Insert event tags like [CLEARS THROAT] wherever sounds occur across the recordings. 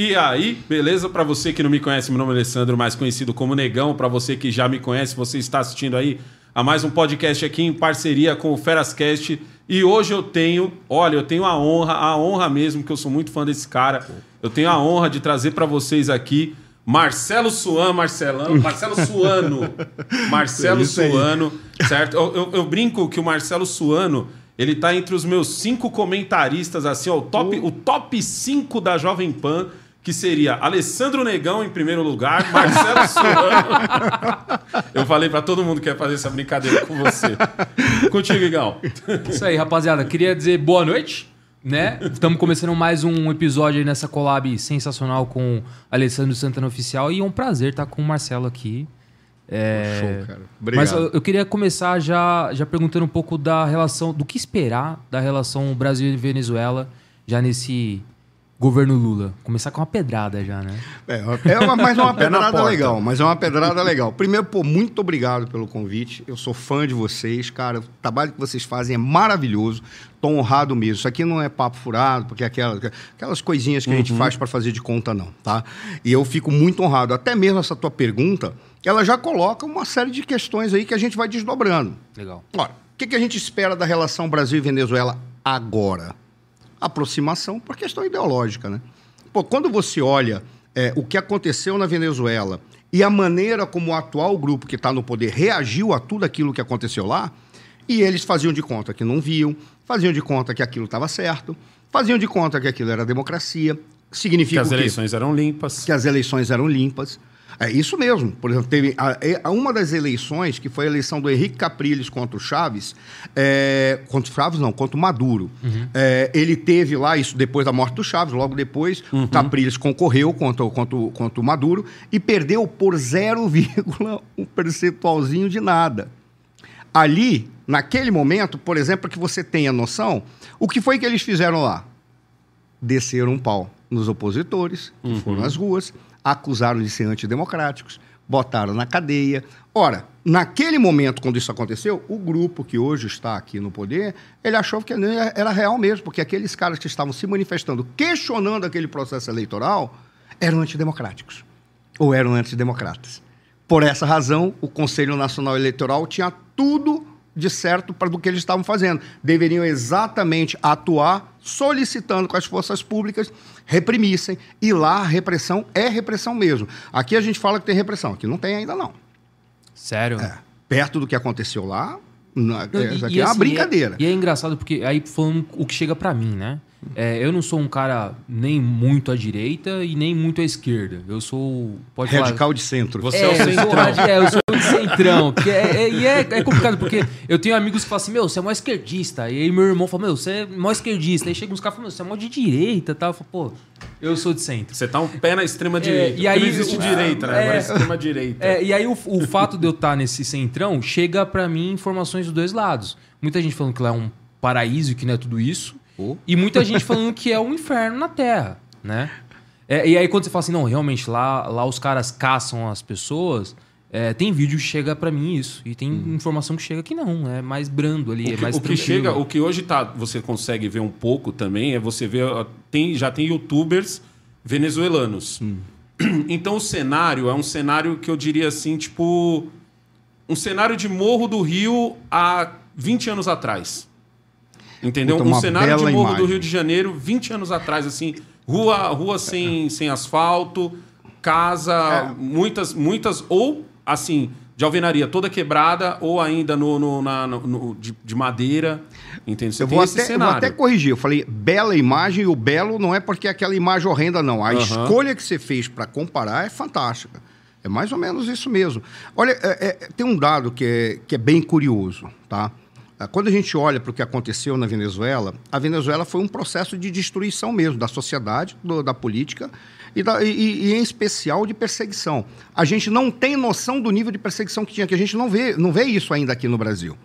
E aí, beleza? Para você que não me conhece, meu nome é Alessandro, mais conhecido como Negão. Para você que já me conhece, você está assistindo aí a mais um podcast aqui em parceria com o Ferascast. E hoje eu tenho, olha, eu tenho a honra, a honra mesmo, que eu sou muito fã desse cara. Eu tenho a honra de trazer para vocês aqui Marcelo Suan, Marcelão, Marcelo Suano. [LAUGHS] Marcelo Suano, certo? Eu, eu, eu brinco que o Marcelo Suano ele tá entre os meus cinco comentaristas, assim, ó, o top, o top 5 da Jovem Pan, que seria Alessandro Negão em primeiro lugar, Marcelo [LAUGHS] Suano. Eu falei para todo mundo que ia fazer essa brincadeira com você. Contigo, Igão. Isso aí, rapaziada. Queria dizer boa noite, né? Estamos começando mais um episódio aí nessa collab sensacional com Alessandro Santana Oficial e é um prazer estar com o Marcelo aqui. É... Show, cara. Obrigado. Mas eu, eu queria começar já, já perguntando um pouco da relação, do que esperar da relação Brasil e Venezuela já nesse governo Lula. Começar com uma pedrada já, né? É, é uma, mais uma [LAUGHS] Pé na pedrada legal, mas é uma pedrada legal. Primeiro, pô, muito obrigado pelo convite. Eu sou fã de vocês, cara. O trabalho que vocês fazem é maravilhoso. Tô honrado mesmo. Isso aqui não é papo furado, porque é aquela, aquelas coisinhas que a gente faz para fazer de conta, não, tá? E eu fico muito honrado. Até mesmo essa tua pergunta, ela já coloca uma série de questões aí que a gente vai desdobrando. Legal. Ora, o que, que a gente espera da relação Brasil e Venezuela agora? Aproximação por questão ideológica, né? Pô, quando você olha é, o que aconteceu na Venezuela e a maneira como o atual grupo que está no poder reagiu a tudo aquilo que aconteceu lá, e eles faziam de conta que não viam, faziam de conta que aquilo estava certo, faziam de conta que aquilo era democracia, Que significa as o quê? eleições eram limpas. que as eleições eram limpas. É isso mesmo. Por exemplo, teve a- a- uma das eleições, que foi a eleição do Henrique Capriles contra o Chaves, é, contra o Chaves não, contra o Maduro. É, ele teve lá, isso depois da morte do Chaves, logo depois, o Capriles concorreu contra, o- contra, contra o Maduro e perdeu por 0,1 [LAUGHS] percentualzinho de nada. Ali, naquele momento, por exemplo, para que você tenha noção, o que foi que eles fizeram lá? desceram um pau nos opositores, que foram às ruas, acusaram de ser antidemocráticos, botaram na cadeia. Ora, naquele momento, quando isso aconteceu, o grupo que hoje está aqui no poder, ele achou que era real mesmo, porque aqueles caras que estavam se manifestando, questionando aquele processo eleitoral, eram antidemocráticos ou eram antidemocratas. Por essa razão, o Conselho Nacional Eleitoral tinha tudo de certo para do que eles estavam fazendo. Deveriam exatamente atuar solicitando que as forças públicas reprimissem. E lá a repressão é repressão mesmo. Aqui a gente fala que tem repressão, aqui não tem ainda não. Sério? É, perto do que aconteceu lá, Não, isso e- aqui e é uma assim, brincadeira. E é, engraçado porque aí falando o que chega pra mim, né? É, eu não sou um cara nem muito à direita e nem muito à esquerda. Eu sou. Pode falar. Radical de centro. Você é o eu sou centrão. radi- é, eu sou de centrão. Porque é, é- e é, é complicado, porque eu tenho amigos que falam assim, meu, você é mó esquerdista. E aí meu irmão fala, meu, você é mó esquerdista. Aí chega uns caras e falam, meu, você é mó de direita e tal. Eu falo, pô, eu sou de centro. Você tá um pé na extrema direita. e aí- não existe direita, né? é. Agora é extrema direita. É, e aí o, o fato de eu estar nesse centrão chega pra mim informações dos dois lados. Muita gente falando que lá é um paraíso e que não é tudo isso. Oh. E muita gente falando que é um inferno na Terra, né? É, e aí quando você fala assim, não, realmente, lá, lá os caras caçam as pessoas, é, tem vídeo que chega pra mim isso. E tem informação que chega que não, é mais brando ali, Hum. O é que, mais o que chega, o que hoje tá, você consegue ver um pouco também é você ver tem já tem youtubers venezuelanos. [CLEARS THROAT] Então o cenário é um cenário que eu diria assim, tipo um cenário de Morro do Rio há 20 anos atrás. Entendeu? Puta, um cenário de Morro do imagem. Rio de Janeiro 20 anos atrás assim, rua rua sem, sem asfalto, casa, É. muitas muitas ou assim, de alvenaria toda quebrada ou ainda no, no- na- no- de, de madeira. Entende? Você Eu vou, até, eu vou até corrigir. Eu falei bela imagem e o belo não é porque é aquela imagem horrenda, não. A Aham. escolha que você fez para comparar é fantástica. É mais ou menos isso mesmo. Olha, é- é- tem um dado que é, que é bem curioso, tá? Ah, Quando a gente olha para o que aconteceu na Venezuela, a Venezuela foi um processo de destruição mesmo da sociedade, do- da política e, da- e- e- em especial de perseguição. A gente não tem noção do nível de perseguição que tinha, que a gente não vê, não vê isso ainda aqui no Brasil.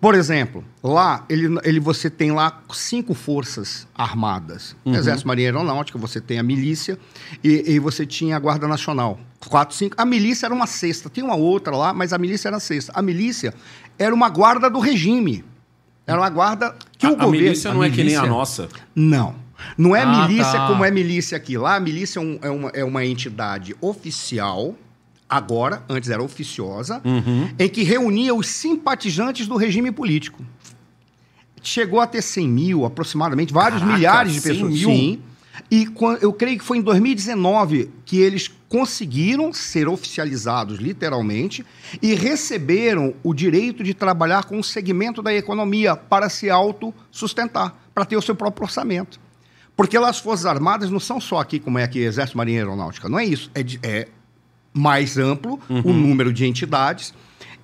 Por exemplo, lá ele, ele, você tem lá cinco forças armadas. Exército, Marinha Aeronáutica, você tem a milícia e, e você tinha a Guarda Nacional. Quatro, cinco. A milícia era uma sexta. Tinha uma outra lá, mas a milícia era a sexta. A milícia era uma guarda do regime. Era uma guarda que a, o a governo... milícia não a é que nem a milícia- nossa. Não. Não é Ah, milícia tá. como é milícia aqui. Lá, a milícia é, um- é uma, é uma entidade oficial, agora, antes era oficiosa, Uhum. em que reunia os simpatizantes do regime político. Chegou a ter 100 mil, aproximadamente, vários Caraca, milhares de 100 pessoas. mil? Sim. E eu creio que foi em 2019 que eles conseguiram ser oficializados, literalmente, e receberam o direito de trabalhar com um segmento da economia para se autossustentar, para ter o seu próprio orçamento. Porque lá as Forças Armadas não são só aqui, como é aqui, Exército, Marinha e Aeronáutica. Não é isso. É, de- é mais amplo o número de entidades.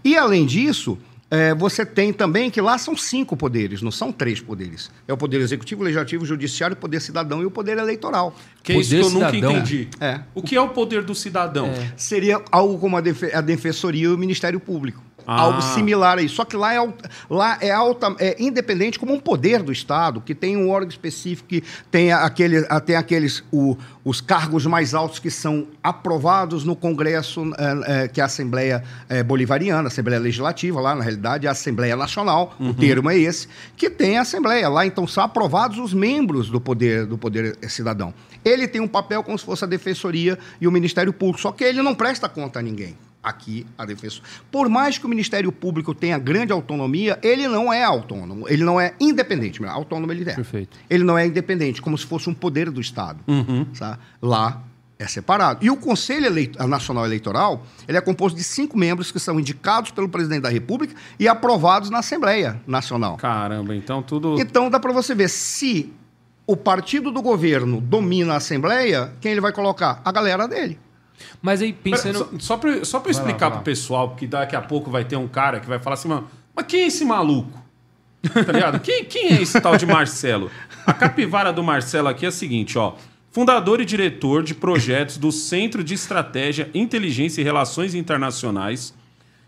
E, além disso, é, você tem também que lá são cinco poderes, não são três poderes. É o poder executivo, legislativo, judiciário, o poder cidadão e o poder eleitoral. Que é isso que eu nunca cidadão. entendi. É. O que é o poder do cidadão? Seria algo como a, defe- a Defensoria e o Ministério Público. Ah. Algo similar a isso. Só que lá é, lá é, alta, é independente como um poder do Estado, que tem um órgão específico, que tem, aquele, tem aqueles, o- os cargos mais altos que são aprovados no Congresso, é, é, que é a Assembleia é, Bolivariana, Assembleia Legislativa, lá na realidade é a Assembleia Nacional, o termo é esse, que tem a Assembleia. Lá então são aprovados os membros do poder, do poder eh, cidadão. Ele tem um papel como se fosse a Defensoria e o Ministério Público, só que ele não presta conta a ninguém. Aqui, a defesa. Por mais que o Ministério Público tenha grande autonomia, ele não é autônomo, ele não é independente. Autônomo ele é. Perfeito. Ele não é independente, como se fosse um poder do Estado. sabe? Lá é separado. E o Conselho Eleit- Nacional Eleitoral, ele é composto de cinco membros que são indicados pelo presidente da República e aprovados na Assembleia Nacional. Caramba, então tudo. Então dá para você ver se o partido do governo domina a Assembleia, quem ele vai colocar? A galera dele. Mas aí, Pera, pensando. só, só pra, só pra eu Vai lá, explicar lá. pro pessoal, porque daqui a pouco vai ter um cara que vai falar assim, mano, mas quem é esse maluco? Tá ligado? [LAUGHS] quem, quem é esse tal de Marcelo? A capivara do Marcelo aqui é a seguinte, ó. Fundador e diretor de projetos do Centro de Estratégia, Inteligência e Relações Internacionais,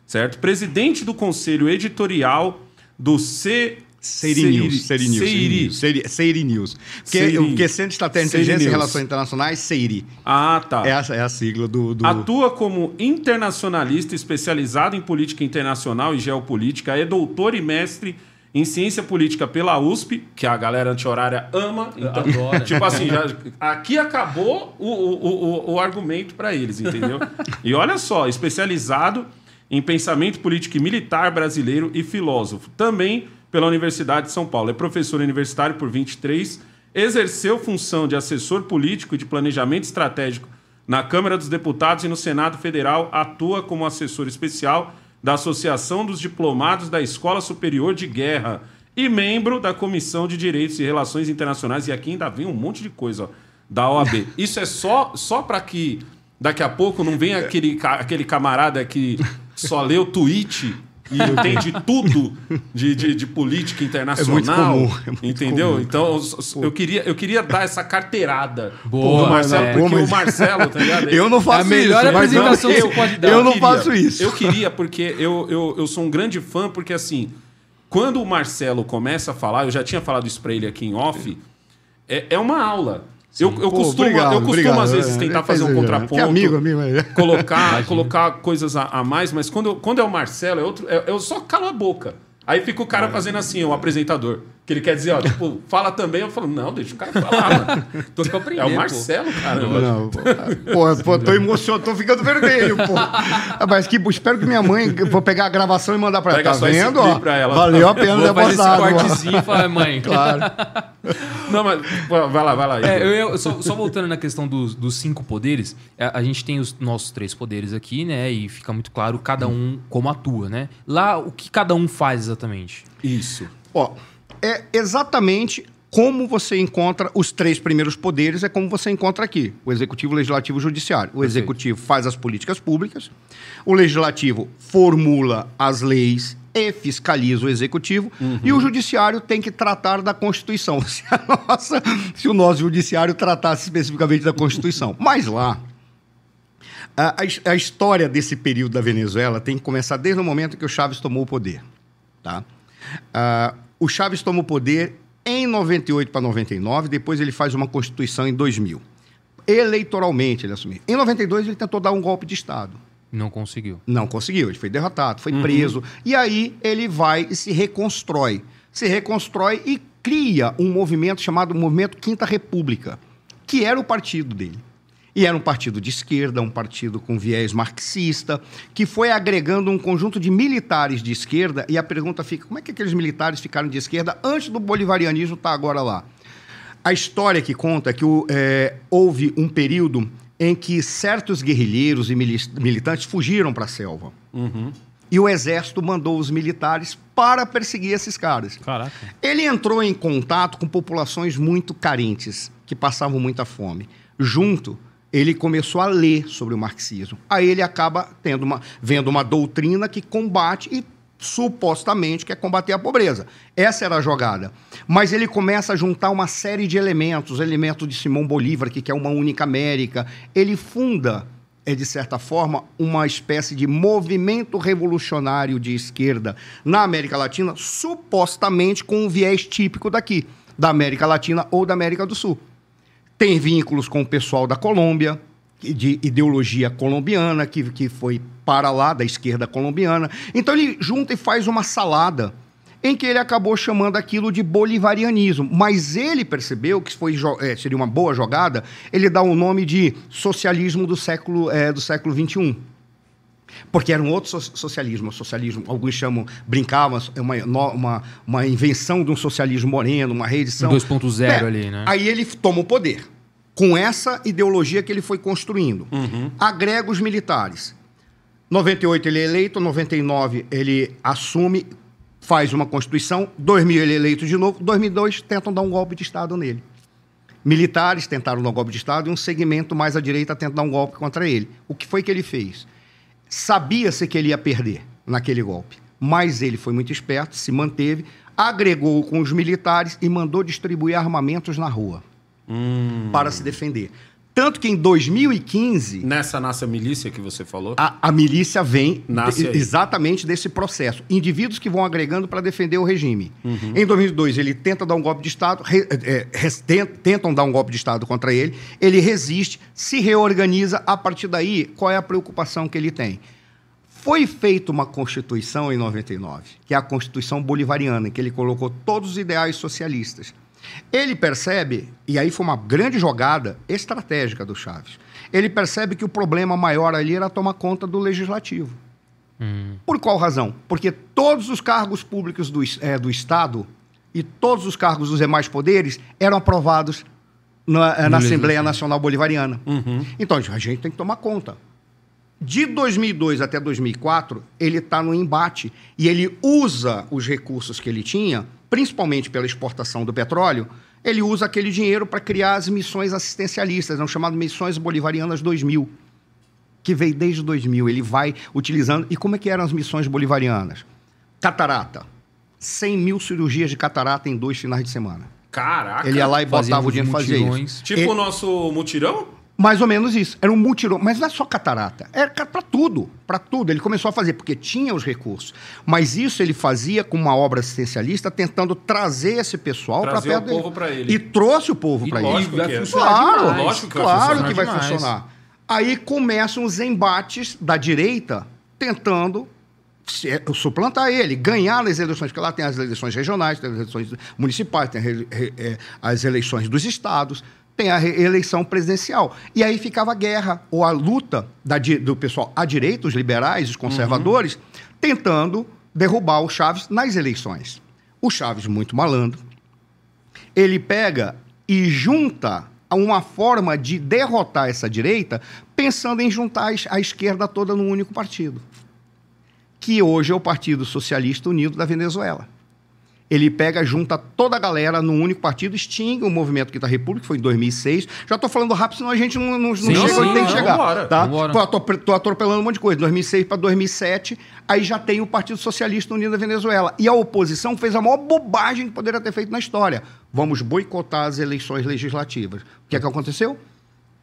certo? Presidente do Conselho Editorial do C... Seiri News. Seiri News. Seiri. Seiri, Seiri News. Porque, Seiri. porque Centro de Estratégia de Seiri Inteligência e. Relações Internacionais, Seiri. Ah, tá. É a, é a sigla do... do... Atua como internacionalista especializado em política internacional e geopolítica, é doutor e mestre em ciência política pela USP, que a galera anti-horária ama. Então, Adora. [LAUGHS] tipo assim, já, aqui acabou o, o, o, o argumento para eles, entendeu? E olha só, especializado em pensamento político e militar brasileiro e filósofo. Também pela Universidade de São Paulo. É professor universitário por 23, exerceu função de assessor político e de planejamento estratégico na Câmara dos Deputados e no Senado Federal, atua como assessor especial da Associação dos Diplomados da Escola Superior de Guerra e membro da Comissão de Direitos e Relações Internacionais. E aqui ainda vem um monte de coisa ó, da OAB. [LAUGHS] Isso é só, só para que daqui a pouco não venha aquele, ca- aquele camarada que só lê o tweet e [LAUGHS] entende tudo de, de, de política internacional. muito comum, é muito entendeu? comum, então, eu- eu queria, eu queria dar essa carteirada Boa, pro Marcelo, né? porque Pô, mas- o [LAUGHS] Marcelo, tá ligado? Eu não faço A melhor isso. apresentação não, que eu, você pode dar. Eu não queria- faço isso. Eu queria, [LAUGHS] porque eu, eu, eu sou um grande fã, porque assim, quando o Marcelo começa a falar, eu já tinha falado isso pra ele aqui em off, é, é uma aula. Eu, eu Pô, costumo, obrigado, eu costumo obrigado. às vezes, É, tentar é, fazer um fez, é, contraponto. que amigo, amigo, é. [LAUGHS] Colocar, colocar coisas a, a mais, mas quando, quando é o Marcelo, é outro, é- eu só calo a boca. Aí fica o cara fazendo assim, o apresentador. Que ele quer dizer, ó, tipo, fala também. Eu falo, não, deixa o cara falar, mano. [LAUGHS] Tô aprender, É o pô. Marcelo, caramba. Não, pô, pô, pô, tô emocionado, tô ficando vermelho, pô. Ah, Mas que, espero que minha mãe, vou pegar a gravação e mandar pra ela. Pega Tá só esse vendo, ó? pra ela. Valeu a pena Vou fazer esse cortezinho e falar, mãe. [LAUGHS] Claro. Não, mas vai lá, vai lá. É, eu, eu- só, só voltando na questão dos, dos cinco poderes, a, a gente tem os nossos três poderes aqui, né? E fica muito claro cada um como atua, né? Lá, o que cada um faz exatamente? Isso. Ó, é exatamente como você encontra os três primeiros poderes, é como você encontra aqui: o executivo, o legislativo e o judiciário. O executivo faz as políticas públicas, o legislativo formula as leis e fiscaliza o executivo, e o judiciário tem que tratar da Constituição. [LAUGHS] Se, nossa, se o nosso judiciário tratasse especificamente da Constituição. Mas lá, a, a his- a história desse período da Venezuela tem que começar desde o momento que o Chaves tomou o poder. Tá? Ah, o Chaves toma o poder em 98 para 99, depois ele faz uma Constituição em 2000. Eleitoralmente ele assumiu. Em 92 ele tentou dar um golpe de Estado. Não conseguiu. Não conseguiu, ele foi derrotado, foi preso. E aí ele vai e se reconstrói. Se reconstrói e cria um movimento chamado Movimento Quinta República, que era o partido dele. E era um partido de esquerda, um partido com viés marxista, que foi agregando um conjunto de militares de esquerda. E a pergunta fica: como é que aqueles militares ficaram de esquerda antes do bolivarianismo estar agora lá? A história que conta é que é, houve um período em que certos guerrilheiros e militantes fugiram para a selva. Uhum. E o exército mandou os militares para perseguir esses caras. Caraca. Ele entrou em contato com populações muito carentes, que passavam muita fome. Junto ele começou a ler sobre o marxismo. Aí ele acaba tendo uma, vendo uma doutrina que combate e supostamente quer combater a pobreza. Essa era a jogada. Mas ele começa a juntar uma série de elementos, elementos de Simão Bolívar, que quer uma única América. Ele funda, é, de certa forma, uma espécie de movimento revolucionário de esquerda na América Latina, supostamente com um viés típico daqui, da América Latina ou da América do Sul tem vínculos com o pessoal da Colômbia, de ideologia colombiana, que, que foi para lá da esquerda colombiana. Então ele junta e faz uma salada em que ele acabou chamando aquilo de bolivarianismo. Mas ele percebeu que foi, é, seria uma boa jogada ele dá o nome de socialismo do século, é, do século XXI. Porque era um outro socialismo, o socialismo, alguns chamam, brincavam, é uma, uma, uma invenção de um socialismo moreno, uma reedição. 2.0 é, ali, né? Aí ele toma o poder, com essa ideologia que ele foi construindo. Uhum. Agrega os militares. 98 ele é eleito, 99 ele assume, faz uma constituição, 2000 ele é eleito de novo, 2002 tentam dar um golpe de Estado nele. Militares tentaram dar um golpe de Estado e um segmento mais à direita tenta dar um golpe contra ele. O que foi que ele fez? Sabia-se que ele ia perder naquele golpe, mas ele foi muito esperto, se manteve, agregou com os militares e mandou distribuir armamentos na rua hum. para se defender. Tanto que em 2015. Nessa nasce a milícia que você falou? A, a milícia vem de, exatamente desse processo. Indivíduos que vão agregando para defender o regime. Uhum. Em 2002, ele tenta dar um golpe de Estado, re, é, é tentam dar um golpe de Estado contra ele, ele resiste, se reorganiza. A partir daí, qual é a preocupação que ele tem? Foi feita uma Constituição em 99, que é a Constituição Bolivariana, em que ele colocou todos os ideais socialistas. Ele percebe, e aí foi uma grande jogada estratégica do Chaves, ele percebe que o problema maior ali era tomar conta do legislativo. Hum. Por qual razão? Porque todos os cargos públicos do, é, do Estado e todos os cargos dos demais poderes eram aprovados na, é, na Assembleia Nacional Bolivariana. Uhum. Então, a gente tem que tomar conta. De 2002 até 2004, ele está no embate e ele usa os recursos que ele tinha principalmente pela exportação do petróleo, ele usa aquele dinheiro para criar as missões assistencialistas, são chamadas Missões Bolivarianas 2000, que veio desde 2000. Ele vai utilizando. E como é que eram as missões bolivarianas? Catarata. 100 mil cirurgias de catarata em dois finais de semana. Caraca! Ele ia lá e botava o dinheiro e fazia isso. Tipo o nosso mutirão? Mais ou menos isso. Era um mutirão. Mas não é só catarata. Era para tudo. Para tudo. Ele começou a fazer, porque tinha os recursos. Mas isso ele fazia com uma obra assistencialista, tentando trazer esse pessoal para perto o povo para ele. E trouxe o povo para ele. Vai que é. funcionar claro, demais. Lógico que claro vai funcionar que vai demais. funcionar. Aí começam os embates da direita tentando suplantar ele, ganhar nas eleições, porque lá tem as eleições regionais, tem as eleições municipais, tem é, as eleições dos estados tem a eleição presidencial. E aí ficava a guerra, ou a luta da, do pessoal à direita, os liberais, os conservadores, uhum. tentando derrubar o Chaves nas eleições. O Chaves, muito malandro, ele pega e junta uma forma de derrotar essa direita, pensando em juntar a esquerda toda num único partido, que hoje é o Partido Socialista Unido da Venezuela ele pega, junta toda a galera num único partido, extingue o movimento Quinta República, que foi em 2006. Já estou falando rápido, senão a gente não, não, sim, não chega onde tem que chegar. Vambora, tá? Estou atropelando um monte de coisa. 2006 para 2007, aí já tem o Partido Socialista Unido da Venezuela. E a oposição fez a maior bobagem que poderia ter feito na história. Vamos boicotar as eleições legislativas. O que é que aconteceu?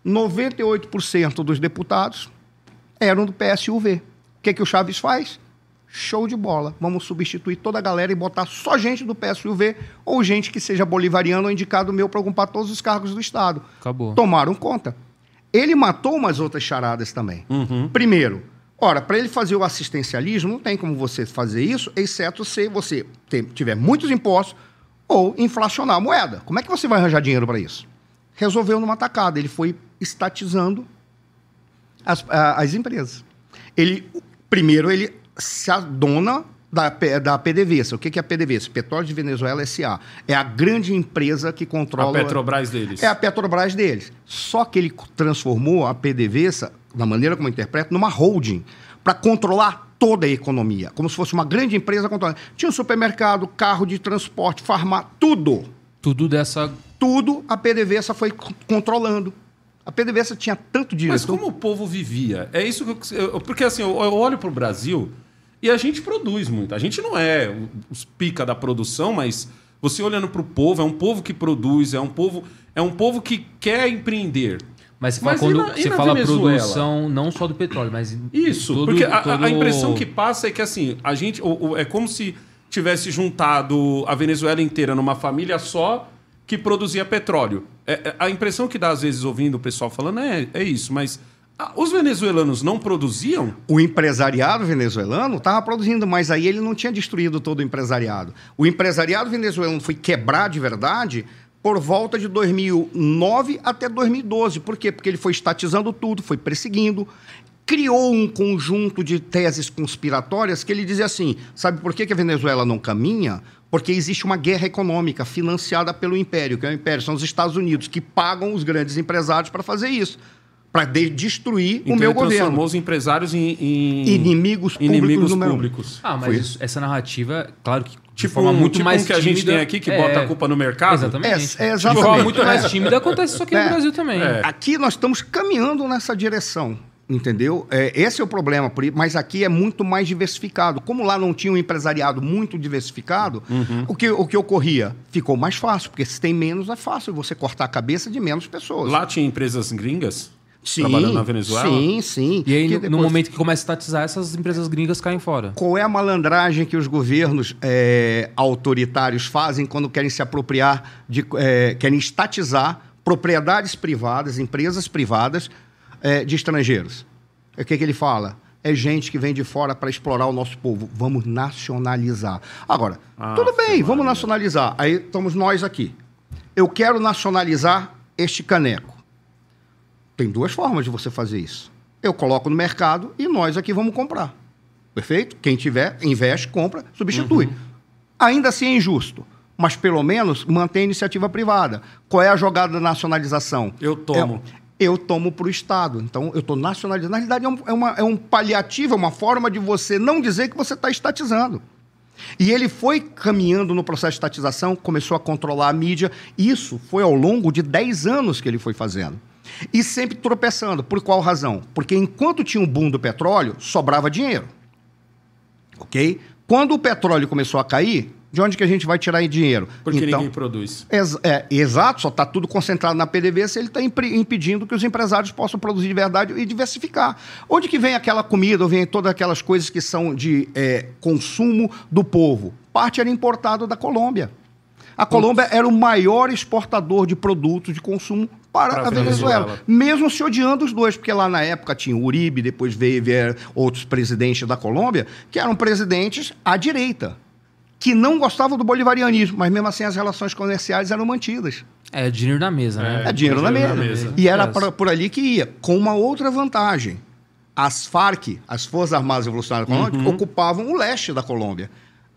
98% dos deputados eram do PSUV. O que, é que o Chaves faz? Show de bola. Vamos substituir toda a galera e botar só gente do PSUV ou gente que seja bolivariano ou indicado meu para ocupar todos os cargos do Estado. Acabou. Tomaram conta. Ele matou umas outras charadas também. Uhum. Primeiro, ora, para ele fazer o assistencialismo, não tem como você fazer isso, exceto se você tiver muitos impostos, ou inflacionar a moeda. Como é que você vai arranjar dinheiro para isso? Resolveu numa tacada. Ele foi estatizando as, as empresas. Ele, primeiro, ele se adona da, P- da PDVSA. O que que é a PDVSA? Petróleo de Venezuela S.A. É a grande empresa que A controla... Petrobras deles. É a Petrobras deles. Só que ele transformou a PDVSA, da maneira como eu interpreto, numa holding para controlar toda a economia, como se fosse uma grande empresa controlando. Tinha um supermercado, carro de transporte, farmácia, tudo. Tudo dessa. Tudo a PDVSA foi controlando. A PDVSA tinha tanto dinheiro. Mas como o povo vivia? É isso que eu. Porque assim, eu, olho pro Brasil e a gente produz muito. A gente não é o- os pica da produção, mas você olhando pro povo, é um povo que produz, é um povo, é um povo que quer empreender. Mas você fala, Mas quando na- você fala Venezuela? produção não só do petróleo, mas. Isso, todo- porque a, todo- a impressão que passa é que assim, a gente. o- o- é como se tivesse juntado a Venezuela inteira numa família só que produzia petróleo. É- é- a impressão que dá, às vezes, ouvindo o pessoal falando é, é isso, mas os venezuelanos não produziam? O empresariado venezuelano estava produzindo, mas aí ele não tinha destruído todo o empresariado. O empresariado venezuelano foi quebrar de verdade por volta de 2009 até 2012. Por quê? Porque ele foi estatizando tudo, foi perseguindo, criou um conjunto de teses conspiratórias que ele dizia assim: sabe por que, que a Venezuela não caminha? Porque existe uma guerra econômica financiada pelo Império, que é o Império, são os Estados Unidos, que pagam os grandes empresários para fazer isso, para destruir Então o meu ele transformou governo. os empresários em, em- Inimigos públicos inimigos públicos. Ah, mas isso- essa narrativa, claro que de Tipo, forma muito tipo mais um que a gente tímida- tem aqui que é, bota a culpa no mercado. Exatamente. É, é De forma exatamente. muito mais tímida acontece isso aqui É. no Brasil também. É. Aqui nós estamos caminhando nessa direção, entendeu? É, esse é o problema, mas aqui é muito mais diversificado. Como lá não tinha um empresariado muito diversificado, Uhum. o, que, o que ocorria? Ficou mais fácil, porque se tem menos, é fácil você cortar a cabeça de menos pessoas. Lá tinha empresas gringas sim, trabalhando na Venezuela? Sim, sim. E aí, no, no depois- momento que começa a estatizar, essas empresas gringas caem fora. Qual é a malandragem que os governos é, autoritários fazem quando querem se apropriar, de, é, querem estatizar propriedades privadas, empresas privadas é, de estrangeiros? O que, que ele fala? É gente que vem de fora para explorar o nosso povo. Vamos nacionalizar. Agora, Ah, tudo bem, vamos nacionalizar. Aí estamos nós aqui. Eu quero nacionalizar este caneco. Tem duas formas de você fazer isso. Eu coloco no mercado e nós aqui vamos comprar. Perfeito? Quem tiver, investe, compra, substitui. Uhum. Ainda assim é injusto, mas pelo menos mantém a iniciativa privada. Qual é a jogada da nacionalização? Eu tomo. É- eu tomo para o Estado. Então, eu estou nacionalizando. Na realidade, é um, é, uma- é um paliativo, é uma forma de você não dizer que você está estatizando. E ele foi caminhando no processo de estatização, começou a controlar a mídia. Isso foi ao longo de 10 anos que ele foi fazendo. E sempre tropeçando. Por qual razão? Porque enquanto tinha um boom do petróleo, sobrava dinheiro. Ok? Quando o petróleo começou a cair, de onde que a gente vai tirar dinheiro? Porque então, ninguém produz. Ex- é, exato, só está tudo concentrado na PDVSA, ele está impedindo que os empresários possam produzir de verdade e diversificar. Onde que vem aquela comida, ou vem todas aquelas coisas que são de é, consumo do povo? Parte era importado da Colômbia. A Colômbia era o maior exportador de produtos de consumo para Para a Venezuela. Venezuela. Mesmo se odiando os dois, porque lá na época tinha o Uribe, depois veio, veio outros presidentes da Colômbia, que eram presidentes à direita, que não gostavam do bolivarianismo, mas mesmo assim as relações comerciais eram mantidas. É dinheiro na mesa, né? É dinheiro na dinheiro mesa. na mesa. E era É. pra- por ali que ia, com uma outra vantagem. As Farc, as Forças Armadas Revolucionárias Colombianas, Uhum. ocupavam o leste da Colômbia.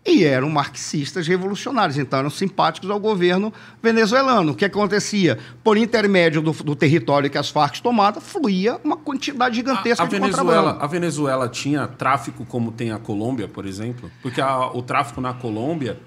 E eram marxistas revolucionários, então eram simpáticos ao governo venezuelano. O que acontecia? Por intermédio do, do território que as Farc tomavam, fluía uma quantidade gigantesca A, a de Venezuela, contrabando. a Venezuela tinha tráfico como tem a Colômbia, por exemplo? Porque a- o tráfico na Colômbia,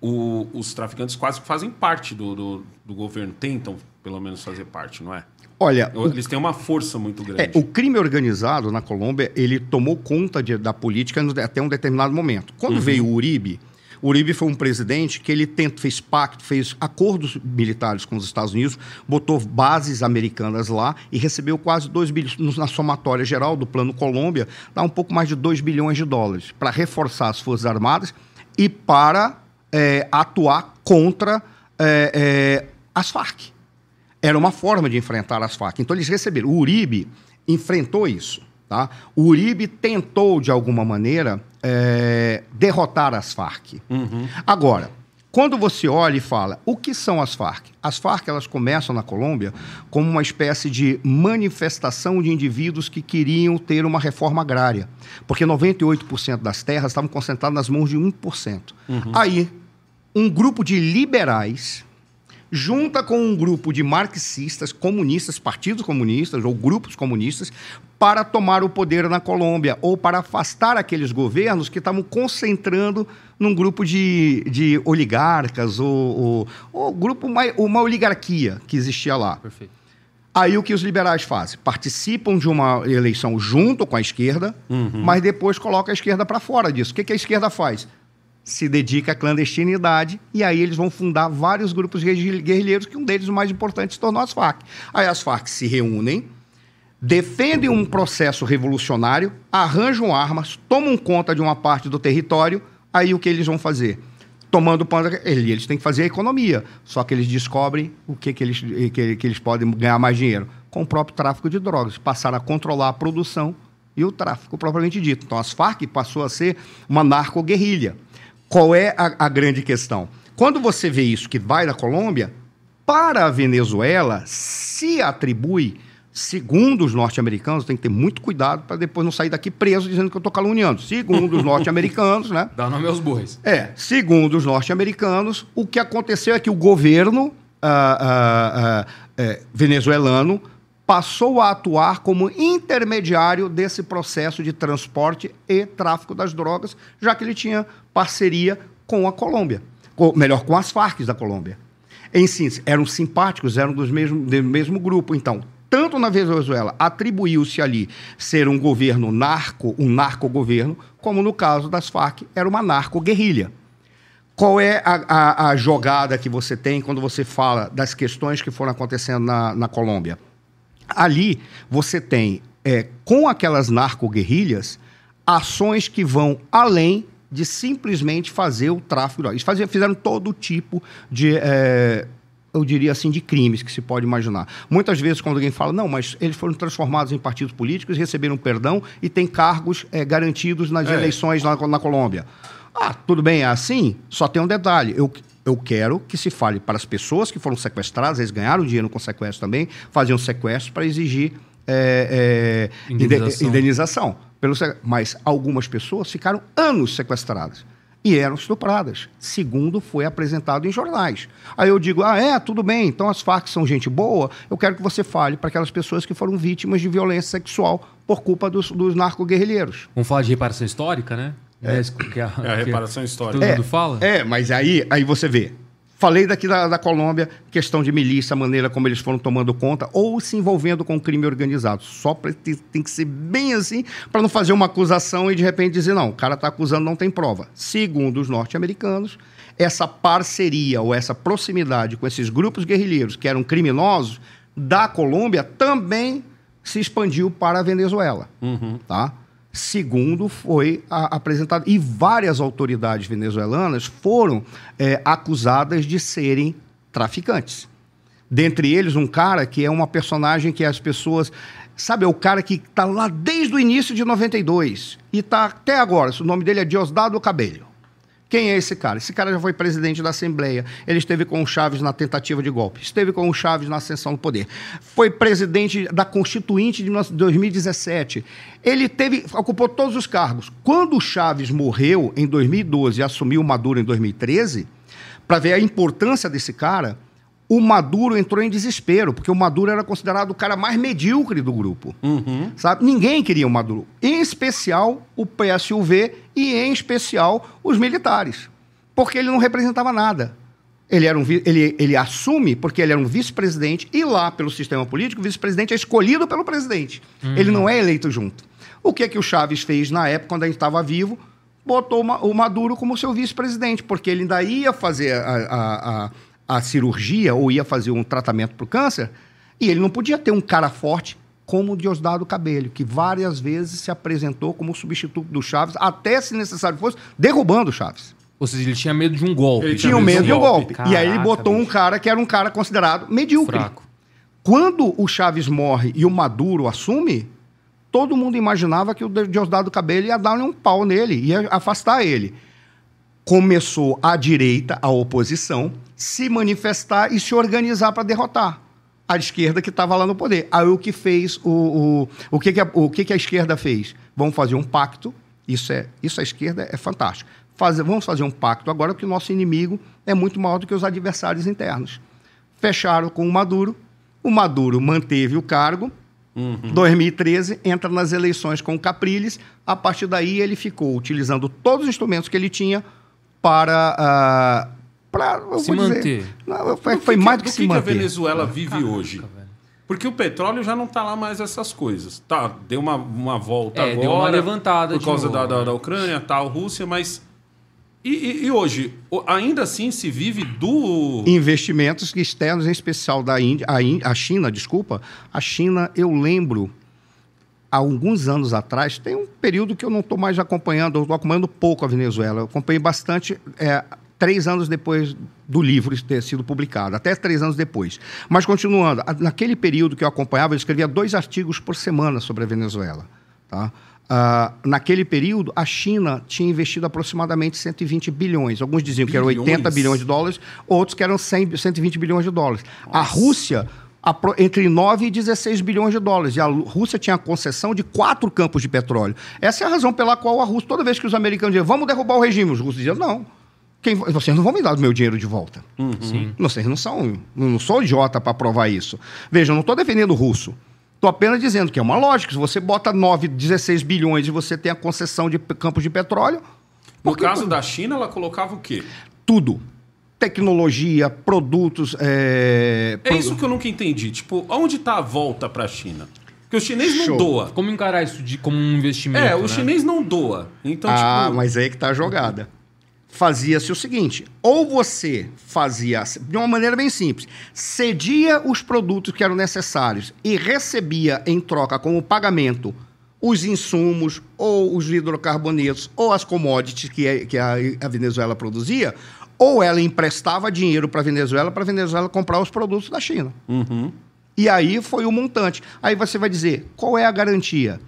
o- os traficantes quase que fazem parte do, do, do governo, tentam pelo menos fazer parte, não é? Olha, o Eles têm uma força muito grande. É, o crime organizado na Colômbia, ele tomou conta de- da política até um determinado momento. Quando veio o Uribe, o Uribe foi um presidente que ele tent- fez pacto, fez acordos militares com os Estados Unidos, botou bases americanas lá e recebeu quase 2 bilhões, na somatória geral do Plano Colômbia, dá um pouco mais de 2 bilhões de dólares para reforçar as Forças Armadas e para é, atuar contra é, é, as Farc era uma forma de enfrentar as Farc. Então eles receberam. O Uribe enfrentou isso. Tá? O Uribe tentou, de alguma maneira, é, derrotar as Farc. Agora, Quando você olha e fala, o que são as Farc? As Farc elas começam na Colômbia como uma espécie de manifestação de indivíduos que queriam ter uma reforma agrária, porque 98% das terras estavam concentradas nas mãos de 1%. Aí, um grupo de liberais junta com um grupo de marxistas, comunistas, partidos comunistas ou grupos comunistas, para tomar o poder na Colômbia ou para afastar aqueles governos que estavam concentrando num grupo de, de oligarcas ou, ou, ou grupo, uma, uma oligarquia que existia lá. Perfeito. Aí o que os liberais fazem? Participam de uma eleição junto com a esquerda, mas depois colocam a esquerda para fora disso. O que, que a esquerda faz? Se dedica à clandestinidade e aí eles vão fundar vários grupos guerri- guerrilheiros, que um deles, o mais importante, se tornou as Farc. Aí as Farc se reúnem, defendem um processo revolucionário, arranjam armas, tomam conta de uma parte do território, aí o que eles vão fazer? Tomando ele- eles têm que fazer a economia, só que eles descobrem o que, que, eles, que, que eles podem ganhar mais dinheiro com o próprio tráfico de drogas, passaram a controlar a produção e o tráfico propriamente dito. Então as Farc passou a ser uma narco-guerrilha. Qual é a, a grande questão? Quando você vê isso que vai da Colômbia, para a Venezuela se atribui, segundo os norte-americanos, tem que ter muito cuidado para depois não sair daqui preso dizendo que eu estou caluniando. Segundo os norte-americanos, né? Dá nome aos bois. É, segundo os norte-americanos, o que aconteceu é que o governo ah, ah, ah, é, venezuelano passou a atuar como intermediário desse processo de transporte e tráfico das drogas, já que ele tinha parceria com a Colômbia, ou melhor, com as Farc da Colômbia. Em síntese, eram simpáticos, eram dos mesmo, do mesmo grupo. Então, tanto na Venezuela atribuiu-se ali ser um governo narco, um narco-governo, como no caso das Farc, era uma narco-guerrilha. Qual é a, a- a jogada que você tem quando você fala das questões que foram acontecendo na, na Colômbia? Ali você tem, é, com aquelas narco-guerrilhas, ações que vão além de simplesmente fazer o tráfico. Eles faziam, fizeram todo tipo de, é, eu diria assim, de crimes que se pode imaginar. Muitas vezes, quando alguém fala, não, mas eles foram transformados em partidos políticos, receberam perdão e têm cargos é, garantidos nas É. eleições na, na Colômbia. Ah, tudo bem, é assim? Só tem um detalhe. Eu, eu quero que se fale para as pessoas que foram sequestradas, eles ganharam dinheiro com sequestro também, faziam sequestro para exigir é, é, inde- Indenização. indenização. Pelo, mas algumas pessoas ficaram anos sequestradas e eram estupradas, segundo foi apresentado em jornais. Aí eu digo, ah, é, tudo bem, então as Farc são gente boa, eu quero que você fale para aquelas pessoas que foram vítimas de violência sexual por culpa dos, dos narco-guerrilheiros. Vamos falar de reparação histórica, né? México, que a, É a que reparação histórica. Todo mundo fala? É, mas aí, aí você vê. Falei daqui da, da Colômbia, questão de milícia, a maneira como eles foram tomando conta ou se envolvendo com o crime organizado. Só pra, tem, tem que ser bem assim para não fazer uma acusação e de repente dizer, não, o cara está acusando, não tem prova. Segundo os norte-americanos, essa parceria ou essa proximidade com esses grupos guerrilheiros que eram criminosos da Colômbia também se expandiu para a Venezuela. Tá? Segundo foi a- apresentado. E várias autoridades venezuelanas foram é, acusadas de serem traficantes. Dentre eles, um cara que é uma personagem que as pessoas. Sabe, é o cara que está lá desde o início de 92 e está até agora. O nome dele é Diosdado Cabello. Quem é esse cara? Esse cara já foi presidente da Assembleia. Ele esteve com o Chaves na tentativa de golpe. Esteve com o Chaves na ascensão do poder. Foi presidente da Constituinte de 2017. Ele teve, ocupou todos os cargos. Quando o Chaves morreu em 2012 e assumiu o Maduro em 2013, para ver a importância desse cara, o Maduro entrou em desespero, porque o Maduro era considerado o cara mais medíocre do grupo. Sabe? Ninguém queria o Maduro. Em especial o PSUV e, em especial, os militares. Porque ele não representava nada. Ele, era um, ele, ele assume porque ele era um vice-presidente e lá, pelo sistema político, o vice-presidente é escolhido pelo presidente. Ele não é eleito junto. O que, que o Chaves fez na época, quando a gente estava vivo? Botou o Maduro como seu vice-presidente, porque ele ainda ia fazer a, a, a, a cirurgia ou ia fazer um tratamento para o câncer e ele não podia ter um cara forte como o Diosdado Cabello, que várias vezes se apresentou como substituto do Chaves, até se necessário fosse, derrubando o Chaves. Ou seja, ele tinha medo de um golpe. Ele Tinha medo de um golpe. e aí ele Caraca, botou um bicho. cara que era um cara considerado medíocre. Fraco. Quando o Chaves morre e o Maduro assume, todo mundo imaginava que o Diosdado Cabello ia dar um pau nele, ia afastar ele. Começou a direita, a oposição, se manifestar e se organizar para derrotar a esquerda que estava lá no poder. Aí o que fez o, o, o, que, que, a, o que, que a esquerda fez? Vamos fazer um pacto. Isso é isso a esquerda é fantástico. Fazer, vamos fazer um pacto agora porque o nosso inimigo é muito maior do que os adversários internos. Fecharam com o Maduro. O Maduro manteve o cargo. Uhum. 2013 entra nas eleições com o Capriles. A partir daí ele ficou utilizando todos os instrumentos que ele tinha para uh, para se manter. não, foi, foi mais do que, do se que manter. que a Venezuela vive Caraca, hoje? Velho. Porque o petróleo já não está lá mais essas coisas. Tá, deu uma, uma volta é, agora. Deu uma levantada por causa da, da, da, Ucrânia, tal, Rússia, mas. E, e, e, hoje, ainda assim se vive do. Investimentos externos, em especial da Índia, a, Índia, a China, desculpa. A China, eu lembro há alguns anos atrás, tem um período que eu não estou mais acompanhando, eu estou acompanhando pouco a Venezuela. Eu acompanhei bastante é, três anos depois do livro ter sido publicado, até três anos depois. Mas continuando, naquele período que eu acompanhava, eu escrevia dois artigos por semana sobre a Venezuela. Tá? Uh, naquele período, a China tinha investido aproximadamente 120 bilhões. Alguns diziam bilhões? que eram 80 bilhões de dólares, outros que eram 100, 120 bilhões de dólares. Nossa. A Rússia entre 9 e 16 bilhões de dólares. E a Rússia tinha a concessão de quatro campos de petróleo. Essa é a razão pela qual a Rússia, toda vez que os americanos diziam, vamos derrubar o regime, os russos diziam, não. Quem, vocês não vão me dar o meu dinheiro de volta. Uhum. Vocês não são. Não sou idiota para provar isso. Veja, eu não estou defendendo o russo. Estou apenas dizendo que é uma lógica. Se você bota 9, 16 bilhões e você tem a concessão de campos de petróleo. No caso da China, ela colocava o quê? Tudo. Tecnologia, produtos. É, é isso que eu nunca entendi. Tipo, onde está a volta para a China? Porque o chinês Show. não doa. Como encarar isso de, como um investimento? É, o né? chinês não doa. Então, ah, tipo... mas aí que está a jogada fazia-se o seguinte: ou você fazia de uma maneira bem simples, cedia os produtos que eram necessários e recebia em troca como pagamento os insumos ou os hidrocarbonetos ou as commodities que, é, que a, a Venezuela produzia, ou ela emprestava dinheiro para a Venezuela para a Venezuela comprar os produtos da China. Uhum. E aí foi o montante. Aí você vai dizer, qual é a garantia?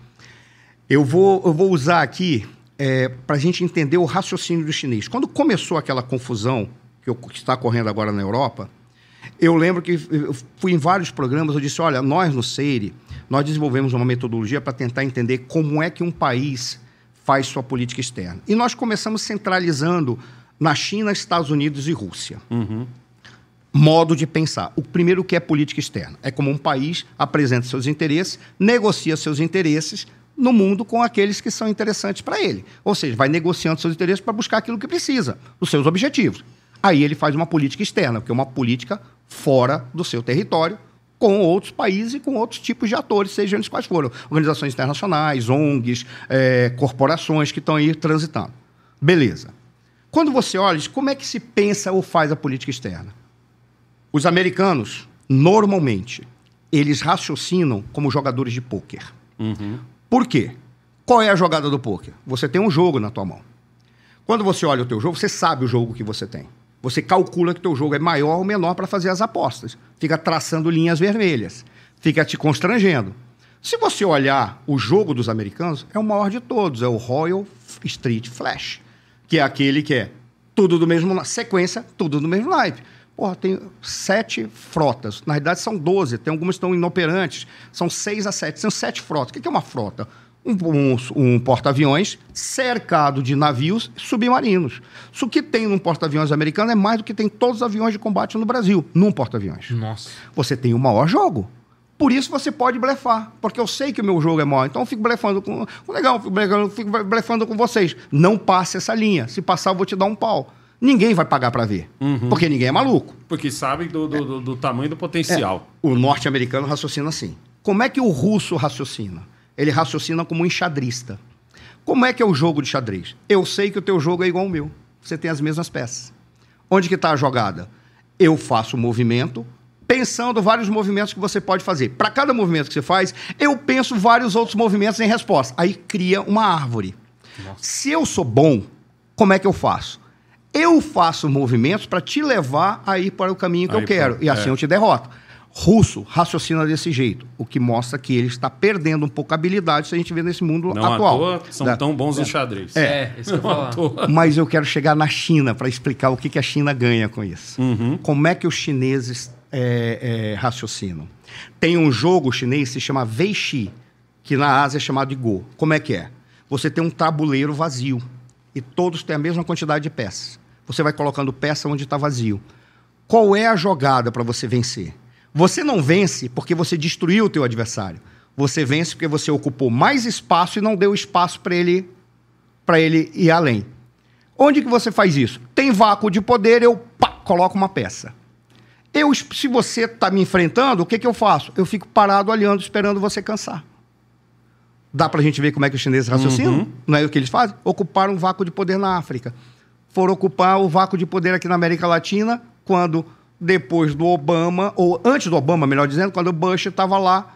Eu vou, eu vou usar aqui é, para a gente entender o raciocínio do chinês. Quando começou aquela confusão que, eu, que está correndo agora na Europa, eu lembro que eu fui em vários programas, eu disse, olha, nós no Seire, nós desenvolvemos uma metodologia para tentar entender como é que um país faz sua política externa. E nós começamos centralizando na China, Estados Unidos e Rússia. Uhum. Modo de pensar. O primeiro que é política externa. É como um país apresenta seus interesses, negocia seus interesses no mundo com aqueles que são interessantes para ele. Ou seja, vai negociando seus interesses para buscar aquilo que precisa, os seus objetivos. Aí ele faz uma política externa, que é uma política fora do seu território, com outros países e com outros tipos de atores, sejam eles quais foram. Organizações internacionais, ONGs, é, corporações que estão aí transitando. Beleza. Quando você olha, como é que se pensa ou faz a política externa? Os americanos, normalmente, eles raciocinam como jogadores de pôquer. Uhum. Por quê? Qual é a jogada do poker? Você tem um jogo na tua mão. Quando você olha o teu jogo, você sabe o jogo que você tem. Você calcula que o teu jogo é maior ou menor para fazer as apostas. Fica traçando linhas vermelhas. Fica te constrangendo. Se você olhar o jogo dos americanos, é o maior de todos. É o Royal Street Flash. Que é aquele que é tudo do mesmo... Sequência, tudo do mesmo naipe. Porra, tem sete frotas. Na realidade, são doze. Tem algumas que estão inoperantes. São seis a sete. São sete frotas. O que é uma frota? Um, um, um porta-aviões cercado de navios submarinos. Isso que tem num porta-aviões americano é mais do que tem todos os aviões de combate no Brasil, num porta-aviões. Nossa. Você tem o maior jogo. Por isso você pode blefar, porque eu sei que o meu jogo é maior. Então eu fico blefando com. Legal, fico blefando, fico blefando com vocês. Não passe essa linha. Se passar, eu vou te dar um pau ninguém vai pagar para ver. Uhum. Porque ninguém é maluco. Porque sabe do, do, do, do tamanho do potencial. É. O norte-americano raciocina assim. Como é que o russo raciocina? Ele raciocina como um enxadrista. Como é que é o jogo de xadrez? Eu sei que o teu jogo é igual ao meu. Você tem as mesmas peças. Onde que está a jogada? Eu faço o movimento, pensando vários movimentos que você pode fazer. Para cada movimento que você faz, eu penso vários outros movimentos em resposta. Aí cria uma árvore. Nossa. Se eu sou bom, como é que eu faço? Eu faço movimentos para te levar a ir para o caminho que aí, eu quero. E assim é. eu te derroto. russo raciocina desse jeito, o que mostra que ele está perdendo um pouco a habilidade se a gente vê nesse mundo Não atual. à toa são Né? tão bons no xadrez. É, isso que eu [LAUGHS] Não falar. Mas eu quero chegar na China para explicar o que, que a China ganha com isso. Uhum. Como é que os chineses é, é, raciocinam? Tem um jogo chinês que se chama Weiqi, que na Ásia é chamado de Go. Como é que é? Você tem um tabuleiro vazio e todos têm a mesma quantidade de peças. Você vai colocando peça onde está vazio. Qual é a jogada para você vencer? Você não vence porque você destruiu o teu adversário. Você vence porque você ocupou mais espaço e não deu espaço para ele para ele ir além. Onde que você faz isso? Tem vácuo de poder, eu pá, coloco uma peça. Eu, se você está me enfrentando, o que, que eu faço? Eu fico parado olhando, esperando você cansar. Dá para a gente ver como é que os chineses raciocinam? Não é o que eles fazem? Ocuparam um vácuo de poder na África. Foram ocupar o vácuo de poder aqui na América Latina, quando depois do Obama, ou antes do Obama, melhor dizendo, quando o Bush estava lá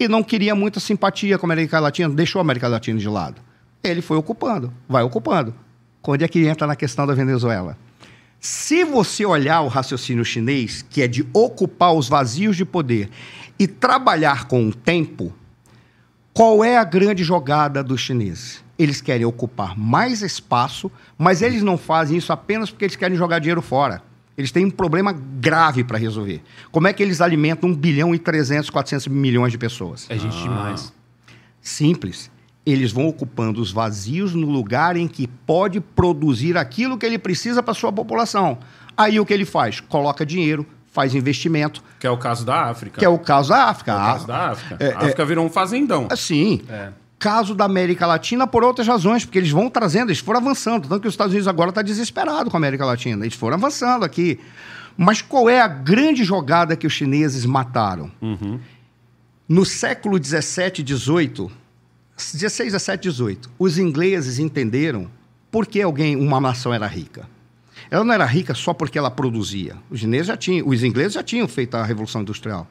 e não queria muita simpatia com a América Latina, deixou a América Latina de lado. Ele foi ocupando, vai ocupando. Onde é que entra na questão da Venezuela? Se você olhar o raciocínio chinês, que é de ocupar os vazios de poder e trabalhar com o tempo, qual é a grande jogada dos chineses? Eles querem ocupar mais espaço, mas eles não fazem isso apenas porque eles querem jogar dinheiro fora. Eles têm um problema grave para resolver. Como é que eles alimentam 1 bilhão e 300, 400 milhões de pessoas? É gente demais. Simples. Eles vão ocupando os vazios no lugar em que pode produzir aquilo que ele precisa para sua população. Aí o que ele faz? Coloca dinheiro, faz investimento, Que é o caso da África. que é o caso da África. É o caso da África. É, a África virou um fazendão. Assim, É. caso da América Latina por outras razões, porque eles vão trazendo, eles foram avançando. Tanto que os Estados Unidos agora está desesperado com a América Latina. Eles foram avançando aqui. Mas qual é a grande jogada que os chineses mataram? No século 17 e 18, 16, 17, 18, os ingleses entenderam por que alguém, uma nação era rica. Ela não era rica só porque ela produzia. Os chineses já tinham, os ingleses já tinham feito a revolução industrial.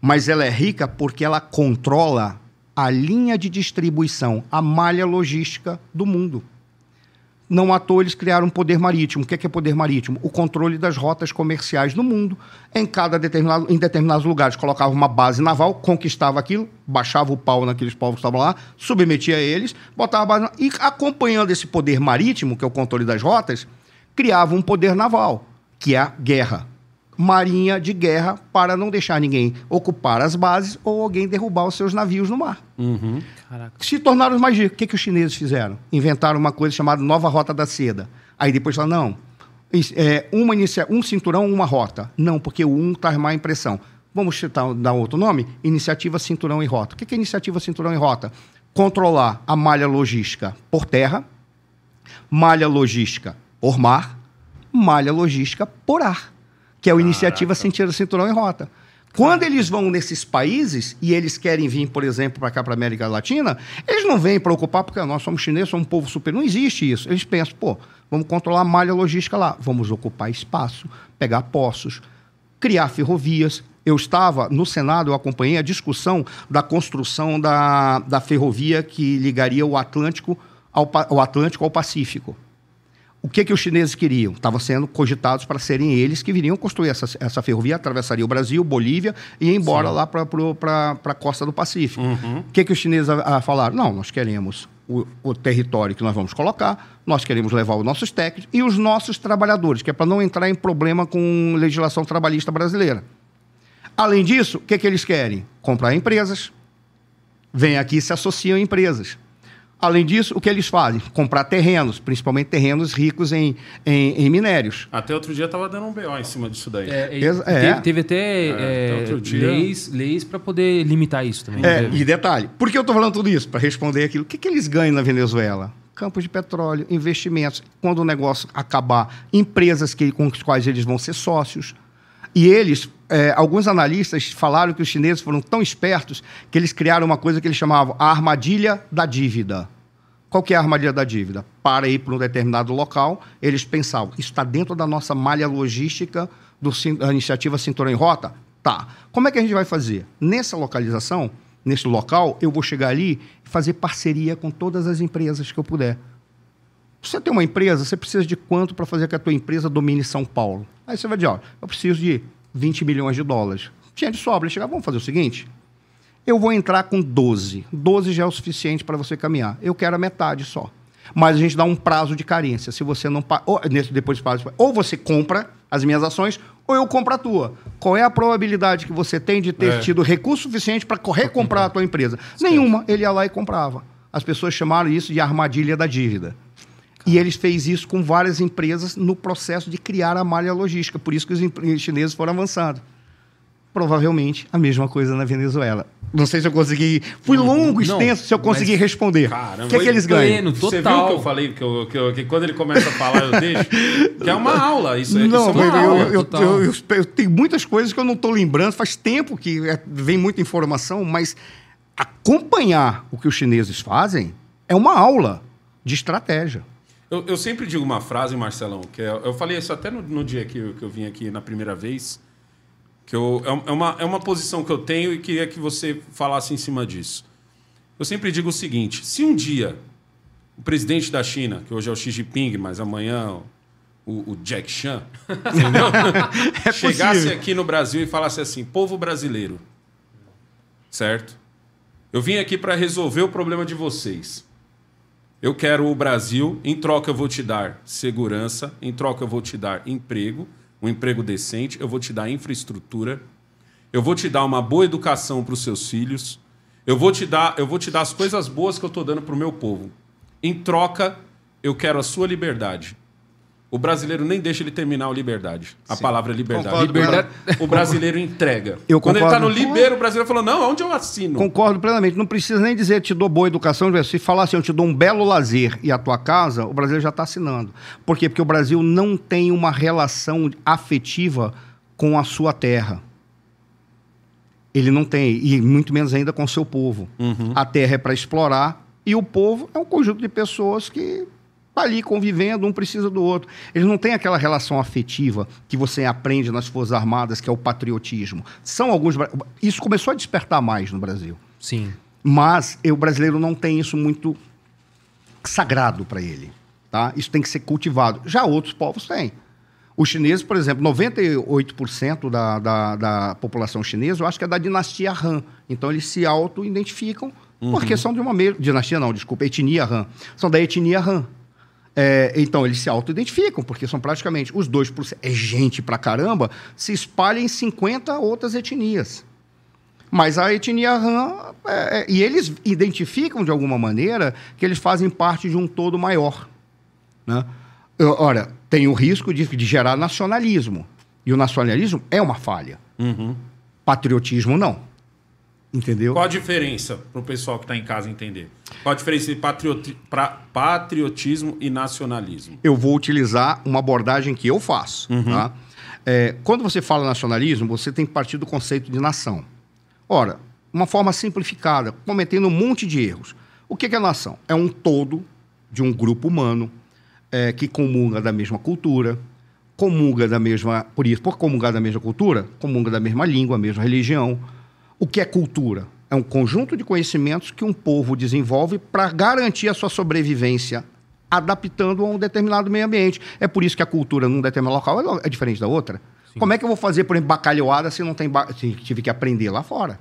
Mas ela é rica porque ela controla a linha de distribuição, a malha logística do mundo. Não à toa eles criaram um poder marítimo. O que é, que é poder marítimo? O controle das rotas comerciais no mundo. Em cada determinado, em determinados lugares colocava uma base naval, conquistava aquilo, baixava o pau naqueles povos que estavam lá, submetia eles, botava a base e acompanhando esse poder marítimo, que é o controle das rotas, criava um poder naval, que é a guerra. Marinha de guerra para não deixar ninguém ocupar as bases ou alguém derrubar os seus navios no mar Caraca. se tornaram os mais ricos. O que, que os chineses fizeram? Inventaram uma coisa chamada Nova Rota da Seda. Aí depois falaram, não, é, uma inicia um cinturão, uma rota. Não, porque o um traz má impressão. Vamos citar, dar outro nome? Iniciativa Cinturão e Rota. O que, que é Iniciativa Cinturão e Rota? Controlar a malha logística por terra, malha logística por mar, malha logística por ar, que é o Iniciativa Cinturão Cinturão e Rota. Quando eles vão nesses países e eles querem vir, por exemplo, para cá, para América Latina, eles não vêm para ocupar porque nós somos chineses, somos um povo super. Não existe isso. Eles pensam, pô, vamos controlar a malha logística lá, vamos ocupar espaço, pegar poços, criar ferrovias. Eu estava no Senado, eu acompanhei a discussão da construção da, da ferrovia que ligaria o Atlântico ao, o Atlântico ao Pacífico. O que, que os chineses queriam? Estavam sendo cogitados para serem eles que viriam construir essa, essa ferrovia, atravessaria o Brasil, Bolívia e ir embora lá para a costa do Pacífico. O que, que os chineses ah, falaram? Não, nós queremos o, o território que nós vamos colocar, nós queremos levar os nossos técnicos e os nossos trabalhadores, que é para não entrar em problema com legislação trabalhista brasileira. Além disso, o que, que eles querem? Comprar empresas, vêm aqui e se associam a empresas. Além disso, o que eles fazem? Comprar terrenos, principalmente terrenos ricos em, em, em minérios. Até outro dia tava dando um BO em cima disso daí. É, e Exa- teve, é. teve até, É, é, até dia- leis, leis para poder limitar isso também. É, e detalhe, por que eu estou falando tudo isso? Para responder aquilo. O que, que eles ganham na Venezuela? Campos de petróleo, investimentos. Quando o negócio acabar, empresas que, com as quais eles vão ser sócios. E eles, é, alguns analistas falaram que os chineses foram tão espertos que eles criaram uma coisa que eles chamavam a armadilha da dívida. Qual que é a armadilha da dívida? Para ir para um determinado local, eles pensavam, isso está dentro da nossa malha logística do, da iniciativa Cinturão em Rota? Tá. Como é que a gente vai fazer? Nessa localização, nesse local, eu vou chegar ali e fazer parceria com todas as empresas que eu puder. Você tem uma empresa, você precisa de quanto para fazer que a tua empresa domine São Paulo? Aí você vai dizer, ó, eu preciso de 20 milhões de dólares. Tinha de sobra. Ele chegava, vamos fazer o seguinte: eu vou entrar com 12. 12 já é o suficiente para você caminhar. Eu quero a metade só. Mas a gente dá um prazo de carência. Se você não pa- ou, nesse depois de prazo, ou você compra as minhas ações, ou eu compro a tua. Qual é a probabilidade que você tem de ter É. tido recurso suficiente para recomprar a tua empresa? Nenhuma. Ele ia lá e comprava. As pessoas chamaram isso de armadilha da dívida. E ele fez isso com várias empresas no processo de criar a malha logística. Por isso que os chineses foram avançando. Provavelmente a mesma coisa na Venezuela. Não sei se eu consegui. Fui longo, Não, extenso, se eu consegui mas- responder. Caramba, o que, é que eles ganham? pleno. Você viu total. que eu falei que, eu- que eu- que quando ele começa a falar eu deixo? [LAUGHS] Que é uma aula. Isso, é- isso Não, é uma eu, aula. eu, eu, total. eu- eu- eu tenho muitas coisas que eu não estou lembrando. Faz tempo que é, vem muita informação, mas acompanhar o que os chineses fazem é uma aula de estratégia. Eu, eu sempre digo uma frase, Marcelão, que é- eu falei isso até no, no dia que eu, que eu vim aqui na primeira vez, que eu, é, é uma, é uma posição que eu tenho e queria que você falasse em cima disso. Eu sempre digo o seguinte: se um dia o presidente da China, que hoje é o Xi Jinping, mas amanhã o, o Jack Chan, [LAUGHS] entendeu? [LAUGHS] chegasse possível. aqui no Brasil e falasse assim: povo brasileiro, certo? Eu vim aqui para resolver o problema de vocês. Eu quero o Brasil, em troca eu vou te dar segurança, em troca eu vou te dar emprego, um emprego decente, eu vou te dar infraestrutura, eu vou te dar uma boa educação para os seus filhos, eu vou te dar, eu vou te dar as coisas boas que eu estou dando para o meu povo. Em troca, eu quero a sua liberdade. O brasileiro nem deixa ele terminar o liberdade. A palavra é liberdade. Concordo, Liberdade- O brasileiro entrega. Eu Quando ele está no concordo. libero, o brasileiro falou: não, onde eu assino? Concordo plenamente. Não precisa nem dizer te dou boa educação. Se falar assim, eu te dou um belo lazer e a tua casa, o Brasil já está assinando. Por quê? Porque o Brasil não tem uma relação afetiva com a sua terra. Ele não tem, e muito menos ainda com o seu povo. A terra é para explorar e o povo é um conjunto de pessoas que tá ali convivendo, um precisa do outro. Eles não têm aquela relação afetiva que você aprende nas Forças Armadas, que é o patriotismo. São alguns. Isso começou a despertar mais no Brasil. Sim. Mas o brasileiro não tem isso muito sagrado para ele. Tá? Isso tem que ser cultivado. Já outros povos têm. Os chineses, por exemplo, 98% da, da, da população chinesa, eu acho que é da dinastia Han. Então, eles se auto-identificam porque são de uma mesma... Dinastia não, desculpa, etnia Han. São da etnia Han. É, então, eles se auto-identificam, porque são praticamente os 2%. É gente pra caramba, se espalha em 50 outras etnias. Mas a etnia Han. é, é, e eles identificam de alguma maneira que eles fazem parte de um todo maior. Né? Ora, tem o risco de, de gerar nacionalismo. E o nacionalismo é uma falha. Patriotismo não. Entendeu? Qual a diferença para o pessoal que está em casa entender? Qual a diferença entre patrioti- patriotismo e nacionalismo? eu vou utilizar uma abordagem que eu faço. tá? É, quando você fala nacionalismo, você tem que partir do conceito de nação. Ora, uma forma simplificada, cometendo um monte de erros. O que que é nação? É um todo de um grupo humano é, que comunga da mesma cultura, comunga da mesma. Por isso, por comungar da mesma cultura, comunga da mesma língua, mesma religião. O que é cultura? É um conjunto de conhecimentos que um povo desenvolve para garantir a sua sobrevivência, adaptando a um determinado meio ambiente. É por isso que a cultura num determinado local é é diferente da outra. Como é que eu vou fazer, por exemplo, bacalhoada se não tem ba... se tive que aprender lá fora?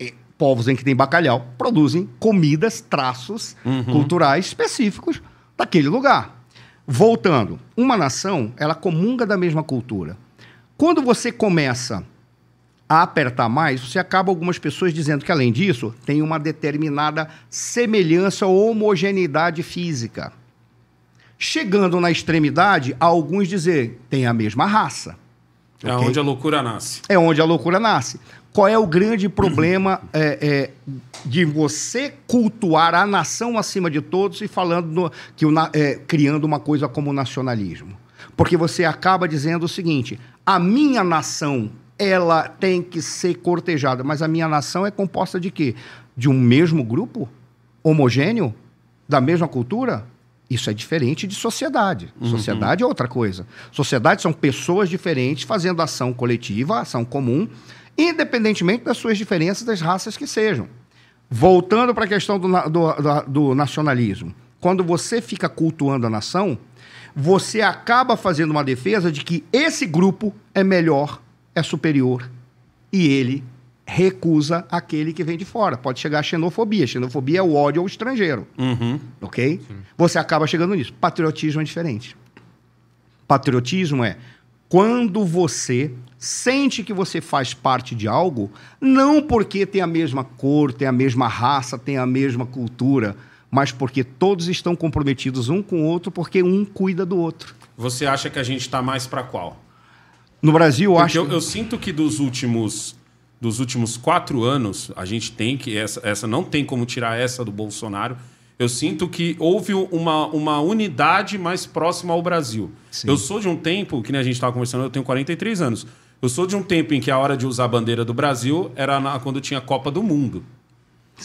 E povos em que tem bacalhau produzem comidas, traços culturais específicos daquele lugar. Voltando, uma nação, ela comunga da mesma cultura. Quando você começa a apertar mais, você acaba algumas pessoas dizendo que, além disso, tem uma determinada semelhança ou homogeneidade física. Chegando na extremidade, alguns dizer tem a mesma raça. É Ok? onde a loucura nasce. É onde a loucura nasce. Qual é o grande problema [CLEARS THROAT] é, é, de você cultuar a nação acima de todos e falando no- que o é, criando uma coisa como nacionalismo? Porque você acaba dizendo o seguinte: a minha nação ela tem que ser cortejada, mas a minha nação é composta de quê? De um mesmo grupo homogêneo, da mesma cultura? Isso é diferente de sociedade. Sociedade é outra coisa. Sociedade são pessoas diferentes fazendo ação coletiva, ação comum, independentemente das suas diferenças, das raças que sejam. Voltando para a questão do, do- do nacionalismo. Quando você fica cultuando a nação, você acaba fazendo uma defesa de que esse grupo é melhor, é superior E ele recusa aquele que vem de fora. Pode chegar a xenofobia. Xenofobia é o ódio ao estrangeiro. Uhum. Ok? Você acaba chegando nisso. Patriotismo é diferente. Patriotismo é quando você sente que você faz parte de algo, não porque tem a mesma cor, tem a mesma raça, tem a mesma cultura, mas porque todos estão comprometidos um com o outro, porque um cuida do outro. Você acha que a gente está mais para qual? No Brasil, eu acho. eu, eu sinto que dos últimos dos últimos quatro anos, a gente tem que. Essa, essa não tem como tirar essa do Bolsonaro. Eu sinto que houve uma, uma unidade mais próxima ao Brasil. Sim. Eu sou de um tempo, que nem a gente estava conversando, eu tenho 43 anos. Eu sou de um tempo em que a hora de usar a bandeira do Brasil era na- quando tinha Copa do Mundo.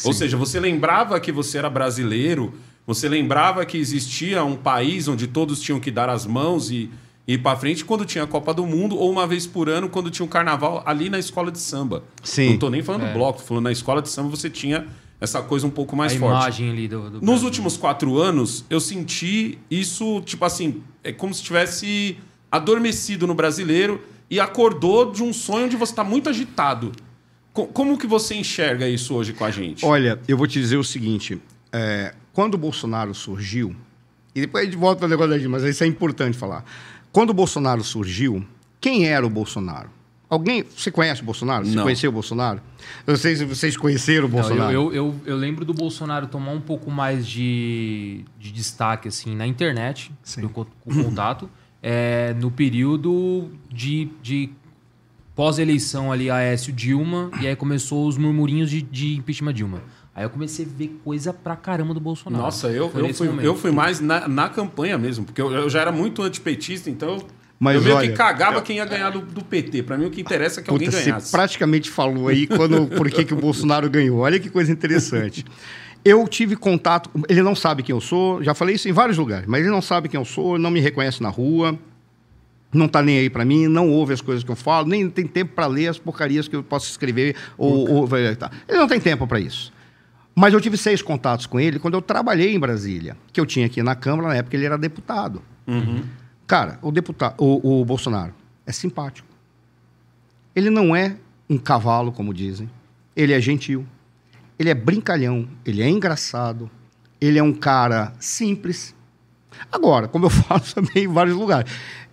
Ou seja, você lembrava que você era brasileiro, você lembrava que existia um país onde todos tinham que dar as mãos e ir para frente quando tinha a Copa do Mundo, ou uma vez por ano, quando tinha um carnaval ali na escola de samba. Sim. Não tô nem falando do bloco, tô falando na escola de samba você tinha essa coisa um pouco mais a forte. imagem ali do, do Nos Brasil. últimos quatro anos, eu senti isso, tipo assim, é como se tivesse adormecido no brasileiro e acordou de um sonho onde você está muito agitado. Co- Como que você enxerga isso hoje com a gente? Olha, eu vou te dizer o seguinte: é, quando o Bolsonaro surgiu, e depois a gente volta para o negócio da Dilma, mas isso é importante falar. Quando o Bolsonaro surgiu, quem era o Bolsonaro? Alguém. Você conhece o Bolsonaro? Você Não. conheceu o Bolsonaro? Eu não sei se vocês conheceram o Não, Bolsonaro. eu, eu, eu, eu lembro do Bolsonaro tomar um pouco mais de, de destaque assim na internet, Sim. no contato, é, no período de, de pós-eleição ali Aécio Dilma, e aí começou os murmurinhos de, de impeachment Dilma. Aí eu comecei a ver coisa pra caramba do Bolsonaro. Nossa, eu, eu, fui, momento. eu fui mais na, na campanha mesmo, porque eu, eu já era muito antipetista, então eu- Mas eu meio olha, que cagava quem ia ganhar do, do PT. Pra mim, o que interessa é que alguém Puta, você ganhasse. praticamente falou aí quando, por que, que o Bolsonaro ganhou. Olha que coisa interessante. Eu tive contato. Ele não sabe quem eu sou, já falei isso em vários lugares, mas ele não sabe quem eu sou, não me reconhece na rua, não tá nem aí para mim, não ouve as coisas que eu falo, nem tem tempo para ler as porcarias que eu posso escrever. Ou, ou- tá. Ele não tem tempo para isso. Mas eu tive seis contatos com ele quando eu trabalhei em Brasília, que eu tinha aqui na Câmara, na época ele era deputado. Cara, o deputado, o, o Bolsonaro é simpático. Ele não é um cavalo, como dizem. Ele é gentil. Ele é brincalhão. Ele é engraçado. Ele é um cara simples. Agora, como eu [LAUGHS] falo também em vários lugares,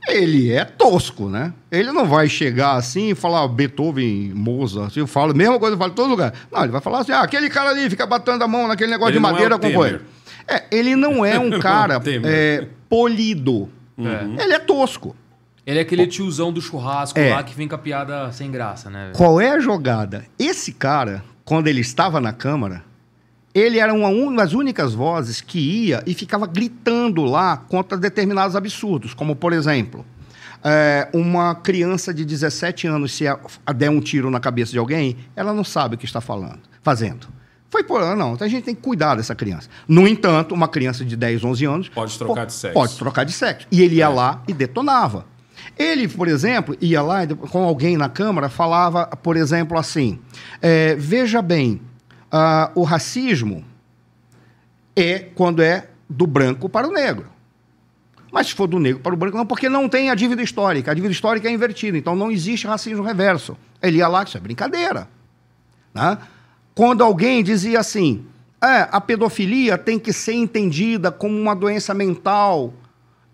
ele é tosco, né? Ele não vai chegar assim e falar Beethoven, Mozart. assim, Eu falo a mesma coisa, eu falo em todo lugar. Não, ele vai falar assim: ah, aquele cara ali fica batendo a mão naquele negócio Ele de é madeira o com coisa. É, ele não é um [LAUGHS] cara Temer. é, polido. Ele é tosco. Ele é aquele tiozão do churrasco É. lá que vem com a piada sem graça, né? Qual é a jogada? Esse cara, quando ele estava na Câmara, ele era uma, das únicas vozes que ia e ficava gritando lá contra determinados absurdos, como, por exemplo, é, uma criança de 17 anos, se a, a der um tiro na cabeça de alguém, ela não sabe o que está falando, fazendo. Foi por não, então a gente tem que cuidar dessa criança. No entanto, uma criança de 10, 11 anos... Pode trocar po- de sexo. Pode trocar de sexo. E ele ia lá e detonava. Ele, por exemplo, ia lá com alguém na Câmara, falava, por exemplo, assim: é, veja bem, ah, o racismo é quando é do branco para o negro. Mas se for do negro para o branco, não, porque não tem a dívida histórica. A dívida histórica é invertida, então não existe racismo reverso. Ele ia lá, isso é brincadeira. Né? Quando alguém dizia assim, é, a pedofilia tem que ser entendida como uma doença mental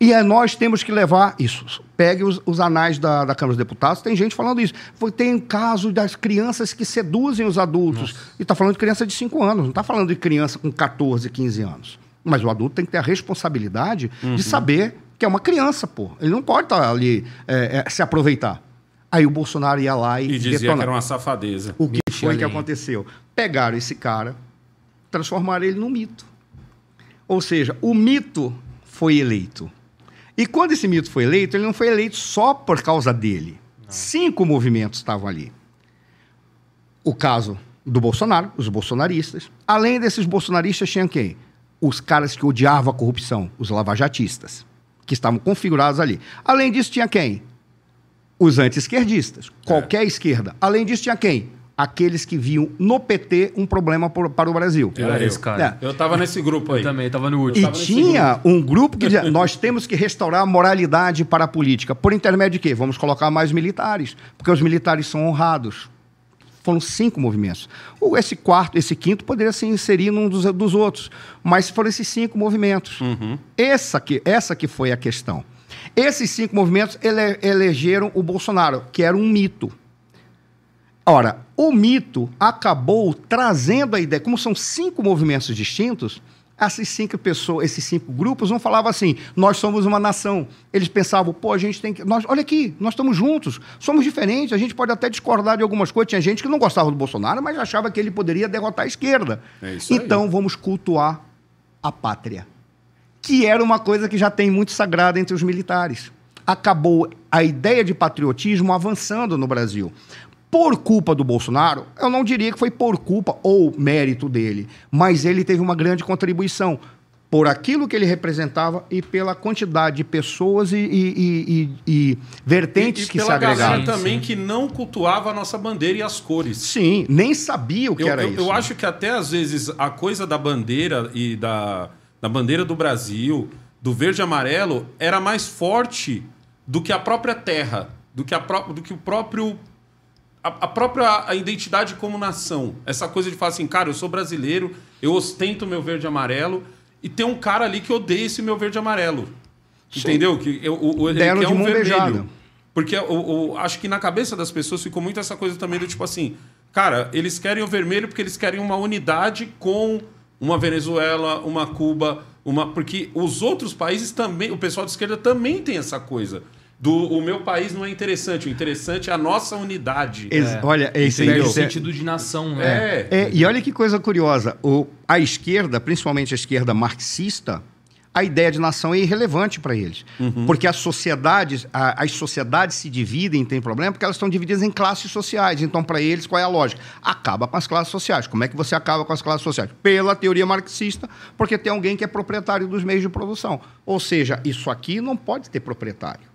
e é, nós temos que levar isso. Pegue os, os anais da, da Câmara dos Deputados, tem gente falando isso. Foi, tem caso das crianças que seduzem os adultos. E está falando de criança de 5 anos, não está falando de criança com 14, 15 anos. Mas o adulto tem que ter a responsabilidade de saber que é uma criança, pô. Ele não pode estar ali é, é, se aproveitar. Aí o Bolsonaro ia lá e, E dizia que detonava. era uma safadeza. O que foi que aconteceu? Pegaram esse cara, transformaram ele num mito. Ou seja, o mito foi eleito. E quando esse mito foi eleito, ele não foi eleito só por causa dele. Cinco movimentos estavam ali. O caso do Bolsonaro, os bolsonaristas. Além desses bolsonaristas, tinha quem? Os caras que odiavam a corrupção, os lavajatistas, que estavam configurados ali. Além disso, tinha quem? Os anti-esquerdistas, qualquer esquerda. Além disso, tinha quem? Aqueles que viam no PT um problema por- para o Brasil. Era eu. esse cara. É. Eu tava nesse grupo aí. Eu também, tava no E último. nesse tinha um grupo que dizia: [LAUGHS] nós temos que restaurar a moralidade para a política. Por intermédio de quê? Vamos colocar mais militares, porque os militares são honrados. Foram cinco movimentos. O, esse quarto, esse quinto poderia se inserir num dos, dos outros, mas foram esses cinco movimentos. Essa, que, essa que foi a questão. Esses cinco movimentos ele, elegeram o Bolsonaro, que era um mito. Ora, o mito acabou trazendo a ideia, como são cinco movimentos distintos, essas cinco pessoas, esses cinco grupos não falavam assim, nós somos uma nação. Eles pensavam, pô, a gente tem que. Nós, olha aqui, nós estamos juntos, somos diferentes, a gente pode até discordar de algumas coisas. Tinha gente que não gostava do Bolsonaro, mas achava que ele poderia derrotar a esquerda. É isso aí. então vamos cultuar a pátria. Que era uma coisa que já tem muito sagrada entre os militares. Acabou a ideia de patriotismo avançando no Brasil por culpa do Bolsonaro, eu não diria que foi por culpa ou mérito dele, mas ele teve uma grande contribuição por aquilo que ele representava e pela quantidade de pessoas e, e- e- e- e vertentes e, e que se pela galera agregavam. também que não cultuava a nossa bandeira e as cores. Sim, nem sabia o que Eu, era eu- isso. eu acho que até às vezes a coisa da bandeira e da, da bandeira do Brasil, do verde e amarelo, era mais forte do que a própria terra, do que, a pró- do que o próprio. A, a própria a identidade como nação. Essa coisa de falar assim, cara, eu sou brasileiro, eu ostento meu verde e amarelo, e tem um cara ali que odeia esse meu verde e amarelo. Entendeu? Que eu, o, ele quer de um vermelho. beijada. Porque o, o- acho que na cabeça das pessoas ficou muito essa coisa também do tipo assim, cara, eles querem o vermelho porque eles querem uma unidade com uma Venezuela, uma Cuba, uma porque os outros países também, o pessoal de esquerda também tem essa coisa do o meu país não é interessante, o interessante é a nossa unidade. Ex- Olha, é isso Perde aí. o sentido de nação, né? É. É, e olha que coisa curiosa. O, a esquerda, principalmente a esquerda marxista, a ideia de nação é irrelevante para eles. Porque as sociedades, a- as sociedades se dividem, tem problema, porque elas estão divididas em classes sociais. Então, para eles, qual é a lógica? Acaba com as classes sociais. Como é que você acaba com as classes sociais? Pela teoria marxista, porque tem alguém que é proprietário dos meios de produção. Ou seja, isso aqui não pode ter proprietário.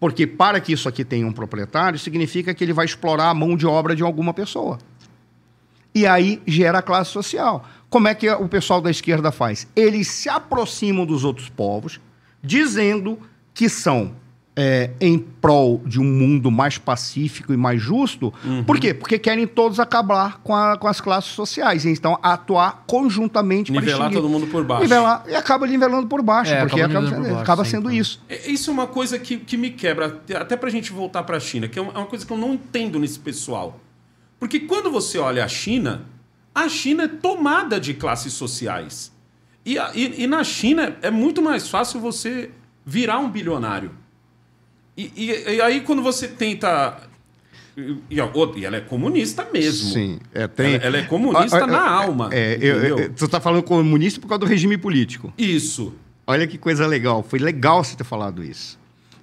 Porque para que isso aqui tenha um proprietário, significa que ele vai explorar a mão de obra de alguma pessoa. E aí gera a classe social. Como é que o pessoal da esquerda faz? Eles se aproximam dos outros povos, dizendo que são é, em prol de um mundo mais pacífico e mais justo. Por quê? Porque querem todos acabar com, a- com as classes sociais. Então, atuar conjuntamente para Nivelar todo mundo por baixo. Nivelar, e acaba nivelando por baixo, É, porque acaba acaba, por sendo, baixo, acaba sim, sendo então. isso. É- Isso é uma coisa que, que me quebra, até pra gente voltar pra China, que é uma é uma coisa que eu não entendo nesse pessoal. Porque quando você olha a China, a China é tomada de classes sociais. E, a- e- e na China é muito mais fácil você virar um bilionário. E, e- e aí quando você tenta. E, e ela é comunista mesmo. Sim, é, tem... Ela, ela é comunista Ah, ah, na ah, alma. É, eu- entendeu? eu- tu está falando comunista por causa do regime político. Isso. Olha que coisa legal. Foi legal você ter falado isso.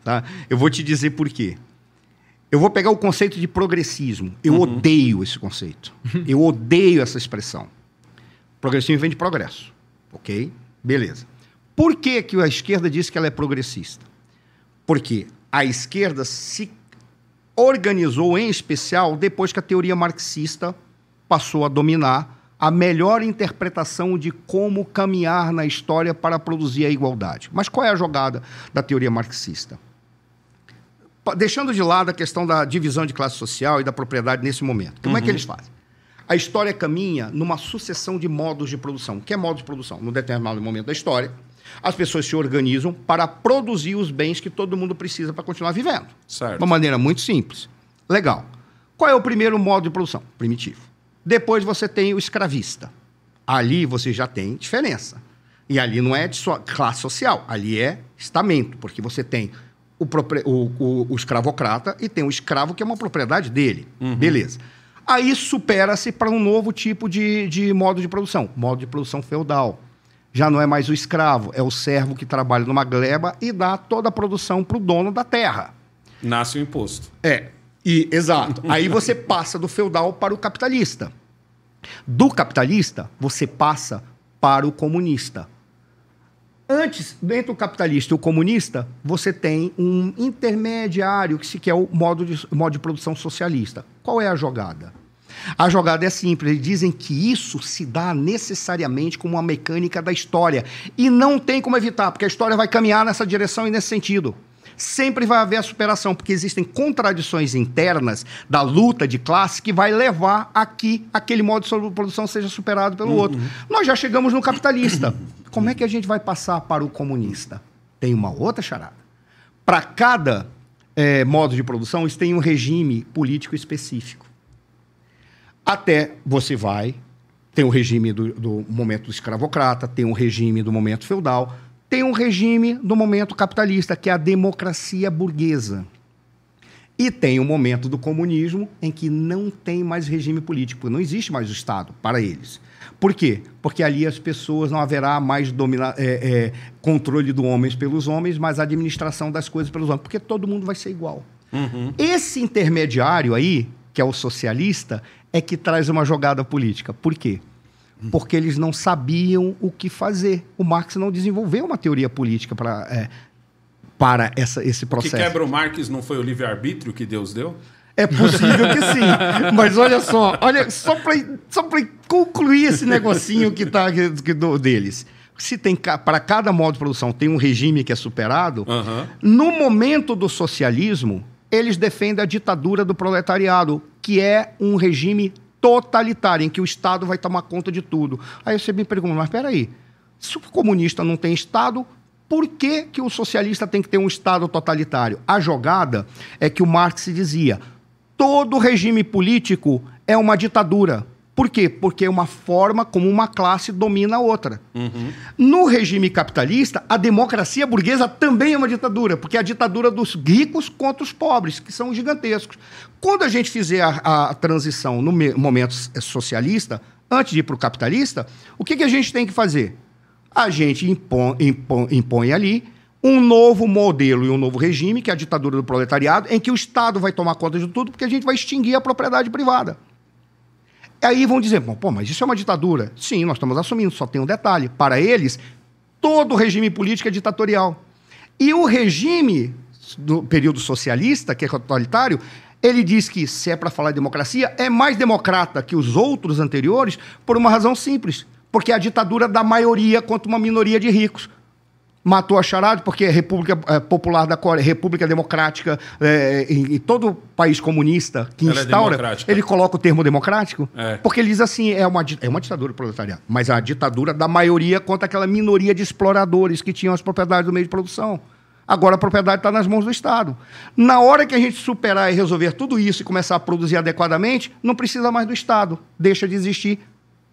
Tá? Eu vou te dizer por quê. Eu vou pegar o conceito de progressismo. Eu odeio esse conceito. [LAUGHS] Eu odeio essa expressão. Progressismo vem de progresso. Ok? Beleza. Por que, que a esquerda diz que ela é progressista? Porque a esquerda se organizou, em especial, depois que a teoria marxista passou a dominar a melhor interpretação de como caminhar na história para produzir a igualdade. Mas qual é a jogada da teoria marxista? Deixando de lado a questão da divisão de classe social e da propriedade nesse momento. Como é que eles fazem? A história caminha numa sucessão de modos de produção. O que é modo de produção? Num determinado momento da história, as pessoas se organizam para produzir os bens que todo mundo precisa para continuar vivendo. Certo. De uma maneira muito simples. Legal. Qual é o primeiro modo de produção? Primitivo. Depois você tem o escravista. Ali você já tem diferença. E ali não é de sua classe social, ali é estamento, porque você tem o, propri- o- o- o escravocrata e tem o escravo que é uma propriedade dele. Beleza. Aí supera-se para um novo tipo de, de modo de produção, modo de produção feudal. Já não é mais o escravo, é o servo que trabalha numa gleba e dá toda a produção para o dono da terra. Nasce o imposto. É, e, exato. [LAUGHS] Aí você passa do feudal para o capitalista. Do capitalista, você passa para o comunista. Antes, entre o capitalista e o comunista, você tem um intermediário que se quer o modo de, modo de produção socialista. Qual é a jogada? A jogada é simples. Eles dizem que isso se dá necessariamente como uma mecânica da história. E não tem como evitar, porque a história vai caminhar nessa direção e nesse sentido. sempre vai haver a superação, porque existem contradições internas da luta de classe que vai levar a que aquele modo de produção seja superado pelo outro. Nós já chegamos no capitalista. [COUGHS] Como é que a gente vai passar para o comunista? Tem uma outra charada. Para cada eh, modo de produção, eles têm um regime político específico. Até você vai, tem o regime do, do momento escravocrata, tem o regime do momento feudal, tem um regime do momento capitalista, que é a democracia burguesa. E tem o momento do comunismo em que não tem mais regime político, não existe mais o Estado para eles. Por quê? Porque ali as pessoas não haverá mais domina, é, é, controle do homens pelos homens, mas administração das coisas pelos homens, porque todo mundo vai ser igual. Uhum. Esse intermediário aí, que é o socialista, é que traz uma jogada política. Por quê? Porque eles não sabiam o que fazer. O Marx não desenvolveu uma teoria política para é, para essa, esse processo. Que quebra o Marx não foi o livre-arbítrio que Deus deu? É possível que sim. Mas olha só, olha, só para só concluir esse negocinho que tá que, que do, deles. Se tem para cada modo de produção tem um regime que é superado, uhum. no momento do socialismo, eles defendem a ditadura do proletariado, que é um regime totalitário, em que o Estado vai tomar conta de tudo. Aí você me pergunta, mas peraí, se o comunista não tem Estado, por que, que o socialista tem que ter um Estado totalitário? A jogada é que o Marx dizia: todo regime político é uma ditadura. Por quê? Porque é uma forma como uma classe domina a outra. Uhum. No regime capitalista, a democracia burguesa também é uma ditadura, porque é a ditadura dos ricos contra os pobres, que são gigantescos. Quando a gente fizer a, a transição no momento socialista, antes de ir para o capitalista, o que, que a gente tem que fazer? A gente impõe, impõe, impõe ali um novo modelo e um novo regime, que é a ditadura do proletariado, em que o Estado vai tomar conta de tudo, porque a gente vai extinguir a propriedade privada. Aí vão dizer, pô, mas isso é uma ditadura. Sim, nós estamos assumindo, só tem um detalhe. Para eles, todo regime político é ditatorial. E o regime do período socialista, que é totalitário, ele diz que, se é para falar de democracia, é mais democrata que os outros anteriores por uma razão simples. Porque é a ditadura da maioria contra uma minoria de ricos matou a charada, porque é República é, Popular da Coreia, República Democrática, é, em, em, todo país comunista que Ela é instaura, é ele coloca o termo democrático, é. porque ele diz assim, é uma, é uma ditadura proletariada, mas a ditadura da maioria contra aquela minoria de exploradores que tinham as propriedades do meio de produção. Agora a propriedade está nas mãos do Estado. Na hora que a gente superar e resolver tudo isso e começar a produzir adequadamente, não precisa mais do Estado. Deixa de existir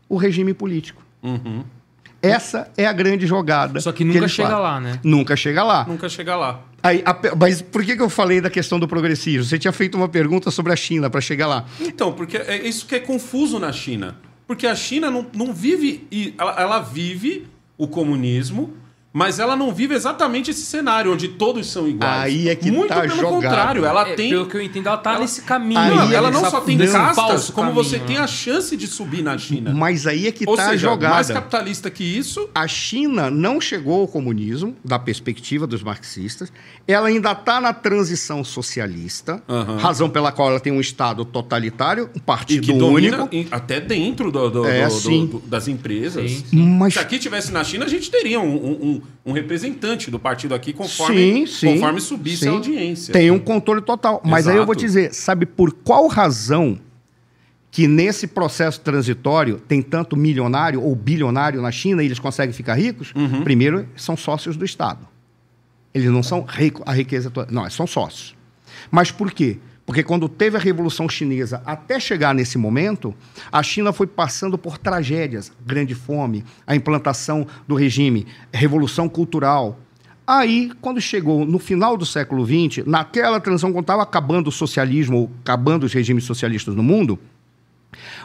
o regime político. Uhum. Essa é a grande jogada. Só que nunca que chega lá, né? Nunca chega lá. Nunca chega lá. Aí, a, mas por que, que eu falei da questão do progressismo? Você tinha feito uma pergunta sobre a China para chegar lá. Então, porque é isso que é confuso na China. Porque a China não, não vive. Ela, ela vive o comunismo mas ela não vive exatamente esse cenário onde todos são iguais. Aí é que Muito tá pelo jogado. contrário, ela é, tem. Pelo que eu entendo, ela tá ela, nesse caminho. Aí ela, não só tem castas, como caminho, você né? tem a chance de subir na China. Mas aí é que Ou tá seja, jogada. Mais capitalista que isso. A China não chegou ao comunismo, da perspectiva dos marxistas. Ela ainda está na transição socialista, uhum. razão pela qual ela tem um Estado totalitário, um partido único. Até dentro do, do, é, do, do das empresas. Sim, sim. Mas... Se aqui tivesse na China, a gente teria um, um um representante do partido aqui conforme, sim, sim, conforme subisse sim. a audiência. Tem um controle total. Mas Exato. aí eu vou te dizer, sabe por qual razão que nesse processo transitório tem tanto milionário ou bilionário na China e eles conseguem ficar ricos? Uhum. Primeiro, são sócios do Estado. Eles não são ricos, a riqueza toda. Não, são sócios. Mas por quê? Porque quando teve a Revolução Chinesa, até chegar nesse momento, a China foi passando por tragédias, grande fome, a implantação do regime, revolução cultural. Aí, quando chegou no final do século XX, naquela transição, quando estava acabando o socialismo, acabando os regimes socialistas no mundo,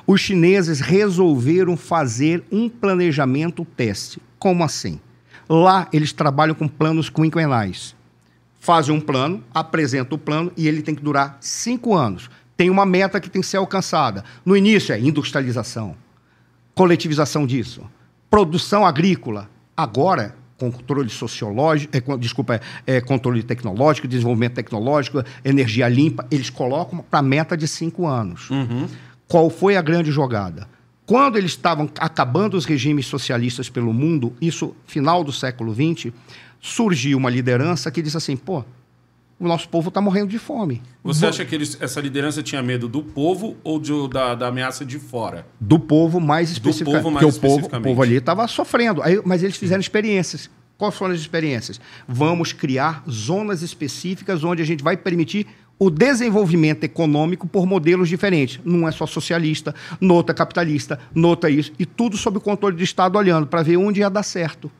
os chineses resolveram fazer um planejamento teste. Como assim? Lá, eles trabalham com planos quinquenais fazem um plano, apresenta o plano e ele tem que durar cinco anos. Tem uma meta que tem que ser alcançada. No início é industrialização, coletivização disso, produção agrícola. Agora, controle sociológico, é, desculpa, é, controle tecnológico, desenvolvimento tecnológico, energia limpa, eles colocam para a meta de cinco anos. Uhum. Qual foi a grande jogada? Quando eles estavam acabando os regimes socialistas pelo mundo, isso final do século XX, surgiu uma liderança que disse assim: pô, o nosso povo está morrendo de fome. Você acha que eles, essa liderança tinha medo do povo ou de- da, da ameaça de fora? Do povo mais especificamente. povo mais o povo, o povo ali estava sofrendo. Aí, mas eles fizeram experiências. Quais foram as experiências? Vamos criar zonas específicas onde a gente vai permitir o desenvolvimento econômico por modelos diferentes. Não é só socialista, noutra capitalista, noutra isso. E tudo sob o controle do Estado olhando para ver onde ia dar certo.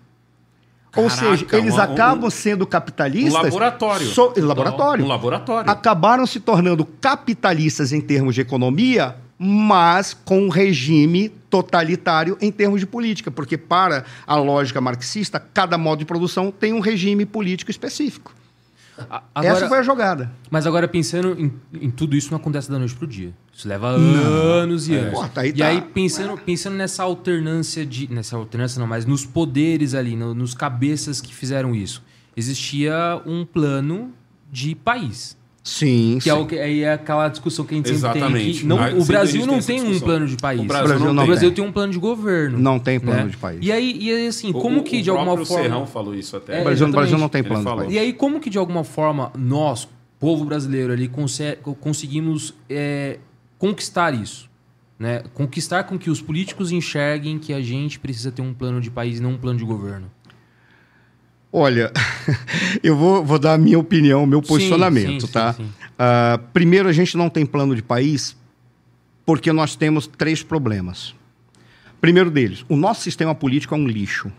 Ou Caraca, seja, eles acabam um- sendo capitalistas. Um laboratório. so- laboratório. Um laboratório. Acabaram se tornando capitalistas em termos de economia, mas com um regime totalitário em termos de política. Porque, para a lógica marxista, cada modo de produção tem um regime político específico. A- Essa Agora, foi a jogada. Mas agora pensando em, em tudo isso, não acontece da noite pro dia. Isso leva anos e anos. Pô, tá aí e tá. aí, pensando, pensando nessa alternância de. Nessa alternância não, mas nos poderes ali, no- nos cabeças que fizeram isso. Existia um plano de país. Sim, Que é, o que, aí é aquela discussão que a gente sempre tem. Exatamente. Que não, o Brasil não tem um plano de país. O Brasil Brasil não O tem. Brasil tem um plano de governo. Não tem plano né? de país. E aí, e aí, assim, O- como o- que o de alguma forma. Serrão falou isso até. É, o Brasil, o Brasil não tem plano de país. E aí, como que de alguma forma nós, povo brasileiro ali, conse- conseguimos é, conquistar isso? Né? Conquistar com que os políticos enxerguem que a gente precisa ter um plano de país e não um plano de governo. Olha, [LAUGHS] eu vou, vou dar a minha opinião, o meu Sim, posicionamento, sim, tá? sim, sim. Ah, primeiro, a gente não tem plano de país porque nós temos três problemas. Primeiro deles, o nosso sistema político é um lixo.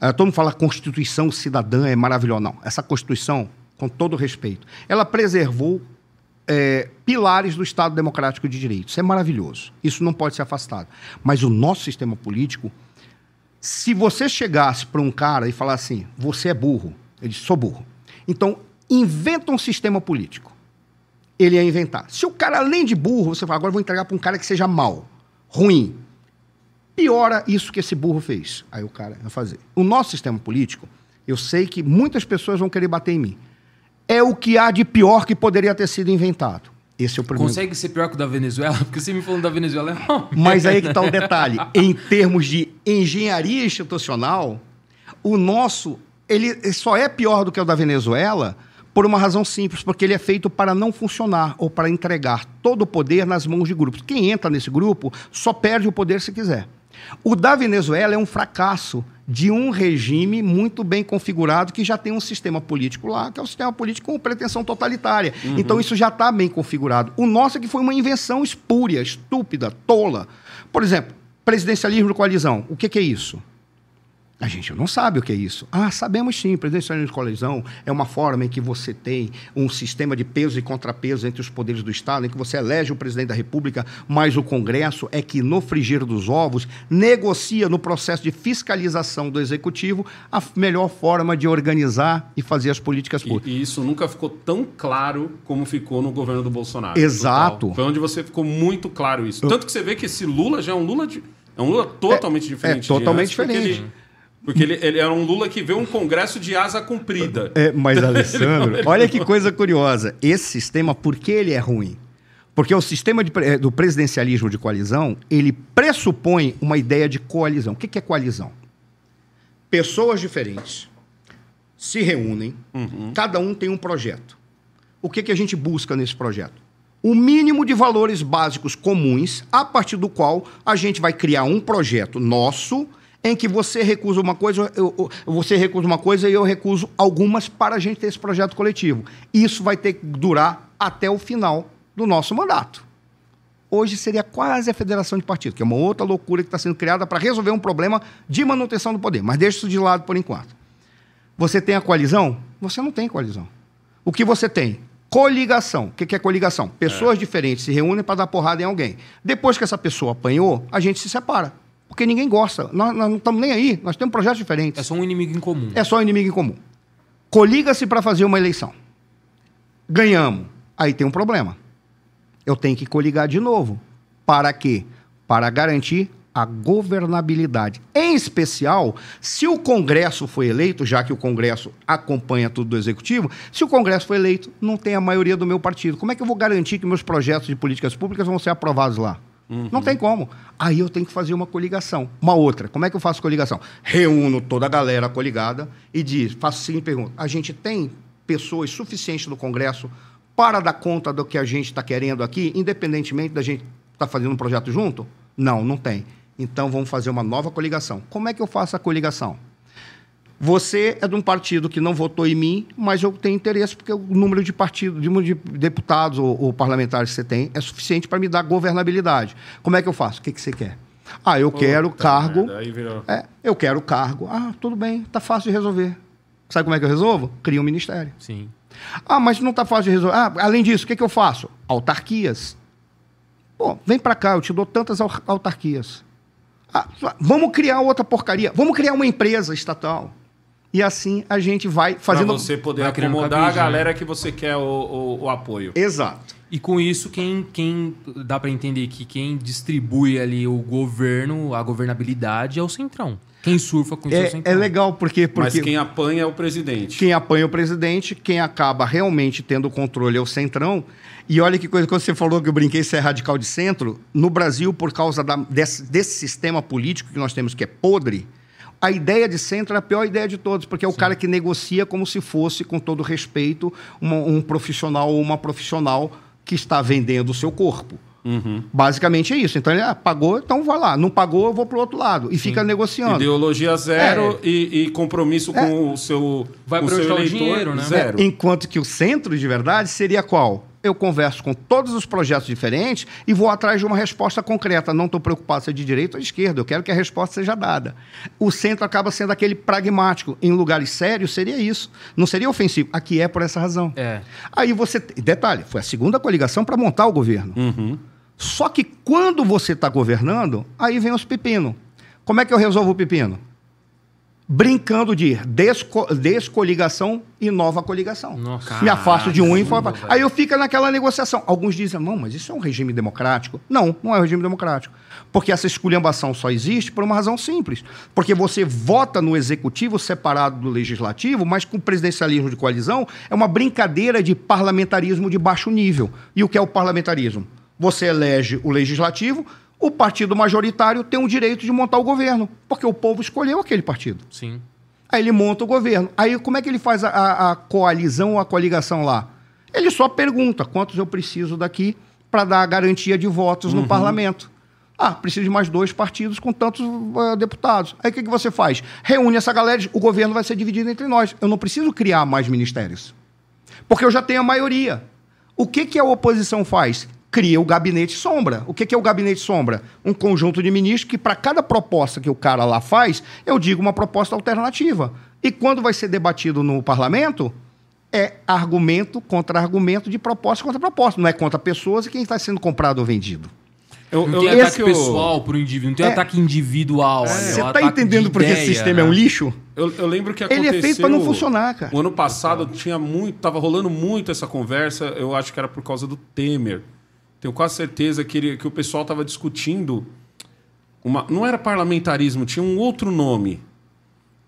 Ah, todo mundo fala Constituição cidadã é maravilhosa. Não, essa Constituição, com todo respeito, ela preservou é, pilares do Estado Democrático de Direito. Isso é maravilhoso. Isso não pode ser afastado. Mas o nosso sistema político, se você chegasse para um cara e falar assim, você é burro, ele diz, sou burro. Então, inventa um sistema político. Ele ia inventar. Se o cara, além de burro, você fala, agora vou entregar para um cara que seja mau, ruim, piora isso que esse burro fez. Aí o cara vai fazer. O nosso sistema político, eu sei que muitas pessoas vão querer bater em mim. É o que há de pior que poderia ter sido inventado. Esse é o primeiro. Consegue ser pior que o da Venezuela? [LAUGHS] Porque você me falando da Venezuela é uma Mas aí que está o [LAUGHS] detalhe. Em termos de engenharia institucional, o nosso ele só é pior do que o da Venezuela por uma razão simples, porque ele é feito para não funcionar ou para entregar todo o poder nas mãos de grupos. Quem entra nesse grupo só perde o poder se quiser. O da Venezuela é um fracasso de um regime muito bem configurado que já tem um sistema político lá, que é o sistema político com pretensão totalitária. Então isso já está bem configurado. O nosso é que foi uma invenção espúria, estúpida, tola. Por exemplo, presidencialismo de coalizão. O que, que é isso? A gente não sabe o que é isso. Ah, sabemos sim. Presidencialismo de coalizão é uma forma em que você tem um sistema de peso e contrapeso entre os poderes do Estado, em que você elege o presidente da República, mas o Congresso é que, no frigir dos ovos, negocia no processo de fiscalização do Executivo a melhor forma de organizar e fazer as políticas E, públicas. e isso nunca ficou tão claro como ficou no governo do Bolsonaro. Exato. Total. Foi onde você ficou muito claro isso. Tanto que você vê que esse Lula já é um Lula de, é um Lula totalmente diferente. de totalmente antes, diferente. ele- Porque ele, ele era um Lula que vê um congresso de asa comprida. É, mas, [LAUGHS] Alessandro, olha que coisa curiosa. Esse sistema, por que ele é ruim? Porque o sistema de eh, do presidencialismo de coalizão, ele pressupõe uma ideia de coalizão. O que é coalizão? Pessoas diferentes se reúnem, cada um tem um projeto. O que, que a gente busca nesse projeto? O mínimo de valores básicos comuns, a partir do qual a gente vai criar um projeto nosso, em que você recusa uma coisa, eu- você recusa uma coisa e eu recuso algumas para a gente ter esse projeto coletivo. Isso vai ter que durar até o final do nosso mandato. Hoje seria quase a federação de partidos, que é uma outra loucura que está sendo criada para resolver um problema de manutenção do poder. Mas deixa isso de lado por enquanto. Você tem a coalizão? Você não tem coalizão. O que você tem? Coligação. O que que é coligação? Pessoas diferentes se reúnem para dar porrada em alguém. Depois que essa pessoa apanhou, a gente se separa. Porque ninguém gosta. Nós, nós não estamos nem aí. Nós temos projetos diferentes. É só um inimigo em comum. É só inimigo em comum. Coliga-se para fazer uma eleição. Ganhamos. Aí tem um problema. Eu tenho que coligar de novo. Para quê? Para garantir a governabilidade. Em especial, se o Congresso foi eleito, já que o Congresso acompanha tudo do Executivo, se o Congresso foi eleito, não tem a maioria do meu partido. Como é que eu vou garantir que meus projetos de políticas públicas vão ser aprovados lá? Não tem como. Aí eu tenho que fazer uma coligação. Uma outra. Como é que eu faço coligação? Reúno toda a galera coligada e diz, faço a seguinte pergunta. A gente tem pessoas suficientes no Congresso para dar conta do que a gente está querendo aqui, independentemente da gente estar tá fazendo um projeto junto? Não, não tem. Então vamos fazer uma nova coligação. Como é que eu faço a coligação? Você é de um partido que não votou em mim, mas eu tenho interesse porque o número de partidos, de, de deputados ou, ou, parlamentares que você tem é suficiente para me dar governabilidade. Como é que eu faço? O que, que você quer? Ah, eu Puta quero cargo. É, eu quero cargo. Ah, tudo bem, tá fácil de resolver. Sabe como é que eu resolvo? Cria um ministério. Sim. Ah, mas não tá fácil de resolver. Ah, além disso, o que, que eu faço? Autarquias. Pô, vem para cá, eu te dou tantas autarquias. Ah, vamos criar outra porcaria. Vamos criar uma empresa estatal. E assim a gente vai fazendo. Pra você poder vai acomodar a galera que você quer o, o, o, apoio. Exato. E com isso, quem, quem dá para entender que quem distribui ali o governo, a governabilidade é o Centrão. Quem surfa com isso é, é o Centrão. É legal, porque, porque. Mas quem apanha é o presidente. Quem apanha é o presidente, quem acaba realmente tendo o controle é o Centrão. E olha que coisa, quando você falou que eu brinquei ser radical de centro, no Brasil, por causa da, desse, desse sistema político que nós temos que é podre a ideia de centro é a pior ideia de todos, porque é o Sim. cara que negocia como se fosse, com todo respeito, uma, um profissional ou uma profissional que está vendendo o seu corpo. Uhum. Basicamente é isso. Então ele ah, pagou, então vai lá. Não pagou, eu vou para o outro lado. E Sim. fica negociando. Ideologia zero é. e, e, compromisso é. com o seu, vai com o seu eleitor, dinheiro, né? zero. É. Enquanto que o centro de verdade seria qual? Eu converso com todos os projetos diferentes e vou atrás de uma resposta concreta. Não estou preocupado se é de direita ou de esquerda, eu quero que a resposta seja dada. O centro acaba sendo aquele pragmático. Em lugares sérios, seria isso. Não seria ofensivo. Aqui é por essa razão. É. Aí você. Detalhe, foi a segunda coligação para montar o governo. Uhum. Só que quando você está governando, aí vem os pepinos. Como é que eu resolvo o pepino? Brincando de desco, descoligação e nova coligação. Nossa, Me afasto de um e Aí eu fico naquela negociação. Alguns dizem, não, mas isso é um regime democrático. Não, não é um regime democrático. Porque essa esculhambação só existe por uma razão simples. Porque você vota no executivo separado do legislativo, mas com presidencialismo de coalizão é uma brincadeira de parlamentarismo de baixo nível. E o que é o parlamentarismo? Você elege o legislativo, o partido majoritário tem o direito de montar o governo, porque o povo escolheu aquele partido. Sim. Aí ele monta o governo. Aí como é que ele faz a, a coalizão ou a coligação lá? Ele só pergunta quantos eu preciso daqui para dar a garantia de votos uhum. no parlamento. Ah, preciso de mais dois partidos com tantos uh, deputados. Aí o que, que você faz? Reúne essa galera, o governo vai ser dividido entre nós. Eu não preciso criar mais ministérios. Porque eu já tenho a maioria. O que, que a oposição faz? Cria o gabinete sombra. O que é o gabinete sombra? Um conjunto de ministros que, para cada proposta que o cara lá faz, eu digo uma proposta alternativa. E quando vai ser debatido no parlamento, é argumento contra argumento de proposta contra proposta. Não é contra pessoas e quem está sendo comprado ou vendido. Eu, não eu tem ataque pessoal para o indivíduo, não tem é, ataque individual. É, você está entendendo porque esse sistema né? é um lixo? Eu, eu, lembro que aconteceu... Ele é feito para não funcionar, cara. O ano passado tinha muito, tava rolando muito essa conversa, eu acho que era por causa do Temer. Tenho quase certeza que, ele, que o pessoal estava discutindo. Uma, não era parlamentarismo, tinha um outro nome.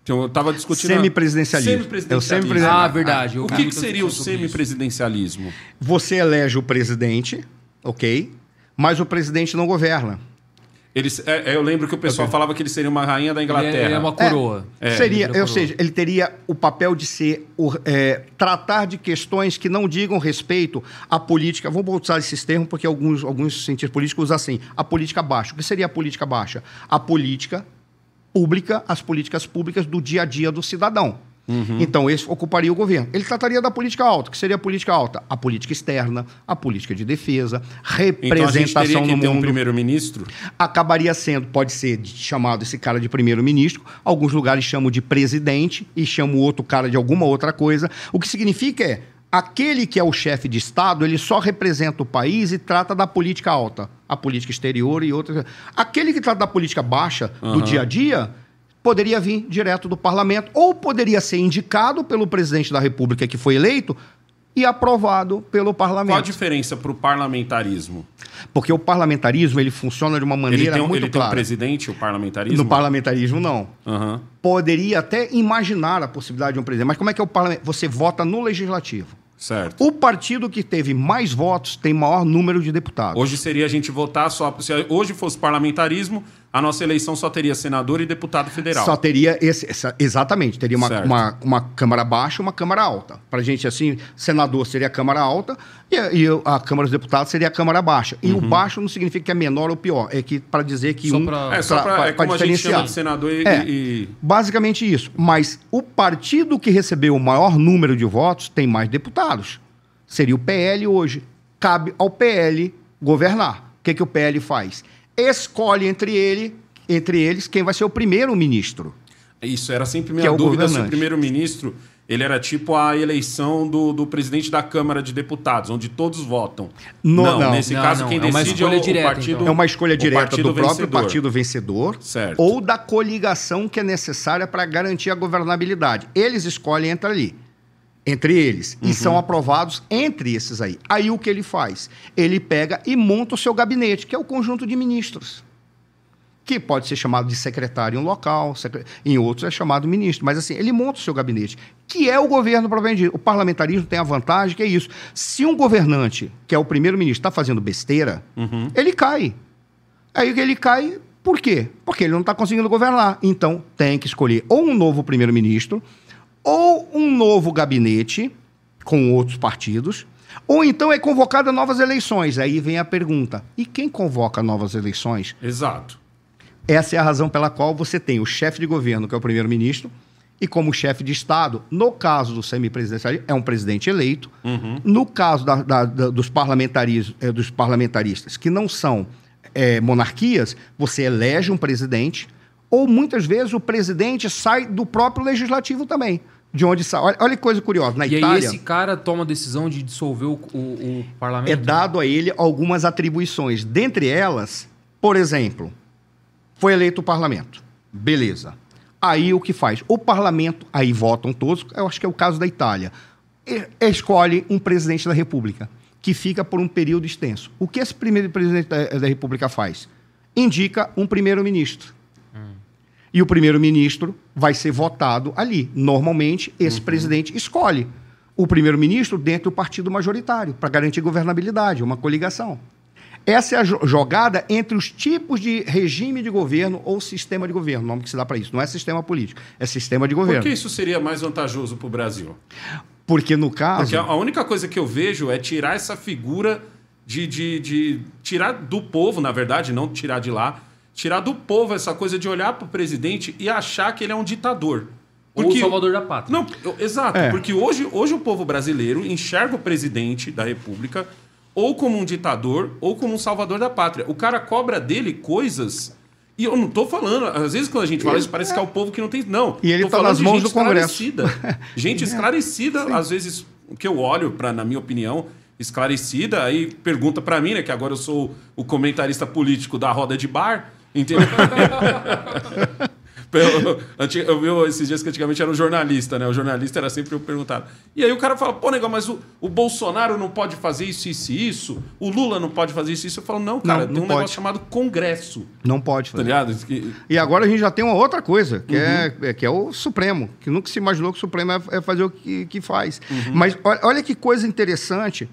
Então, eu estava discutindo. Semipresidencialismo. Semipresidencialismo. É o semipresidencialismo. Ah, verdade. o que, que seria o semipresidencialismo? Você elege o presidente, ok? Mas o presidente não governa. Eles, é, é, eu lembro que o pessoal okay. falava que ele seria uma rainha da Inglaterra. Ele é, ele é uma coroa. É, seria, ou seja, ele teria o papel de ser o, é, tratar de questões que não digam respeito à política. Vamos usar esses termos porque alguns, alguns cientistas políticos usam assim: a política baixa. O que seria a política baixa? A política pública, as políticas públicas do dia a dia do cidadão. Uhum. Então, esse ocuparia o governo. Ele trataria da política alta. que seria a política alta? A política externa, a política de defesa, representação então, teria que no ter mundo. um primeiro-ministro? Acabaria sendo, pode ser chamado esse cara de primeiro-ministro. Alguns lugares chamam de presidente e chamam o outro cara de alguma outra coisa. O que significa é aquele que é o chefe de Estado, ele só representa o país e trata da política alta, a política exterior e outras. Aquele que trata da política baixa, uhum. do dia a dia, poderia vir direto do parlamento ou poderia ser indicado pelo presidente da República que foi eleito e aprovado pelo parlamento. Qual a diferença para o parlamentarismo? Porque o parlamentarismo ele funciona de uma maneira ele tem, muito ele clara. Ele tem um presidente, o parlamentarismo? No parlamentarismo, não. Uhum. Poderia até imaginar a possibilidade de um presidente. Mas como é que é o parlamento? Você vota no legislativo. Certo. O partido que teve mais votos tem maior número de deputados. Hoje seria a gente votar só. Se hoje fosse parlamentarismo, a nossa eleição só teria senador e deputado federal. Só teria esse, essa- exatamente, teria uma, Certo. uma, uma Câmara baixa e uma Câmara alta. Pra gente, assim, senador seria a Câmara alta e a, e a Câmara dos Deputados seria a Câmara baixa. E o baixo não significa que é menor ou pior, é que para dizer que Só um. pra- É, só pra, é como a gente chama diferenciar. de senador e... É. e- Basicamente isso. Mas o partido que recebeu o maior número de votos tem mais deputados. Seria o PL hoje. Cabe ao PL governar. O que, que o PL faz? Escolhe entre, ele, entre eles quem vai ser o primeiro-ministro. Isso, era sempre Que minha é o dúvida se o primeiro-ministro ele era tipo a eleição do, do presidente da Câmara de Deputados, onde todos votam. No- não, não. nesse Não, caso não, quem é uma decide é o, direta, partido então. É uma escolha direta do próprio vencedor. partido vencedor Certo. ou da coligação que é necessária para garantir a governabilidade. Eles escolhem entre ali, entre eles, Uhum. e são aprovados entre esses aí. Aí o que ele faz? Ele pega e monta o seu gabinete, que é o conjunto de ministros. Que pode ser chamado de secretário em um local, secre- em outros é chamado ministro. Mas assim, ele monta o seu gabinete, que é o governo propriamente dito. O parlamentarismo tem a vantagem que é isso. Se um governante, que é o primeiro-ministro, está fazendo besteira, Uhum. ele cai. Aí ele cai, por quê? Porque ele não está conseguindo governar. Então, tem que escolher ou um novo primeiro-ministro, ou um novo gabinete com outros partidos, ou então é convocada novas eleições. Aí vem a pergunta: e quem convoca novas eleições? Exato. Essa é a razão pela qual você tem o chefe de governo, que é o primeiro-ministro, e como chefe de Estado, no caso do semipresidencialismo, é um presidente eleito. No caso da- da- da- dos, parlamentaris- eh, dos parlamentaristas, que não são eh, monarquias, você elege um presidente, ou muitas vezes o presidente sai do próprio legislativo também. De onde sai. Olha, olha que coisa curiosa. Na E Itália esse cara toma a decisão de dissolver o, o- o parlamento? é dado a ele algumas atribuições. Dentre elas, por exemplo, foi eleito o parlamento. Beleza. Aí o que faz? O parlamento, aí votam todos, eu acho que é o caso da Itália, e- escolhe um presidente da República, que fica por um período extenso. O que esse primeiro presidente da, da República faz? Indica um primeiro-ministro. E o primeiro-ministro vai ser votado ali. Normalmente, esse presidente escolhe o primeiro-ministro dentro do partido majoritário, para garantir governabilidade, uma coligação. Essa é a jo- jogada entre os tipos de regime de governo ou sistema de governo, o nome que se dá para isso. Não é sistema político, é sistema de Por governo. que isso seria mais vantajoso para o Brasil? Porque no caso. Porque a a única coisa que eu vejo é tirar essa figura de, de, de- tirar do povo, na verdade, não tirar de lá, tirar do povo essa coisa de olhar para o presidente e achar que ele é um ditador. Ou o salvador da pátria. Não, eu- exato, É. porque hoje, hoje o povo brasileiro enxerga o presidente da República ou como um ditador ou como um salvador da pátria. O cara cobra dele coisas. E eu não tô falando, às vezes quando a gente fala isso, parece que é o povo que não tem. Não. E ele tô tá falando nas de mãos gente do Congresso. esclarecida. [LAUGHS] Gente esclarecida, às vezes, o que eu olho, pra, na minha opinião, esclarecida, aí pergunta pra mim, né, que agora eu sou o comentarista político da roda de bar, entendeu? [LAUGHS] Eu vi esses dias que antigamente era um jornalista, né? O jornalista era sempre eu perguntado. E aí o cara fala, pô, negão, mas o, o Bolsonaro não pode fazer isso, isso e isso, o Lula não pode fazer isso e isso. Eu falo, não, cara, Não, tem não um pode. negócio chamado Congresso, Não pode tá fazer. ligado? Que- E agora a gente já tem uma outra coisa, que, Uhum. é, é- que é o Supremo, que nunca se imaginou que o Supremo é, é fazer o que, que faz. Uhum. Mas olha, olha que coisa interessante,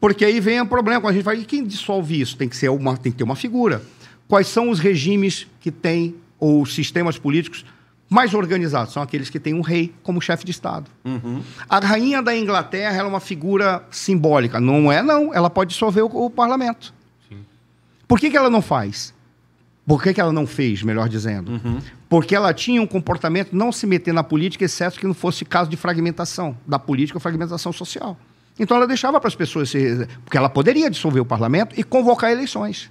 porque aí vem o problema, quando a gente fala, e quem dissolve isso? Tem que, ser uma, tem que ter uma figura. Quais são os regimes que têm, ou os sistemas políticos mais organizados? São aqueles que têm um rei como chefe de Estado. Uhum. A rainha da Inglaterra ela é uma figura simbólica. Não é, não. Ela pode dissolver o, o parlamento. Por que, que ela não faz? Por que, que ela não fez, melhor dizendo? Porque ela tinha um comportamento não se meter na política, exceto que não fosse caso de fragmentação da política ou fragmentação social. Então ela deixava para as pessoas se. Porque ela poderia dissolver o parlamento e convocar eleições.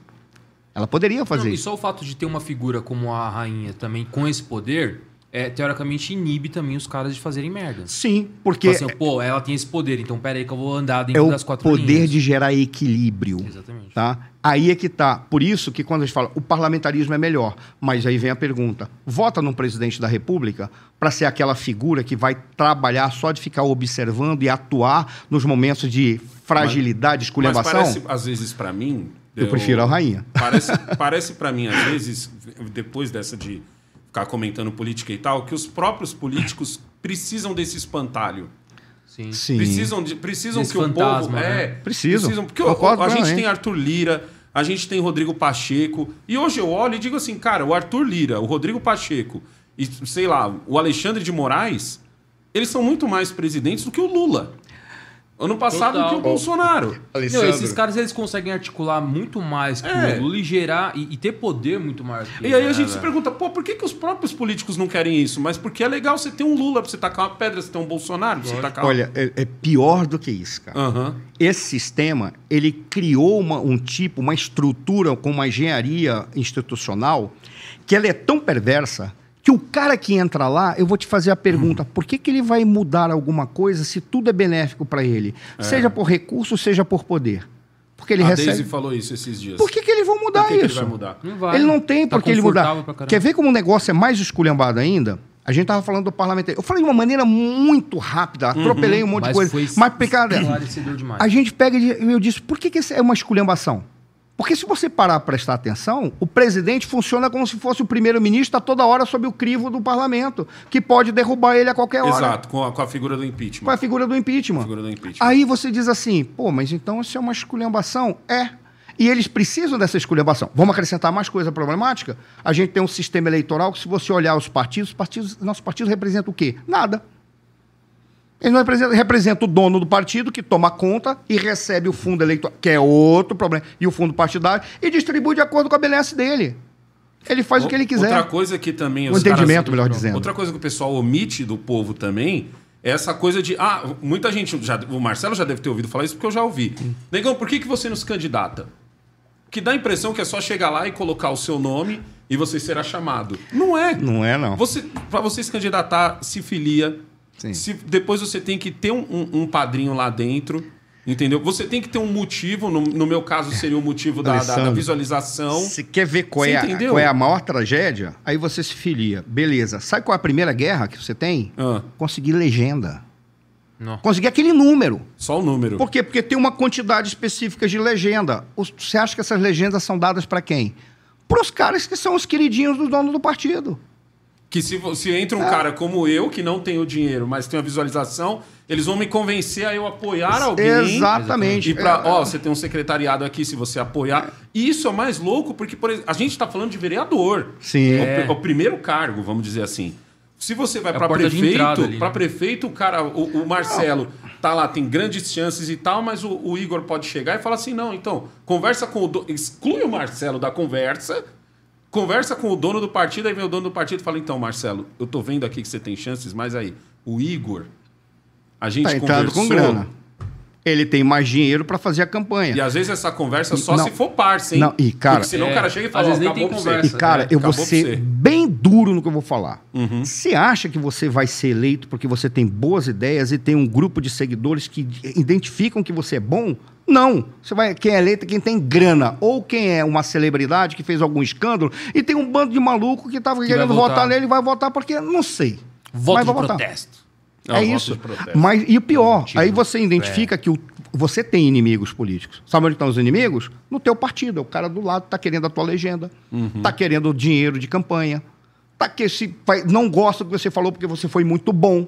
Ela poderia fazer Não, e isso. só o fato de ter uma figura como a rainha também com esse poder, é, teoricamente inibe também os caras de fazerem merda. Sim, porque assim, pô, ela tem esse poder, então pera aí que eu vou andar é dentro o das quatro poder linhas. de gerar equilíbrio. Exatamente. Tá? Aí é que tá. Por isso que quando a gente fala o parlamentarismo é melhor, mas aí vem a pergunta: vota num presidente da República para ser aquela figura que vai trabalhar só de ficar observando e atuar nos momentos de fragilidade, Mas esculhambação? parece, às vezes, pra mim. Eu prefiro a rainha. Parece, [LAUGHS] parece para mim, às vezes, depois dessa de ficar comentando política e tal, que os próprios políticos precisam desse espantalho. Sim. Sim. Precisam, de, precisam que o fantasma, povo. né? É, Precisam. Porque o- Concordo a gente plenamente. tem Arthur Lira, A gente tem Rodrigo Pacheco. E hoje eu olho e digo assim, cara, o Arthur Lira, o Rodrigo Pacheco e, sei lá, o Alexandre de Moraes, eles são muito mais presidentes do que o Lula. Ano passado Total. do que o Bolsonaro. Não, esses caras eles conseguem articular muito mais que É. o Lula e gerar e, e ter poder muito maior que E aí a né, gente se pergunta, pô, por que, que os próprios políticos não querem isso? Mas porque é legal você ter um Lula pra você tacar uma pedra, você ter um Bolsonaro pra você tacar Olha, é, é pior do que isso, cara. Aham. Esse sistema, ele criou uma- um tipo, uma estrutura com uma engenharia institucional que ela é tão perversa que o cara que entra lá, eu vou te fazer a pergunta, por que, que ele vai mudar alguma coisa se tudo é benéfico para ele? Seja por recurso, seja por poder. Porque ele a recebe... Daisy falou isso esses dias. Por que, que eles vão mudar Por que que ele isso? vai mudar? Não vai. Ele não tem Tá por que ele mudar. Quer ver como o negócio é mais esculhambado ainda? A gente tava falando do parlamento. Eu falei de uma maneira muito rápida, atropelei um monte de coisa. foi Mas, cara, demais. a gente pega e eu disse, por que, que isso é uma esculhambação? Porque se você parar para prestar atenção, o presidente funciona como se fosse o primeiro-ministro, está toda hora sob o crivo do parlamento, que pode derrubar ele a qualquer hora. Exato, com a, com a figura do impeachment. Com a figura do impeachment. figura do impeachment. Aí você diz assim, pô, mas então isso é uma esculhambação? É. E eles precisam dessa esculhambação. Vamos acrescentar mais coisa problemática? A gente tem um sistema eleitoral que, se você olhar os partidos, os partidos nosso partido representa o quê? Nada. Ele não representa, representa o dono do partido, que toma conta e recebe o fundo eleitoral, que é outro problema, e o fundo partidário, e distribui de acordo com a benesse dele. Ele faz o que ele quiser. Outra coisa que também... O os entendimento, melhor dizendo. Outra coisa que o pessoal omite do povo também é essa coisa de... Ah, muita gente... Já, o Marcelo já deve ter ouvido falar isso porque eu já ouvi. Negão, por que, que você não se candidata? Que dá a impressão que é só chegar lá e colocar o seu nome e você será chamado. Não é. Não é, não. Você, para você se candidatar, se filia. Se, depois você tem que ter um, um- um padrinho lá dentro. Entendeu? Você tem que ter um motivo. No, no meu caso, seria o motivo da, da- da visualização. Se quer ver qual é, a, qual é a maior tragédia, aí você se filia. Beleza. Sabe qual é a primeira guerra que você tem? Ah, Conseguir legenda. Não. Conseguir aquele número. só o número. Por quê? Porque tem uma quantidade específica de legenda. Você acha que essas legendas são dadas para quem? Para os caras que são os queridinhos do dono do partido. Que se, se entra um É. cara como eu, que não tem o dinheiro, mas tem a visualização, eles vão me convencer a eu apoiar alguém. Exatamente. E pra, É. ó, você tem um secretariado aqui, se você apoiar. E isso é mais louco, porque, por exemplo, a gente tá falando de vereador. Sim. É o, É. o primeiro cargo, vamos dizer assim. Se você vai É a pra porta de prefeito, ali, para né? prefeito, o cara, o, o Marcelo tá lá, tem grandes chances e tal, mas o, o Igor pode chegar e falar assim: não, então, conversa com o. Do... Exclui o Marcelo da conversa, conversa com o dono do partido, aí vem o dono do partido e fala: então, Marcelo, eu tô vendo aqui que você tem chances, mas aí, o Igor, a gente Tá entrando conversou. com grana. Ele tem mais dinheiro para fazer a campanha. E às vezes essa conversa só Não. se for parça, hein? Não, e, cara, Porque senão é, o cara chega e às fala: vezes ó, nem tem conversa. E, cara, É, eu vou acabou ser bem duro no que eu vou falar. Uhum. Você acha que você vai ser eleito porque você tem boas ideias e tem um grupo de seguidores que identificam que você é bom? Não. Você vai, quem é eleito é quem tem grana. Ou quem é uma celebridade que fez algum escândalo e tem um bando de maluco que estava querendo vai votar. votar. nele e vai votar porque não sei. Voto Mas de vai votar. protesto. Não, é voto isso. Mas e o pior, Mentira. aí você identifica que o- você tem inimigos políticos. Sabe onde estão os inimigos? No teu partido. É o cara do lado está querendo a tua legenda, está querendo dinheiro de campanha, tá que se vai- não gosta do que você falou porque você foi muito bom.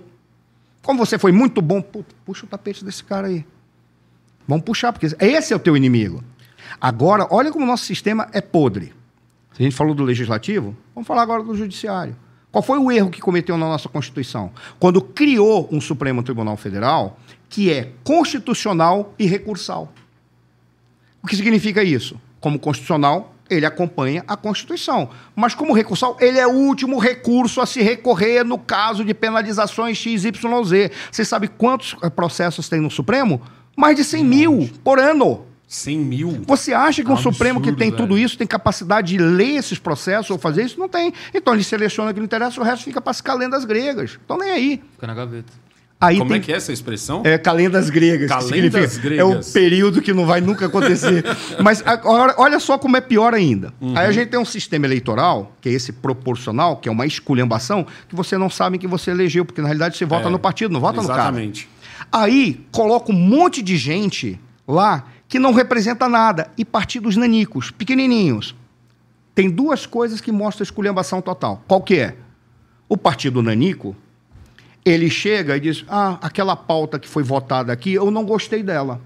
Como você foi muito bom, pu- puxa o tapete desse cara aí. Vamos puxar, porque esse é o teu inimigo. Agora, olha como o nosso sistema é podre. A gente falou do legislativo, vamos falar agora do judiciário. Qual foi o erro que cometeu na nossa Constituição? Quando criou um Supremo Tribunal Federal que é constitucional e recursal. O que significa isso? Como constitucional, ele acompanha a Constituição. Mas como recursal, ele é o último recurso a se recorrer no caso de penalizações XYZ. Você sabe quantos eh, processos tem no Supremo? Mais de 100 mil por ano. 100 mil. Você acha que É um um Supremo que absurdo, tem velho. tudo isso tem capacidade de ler esses processos ou fazer isso? Não tem. Então ele seleciona o que não interessa, o resto fica para as calendas gregas. Então nem aí. Fica na gaveta. Aí Como tem é que é essa expressão? é, calendas gregas. Calendas significa- gregas. É um período que não vai nunca acontecer. [LAUGHS] Mas agora, olha só como é pior ainda. Uhum. Aí a gente tem um sistema eleitoral, que é esse proporcional, que é uma esculhambação, que você não sabe que você elegeu, porque na realidade você vota É, no partido, não vota no cara. Exatamente. Aí coloca um monte de gente lá que não representa nada. E partidos nanicos, pequenininhos. Tem duas coisas que mostram a esculhambação total. Qual que é? O partido nanico, ele chega e diz, ah, aquela pauta que foi votada aqui, eu não gostei dela.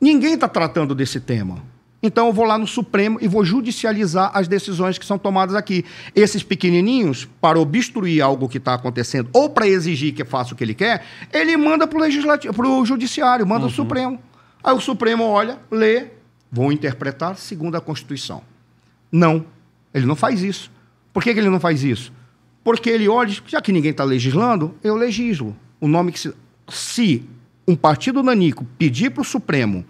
Ninguém está tratando desse tema. Então eu vou lá no Supremo e vou judicializar as decisões que são tomadas aqui. Esses pequenininhos, para obstruir algo que está acontecendo ou para exigir que faça o que ele quer, ele manda para o legislativo, para o judiciário, manda o Supremo. Aí o Supremo olha, lê, vou interpretar segundo a Constituição. Não, ele não faz isso. Por que, que ele não faz isso? Porque ele olha, já que ninguém está legislando, eu legislo. O nome que se, se um partido nanico pedir para o Supremo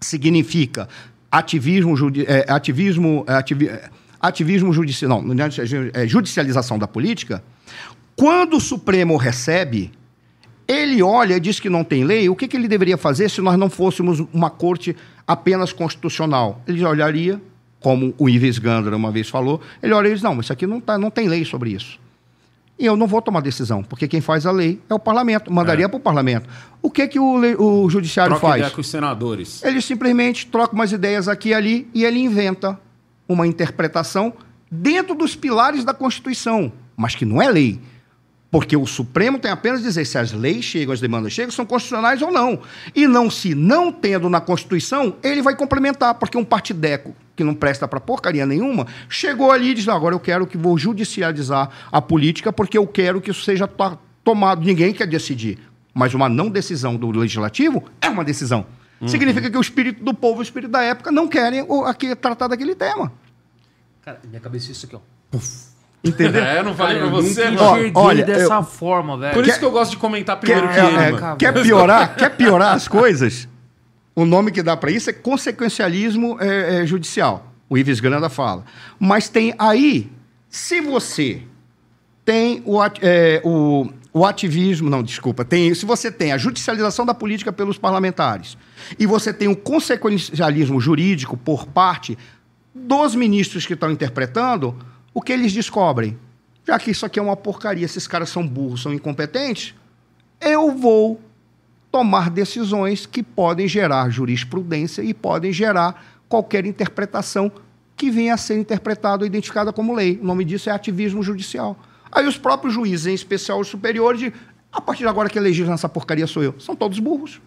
significa ativismo, judi é, ativismo, é, ativi é, ativismo judicial, não, é, judicialização da política, quando o Supremo recebe, ele olha e diz que não tem lei, o que, que ele deveria fazer se nós não fôssemos uma corte apenas constitucional? Ele olharia, como o Ives Gandra uma vez falou, ele olha e diz, não, isso aqui não, tá, não tem lei sobre isso. E eu não vou tomar decisão, porque quem faz a lei é o parlamento, mandaria é. para o parlamento. O que, que o, o judiciário Troca faz? Ideia com os senadores. Ele simplesmente troca umas ideias aqui e ali e ele inventa uma interpretação dentro dos pilares da Constituição, mas que não é lei. Porque o Supremo tem apenas dizer se as leis chegam, as demandas chegam, são constitucionais ou não. E não se não tendo na Constituição, ele vai complementar, porque um partideco que não presta para porcaria nenhuma, chegou ali e disse: agora eu quero que vou judicializar a política, porque eu quero que isso seja to tomado. Ninguém quer decidir. Mas uma não decisão do legislativo é uma decisão. Uhum. Significa que o espírito do povo, o espírito da época, não querem aqui, tratar daquele tema. Cara, minha cabeça é isso aqui, ó. Puf. Entendeu? É, não falei pra você, Ó, olha, dessa eu... forma, velho. Por isso que eu gosto de comentar primeiro quer, que ele, é, Quer piorar, [LAUGHS] quer piorar as coisas? O nome que dá para isso é consequencialismo é, é, judicial. O Ives Granda fala. Mas tem aí, se você tem o, é, o, o ativismo, não, desculpa, tem, se você tem a judicialização da política pelos parlamentares e você tem o consequencialismo jurídico por parte dos ministros que estão interpretando, o que eles descobrem? Já que isso aqui é uma porcaria, esses caras são burros, são incompetentes, eu vou tomar decisões que podem gerar jurisprudência e podem gerar qualquer interpretação que venha a ser interpretada ou identificada como lei. O nome disso é ativismo judicial. Aí os próprios juízes, em especial os superiores, de, a partir de agora que legisla essa porcaria sou eu. São todos burros.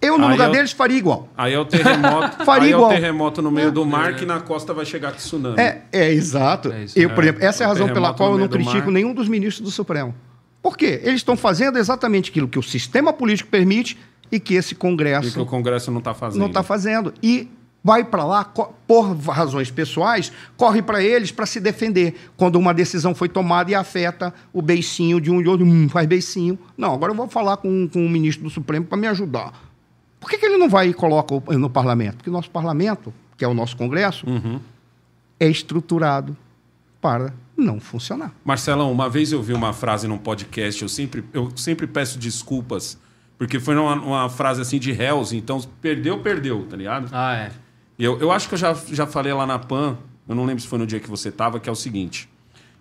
Eu, no aí lugar é o, deles, faria igual. Aí é o terremoto, [LAUGHS] faria aí igual. é o terremoto no meio é. do mar que na costa vai chegar tsunami. É, é exato. É eu, por exemplo, essa é a razão pela qual eu não critico nenhum dos ministros do Supremo. Por quê? Eles estão fazendo exatamente aquilo que o sistema político permite e que esse Congresso. E que o Congresso não está fazendo. Não está fazendo. E vai para lá, por razões pessoais, corre para eles para se defender. Quando uma decisão foi tomada e afeta o beicinho de um e outro, hum, faz beicinho. Não, agora eu vou falar com, com o ministro do Supremo para me ajudar. Por que, que, ele não vai e coloca no parlamento? Porque o nosso parlamento, que é o nosso Congresso, uhum. é estruturado para não funcionar. Marcelão, uma vez eu vi uma frase num podcast, eu sempre, eu sempre peço desculpas, porque foi uma, uma frase assim de réus, então perdeu, perdeu, tá ligado? Ah, é. Eu, eu acho que eu já, já falei lá na PAN, eu não lembro se foi no dia que você estava, que é o seguinte.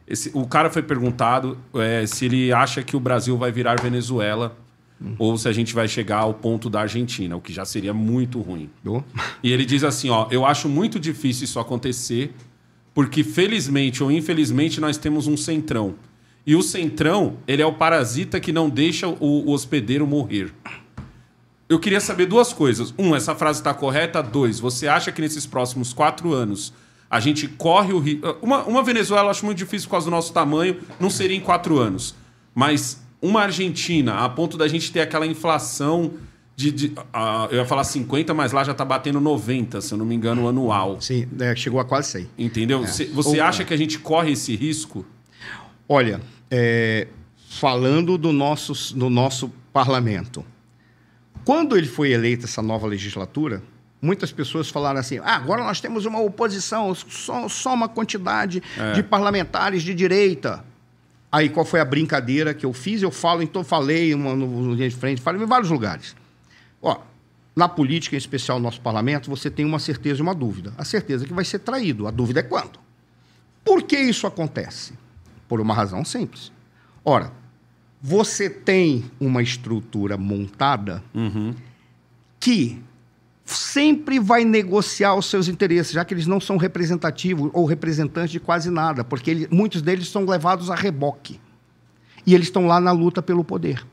Esse, o cara foi perguntado é, se ele acha que o Brasil vai virar Venezuela ou se a gente vai chegar ao ponto da Argentina, o que já seria muito ruim. Oh. E ele diz assim: ó, eu acho muito difícil isso acontecer, porque felizmente ou infelizmente nós temos um centrão. E o centrão, ele é o parasita que não deixa o, o hospedeiro morrer. Eu queria saber duas coisas. Um, essa frase está correta? Dois, você acha que nesses próximos quatro anos a gente corre o risco. Uma, uma Venezuela eu acho muito difícil por causa do nosso tamanho, não seria em quatro anos. Mas uma Argentina, a ponto da gente ter aquela inflação de. de uh, eu ia falar 50, mas lá já está batendo 90, se eu não me engano, anual. Sim, é, chegou a quase 100. Entendeu? É. Você Ou, acha que a gente corre esse risco? Olha, é, falando do nosso, do nosso parlamento. Quando ele foi eleito, essa nova legislatura, muitas pessoas falaram assim: ah, agora nós temos uma oposição, só, só uma quantidade é. de parlamentares de direita. Aí qual foi a brincadeira que eu fiz? Eu falo, então falei uma, no, no dia de frente, falei em vários lugares. Ó, na política, em especial no nosso parlamento, você tem uma certeza e uma dúvida. A certeza é que vai ser traído. A dúvida é quando. Por que isso acontece? Por uma razão simples. Ora, você tem uma estrutura montada uhum. que sempre vai negociar os seus interesses, já que eles não são representativos ou representantes de quase nada, porque ele, muitos deles são levados a reboque. E eles estão lá na luta pelo poder.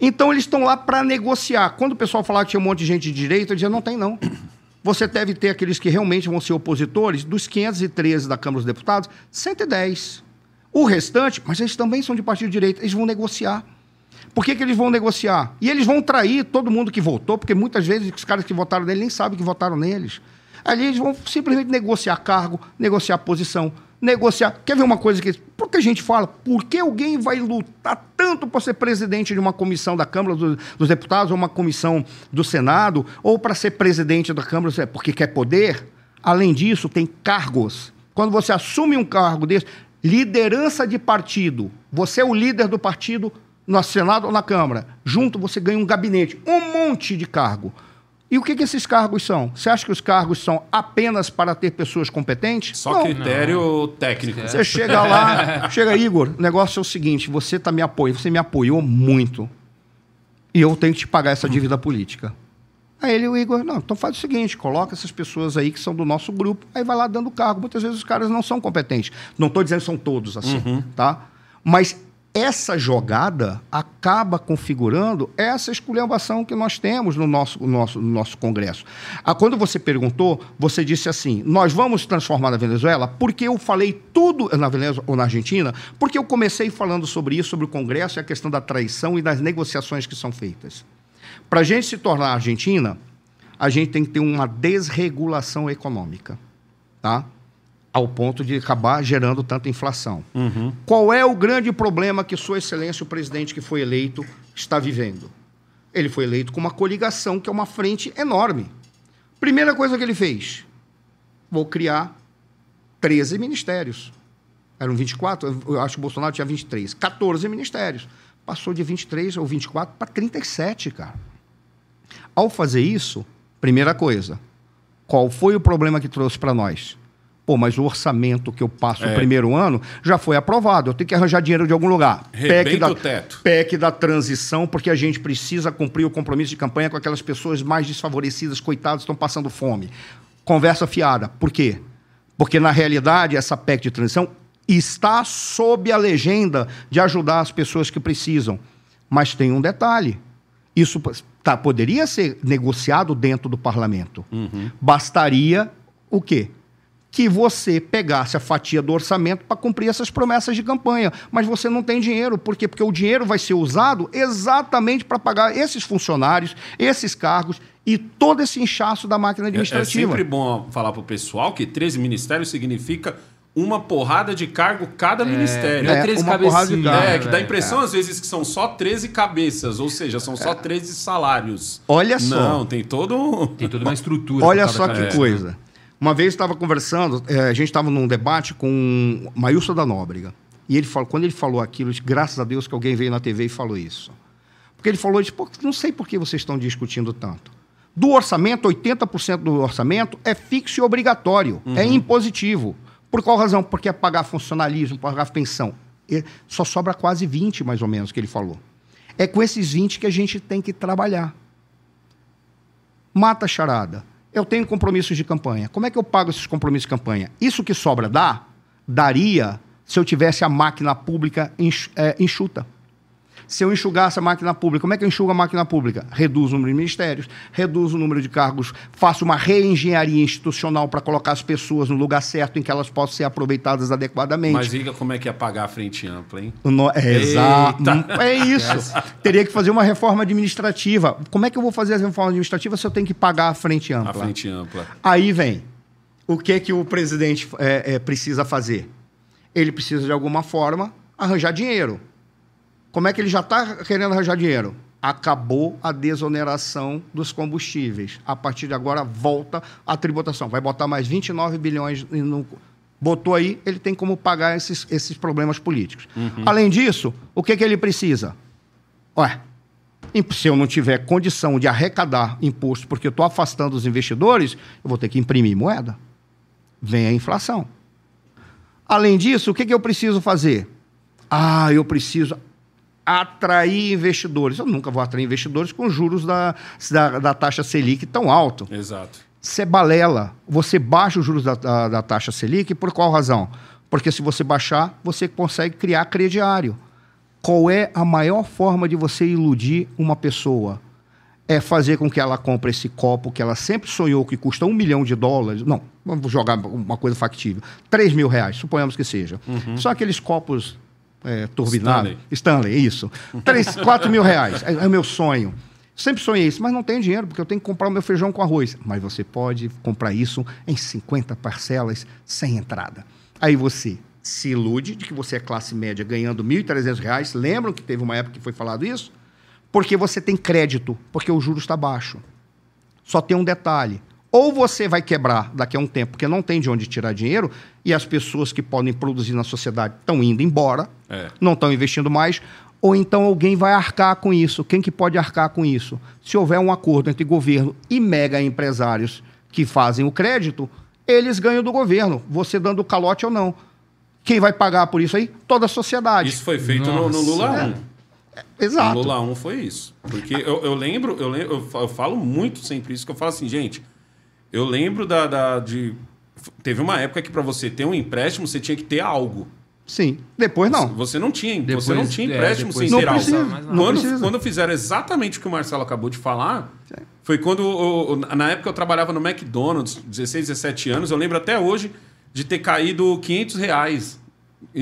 Então eles estão lá para negociar. Quando o pessoal falava que tinha um monte de gente de direita, eu dizia, não tem não. [CLEARS THROAT] você deve ter aqueles que realmente vão ser opositores, dos 513 da Câmara dos Deputados, 110. O restante, mas eles também são de partido de direita, eles vão negociar. Por que, que eles vão negociar? E eles vão trair todo mundo que votou, porque muitas vezes os caras que votaram nele nem sabem que votaram neles. Ali eles vão simplesmente negociar cargo, negociar posição, negociar. Quer ver uma coisa que. Por que a gente fala? Por que alguém vai lutar tanto para ser presidente de uma comissão da Câmara dos, dos Deputados, ou uma comissão do Senado, ou para ser presidente da Câmara? Porque quer poder? Além disso, tem cargos. Quando você assume um cargo desse, liderança de partido, você é o líder do partido no Senado ou na Câmara. Junto você ganha um gabinete, um monte de cargo. E o que, que esses cargos são? Você acha que os cargos são apenas para ter pessoas competentes? Só Não. critério técnico. Você chega lá, chega, Igor, o negócio é o seguinte: você tá me apoiando, você me apoiou muito. E eu tenho que te pagar essa dívida política. Aí ele, o Igor, não, então faz o seguinte: coloca essas pessoas aí que são do nosso grupo, aí vai lá dando cargo. Muitas vezes os caras não são competentes. Não estou dizendo que são todos assim, tá? Mas essa jogada acaba configurando essa esculhambação que nós temos no nosso, no nosso, no nosso Congresso. Ah, quando você perguntou, você disse assim: nós vamos transformar na Venezuela, porque eu falei tudo na Venezuela ou na Argentina, porque eu comecei falando sobre isso, sobre o Congresso e a questão da traição e das negociações que são feitas. Para a gente se tornar Argentina, a gente tem que ter uma desregulação econômica, tá? Ao ponto de acabar gerando tanta inflação. Qual é o grande problema que Sua Excelência, o presidente que foi eleito, está vivendo? Ele foi eleito com uma coligação, que é uma frente enorme. Primeira coisa que ele fez: vou criar 13 ministérios. Eram 24, eu acho que o Bolsonaro tinha 23. 14 ministérios. Passou de 23 ou 24 para 37, cara. Ao fazer isso, primeira coisa, qual foi o problema que trouxe para nós? Pô, mas o orçamento que eu passo no É. primeiro ano já foi aprovado. Eu tenho que arranjar dinheiro de algum lugar. Rebenta da, o teto. PEC da transição, porque a gente precisa cumprir o compromisso de campanha com aquelas pessoas mais desfavorecidas, coitadas, estão passando fome. Conversa fiada. Por quê? Porque, na realidade, essa PEC de transição está sob a legenda de ajudar as pessoas que precisam. Mas tem um detalhe. Isso tá, poderia ser negociado dentro do parlamento. Bastaria o quê? Que você pegasse a fatia do orçamento para cumprir essas promessas de campanha. Mas você não tem dinheiro. Por quê? Porque o dinheiro vai ser usado exatamente para pagar esses funcionários, esses cargos e todo esse inchaço da máquina É, é administrativa. sempre bom falar pro pessoal que 13 ministérios significa uma porrada de cargo cada ministério. Não é É, 13 uma porrada de carro, É, né, que dá a velho? impressão às vezes que são só 13 cabeças, ou seja, são só 13 salários. Olha só. Não, tem todo um... Tem toda uma estrutura. Olha só que cabeça, coisa. Uma vez estava conversando, eh, a gente estava num debate com Maílson da Nóbrega. E ele falou, quando ele falou aquilo, disse, graças a Deus que alguém veio na TV e falou isso. Porque ele falou, disse, Pô, não sei por que vocês estão discutindo tanto. Do orçamento, 80% do orçamento é fixo e obrigatório, é impositivo. Por qual razão? Porque é pagar funcionalismo, pagar pensão. E só sobra quase 20, mais ou menos, que ele falou. É com esses 20 que a gente tem que trabalhar. Mata a charada. Eu tenho compromissos de campanha. Como é que eu pago esses compromissos de campanha? Isso que sobra dá? Daria se eu tivesse a máquina pública é, enxuta. Se eu enxugasse a máquina pública, como é que eu enxugo a máquina pública? Reduzo o número de ministérios, reduzo o número de cargos, faço uma reengenharia institucional para colocar as pessoas no lugar certo em que elas possam ser aproveitadas adequadamente. Mas diga como é que é pagar a frente ampla, hein? No- é, exato. Eita. É isso. [LAUGHS] Teria que fazer uma reforma administrativa. Como é que eu vou fazer a reforma administrativa se eu tenho que pagar a frente ampla? A frente ampla. Aí vem. O que que o presidente é, é, precisa fazer? Ele precisa, de alguma forma, arranjar dinheiro. Como é que ele já está querendo arranjar dinheiro? Acabou a desoneração dos combustíveis. A partir de agora, volta a tributação. Vai botar mais 29 bilhões no. Botou aí, ele tem como pagar esses, esses problemas políticos. Além disso, o que, que ele precisa? Ué, se eu não tiver condição de arrecadar imposto porque eu estou afastando os investidores, eu vou ter que imprimir moeda. Vem a inflação. Além disso, o que, que eu preciso fazer? Ah, eu preciso atrair investidores. Eu nunca vou atrair investidores com juros da, da, da taxa Selic tão alto. Exato. Você balela, você baixa os juros da, da, da taxa Selic, por qual razão? Porque se você baixar, você consegue criar crediário. Qual é a maior forma de você iludir uma pessoa? é fazer com que ela compre esse copo que ela sempre sonhou que custa um milhão de dólares. Não, vamos jogar uma coisa factível. 3 mil reais, suponhamos que seja. São aqueles copos é, turbinados. Stanley. Stanley, isso. 3, 4 [LAUGHS] mil reais. É, é o meu sonho. Sempre sonhei isso, mas não tenho dinheiro, porque eu tenho que comprar o meu feijão com arroz. Mas você pode comprar isso em 50 parcelas sem entrada. Aí você se ilude de que você é classe média ganhando R$ 1.300. Lembram que teve uma época que foi falado isso? Porque você tem crédito, porque o juros está baixo. Só tem um detalhe. Ou você vai quebrar daqui a um tempo, porque não tem de onde tirar dinheiro, e as pessoas que podem produzir na sociedade estão indo embora, É. não estão investindo mais, ou então alguém vai arcar com isso. Quem que pode arcar com isso? Se houver um acordo entre governo e mega empresários que fazem o crédito, eles ganham do governo, você dando calote ou não. Quem vai pagar por isso aí? Toda a sociedade. Isso foi feito no, no Lula é. 1. Exato. No Lula 1 foi isso. Porque eu, eu lembro, eu lembro, eu falo muito sempre isso, que eu falo assim, gente, eu lembro da, da- de. Teve uma época que para você ter um empréstimo, você tinha que ter algo. Sim. Depois não. Você não tinha, Depois- você não tinha é, empréstimo depois sem não ter algo. precisa, mais nada. não Quando, precisa. quando fizeram exatamente o que o Marcelo acabou de falar, foi quando, na época eu trabalhava no McDonald's, 16, 17 anos, eu lembro até hoje de ter caído 500 reais.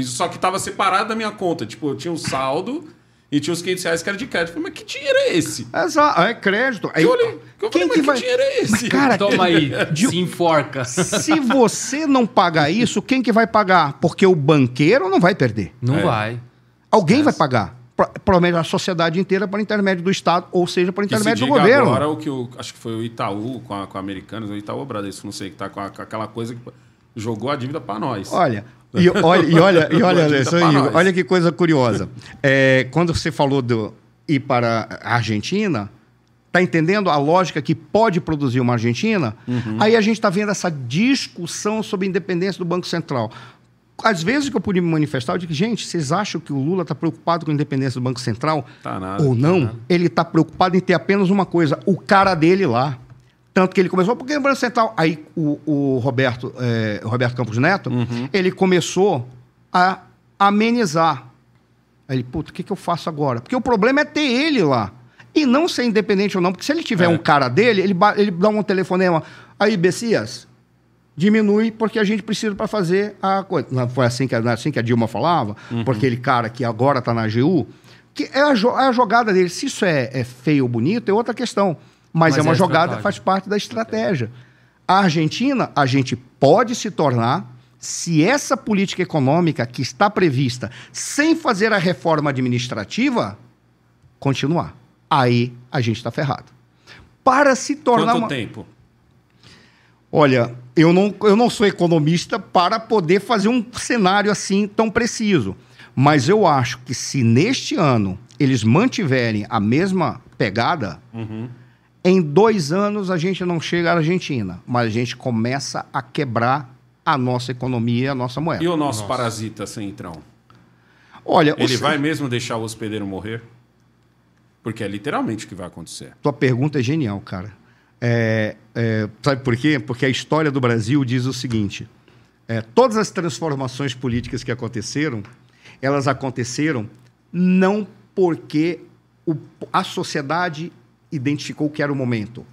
Só que estava separado da minha conta. Tipo, eu tinha um saldo e tinha os 500 reais que era de crédito. Eu falei, mas que dinheiro é esse? Exato. É crédito. Aí, Eu olhei, eu falei, mas que dinheiro é esse? Mas, cara, Toma aí, se enforca. se você não pagar isso, quem que vai pagar? Porque o banqueiro não vai perder. Não É. vai. Alguém vai pagar. Pro- Provavelmente a sociedade inteira por intermédio do Estado, ou seja, por Que se intermédio do governo. agora o que o, acho que foi o Itaú com a, com a Americanas, o Itaú Bradesco, não sei, que tá com, a- com aquela coisa que jogou a dívida para nós. Olha, e olha, e olha, e olha, olha que coisa curiosa. É, quando você falou do ir para a Argentina, tá entendendo a lógica que pode produzir uma Argentina? Uhum. Aí a gente está vendo essa discussão sobre a independência do Banco Central. Às vezes que eu pude me manifestar, eu digo, gente, vocês acham que o Lula está preocupado com a independência do Banco Central? Tá nada, Ou tá não? nada. Ele está preocupado em ter apenas uma coisa, o cara dele lá. Tanto que ele começou, porque o Banco Central. Aí o, o Roberto, o Roberto Campos Neto, Uhum. ele começou a amenizar. Aí ele, puta, o que, que eu faço agora? Porque o problema é ter ele lá. E não ser independente ou não, porque se ele tiver É. um cara dele, ele, ele dá um telefonema. Aí, Bessias, diminui porque a gente precisa para fazer a coisa. Não foi assim que, é assim que a Dilma falava, Uhum. porque aquele cara que agora está na AGU, que é a, é a jogada dele. Se isso é, é feio ou bonito, é outra questão. Mas, Mas é uma é jogada, estratégia. faz parte da estratégia. A Argentina, a gente pode se tornar, se essa política econômica que está prevista, sem fazer a reforma administrativa, continuar. Aí a gente está ferrado. Para se tornar Quanto uma... tempo? Olha, eu não, eu não sou economista para poder fazer um cenário assim tão preciso. Mas eu acho que se neste ano eles mantiverem a mesma pegada, em dois anos a gente não chega à Argentina, mas a gente começa a quebrar a nossa economia e a nossa moeda. E o nosso parasita centrão? Olha, Ele o- vai mesmo deixar o hospedeiro morrer? Porque é literalmente o que vai acontecer. Tua pergunta é genial, cara. É, é, sabe por quê? Porque a história do Brasil diz o seguinte: é, todas as transformações políticas que aconteceram, elas aconteceram não porque o- a sociedade identificou que era o momento,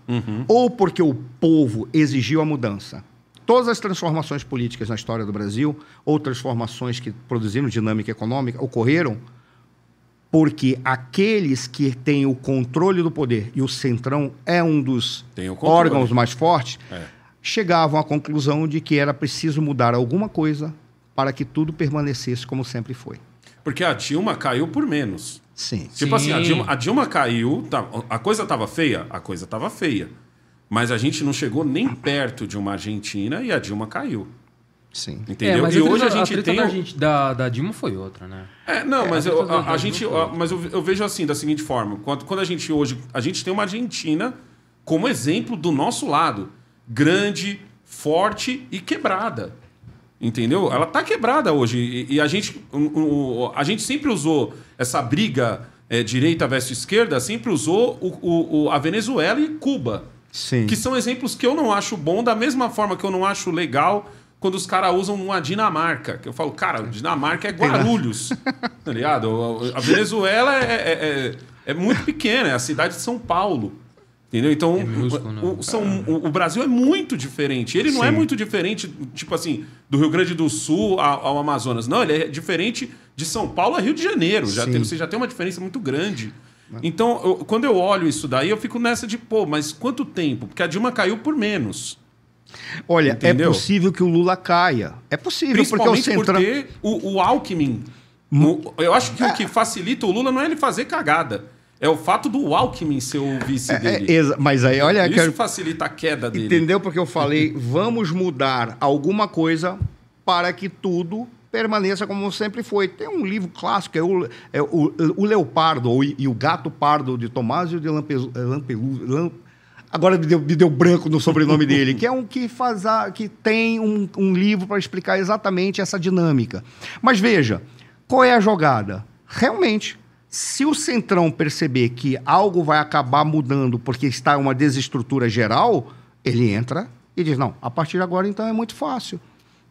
ou porque o povo exigiu a mudança. Todas as transformações políticas na história do Brasil, ou transformações que produziram dinâmica econômica, ocorreram porque aqueles que têm o controle do poder, e o Centrão é um dos órgãos mais fortes, É. chegavam à conclusão de que era preciso mudar alguma coisa para que tudo permanecesse como sempre foi. Porque a Dilma caiu por menos. Sim. Tipo Sim. assim, a Dilma, a Dilma caiu, tá- a coisa tava feia? A coisa tava feia. Mas a gente não chegou nem perto de uma Argentina e a Dilma caiu. Sim. Entendeu? mas e hoje a treta- gente treta tem. Da, gente, da, da Dilma foi outra, né? É, não, mas a eu, treta a, a gente, a- mas eu, eu vejo assim, da seguinte forma: quando, quando a gente hoje. A gente tem uma Argentina como exemplo do nosso lado. Grande, forte e quebrada. Entendeu? Ela tá quebrada hoje. E, e a, gente, o- o- a gente sempre usou essa briga é, direita versus esquerda, sempre usou o- a Venezuela e Cuba. Sim. Que são exemplos que eu não acho bom, da mesma forma que eu não acho legal quando os caras usam uma Dinamarca. Que eu falo, cara, Dinamarca é Guarulhos. tá ligado? A Venezuela é, é- é- é muito pequena, é a cidade de São Paulo. Entendeu? Então, É né? o, o- são, o, o Brasil é muito diferente. Ele não é Sim. muito diferente, tipo assim, do Rio Grande do Sul ao, ao Amazonas. Não, ele é diferente de São Paulo a Rio de Janeiro. Já Sim. tem, você já tem uma diferença muito grande. Então, eu- quando eu olho isso daí, eu fico nessa de, pô, mas quanto tempo? Porque a Dilma caiu por menos. Olha, Entendeu? é possível que o Lula caia. É possível, porque o Centrão... porque o, o Alckmin. eu acho que o que facilita o Lula não é ele fazer cagada. É o fato do Alckmin ser o vice É, dele. exa- mas aí, olha, Isso quero- facilita a queda dele. entendeu porque eu falei, vamos mudar alguma coisa para que tudo permaneça como sempre foi. Tem um livro clássico, é o, é o, o Leopardo ou, e o Gato Pardo de Tomásio de Lampezu, Lampelu- Lam- Agora me deu, me deu branco no sobrenome dele, que é um que faz a, que tem um, um livro para explicar exatamente essa dinâmica. Mas veja, qual é a jogada? Realmente, se o Centrão perceber que algo vai acabar mudando porque está uma desestrutura geral, ele entra e diz: não, a partir de agora então é muito fácil.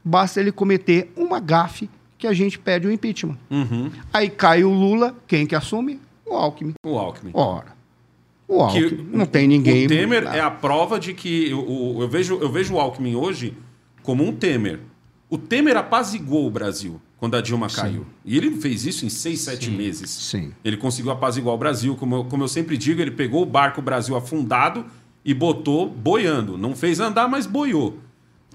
Basta ele cometer uma gafe que a gente pede o impeachment. Uhum. Aí cai o Lula, quem que assume? O Alckmin. O Alckmin. Ora. O Que Alckmin. não tem ninguém. O Temer é a prova de que. Eu, eu- vejo, eu vejo o Alckmin hoje como um Temer. O Temer apaziguou o Brasil quando a Dilma caiu. E ele fez isso em seis, sete meses. Sim. Ele conseguiu apaziguar o Brasil. Como eu, como eu sempre digo, ele pegou o barco Brasil afundado e botou boiando. Não fez andar, mas boiou.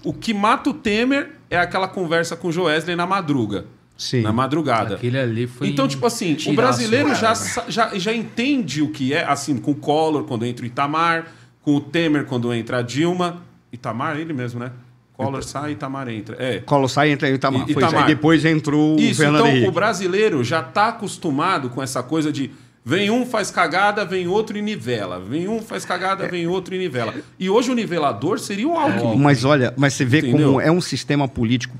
O que mata o Temer é aquela conversa com o Joesley na madruga. Sim. Na madrugada. Aquele ali foi. Então, tipo assim, o brasileiro já, já, já entende o que é, assim, com o Collor, quando entra o Itamar, com o Temer, quando entra a Dilma. Itamar, ele mesmo, né? Collor sai, Itamar entra. É. Colo sai entra Itamar. I- isso. Itamar. Aí depois entrou o Isso, Fernando então Henrique. o brasileiro já tá acostumado com essa coisa de vem um, faz cagada, vem outro e nivela. Vem um, faz cagada, vem outro e nivela. E hoje o nivelador seria o Alckmin. Mas olha, mas você vê Entendeu? como é um sistema político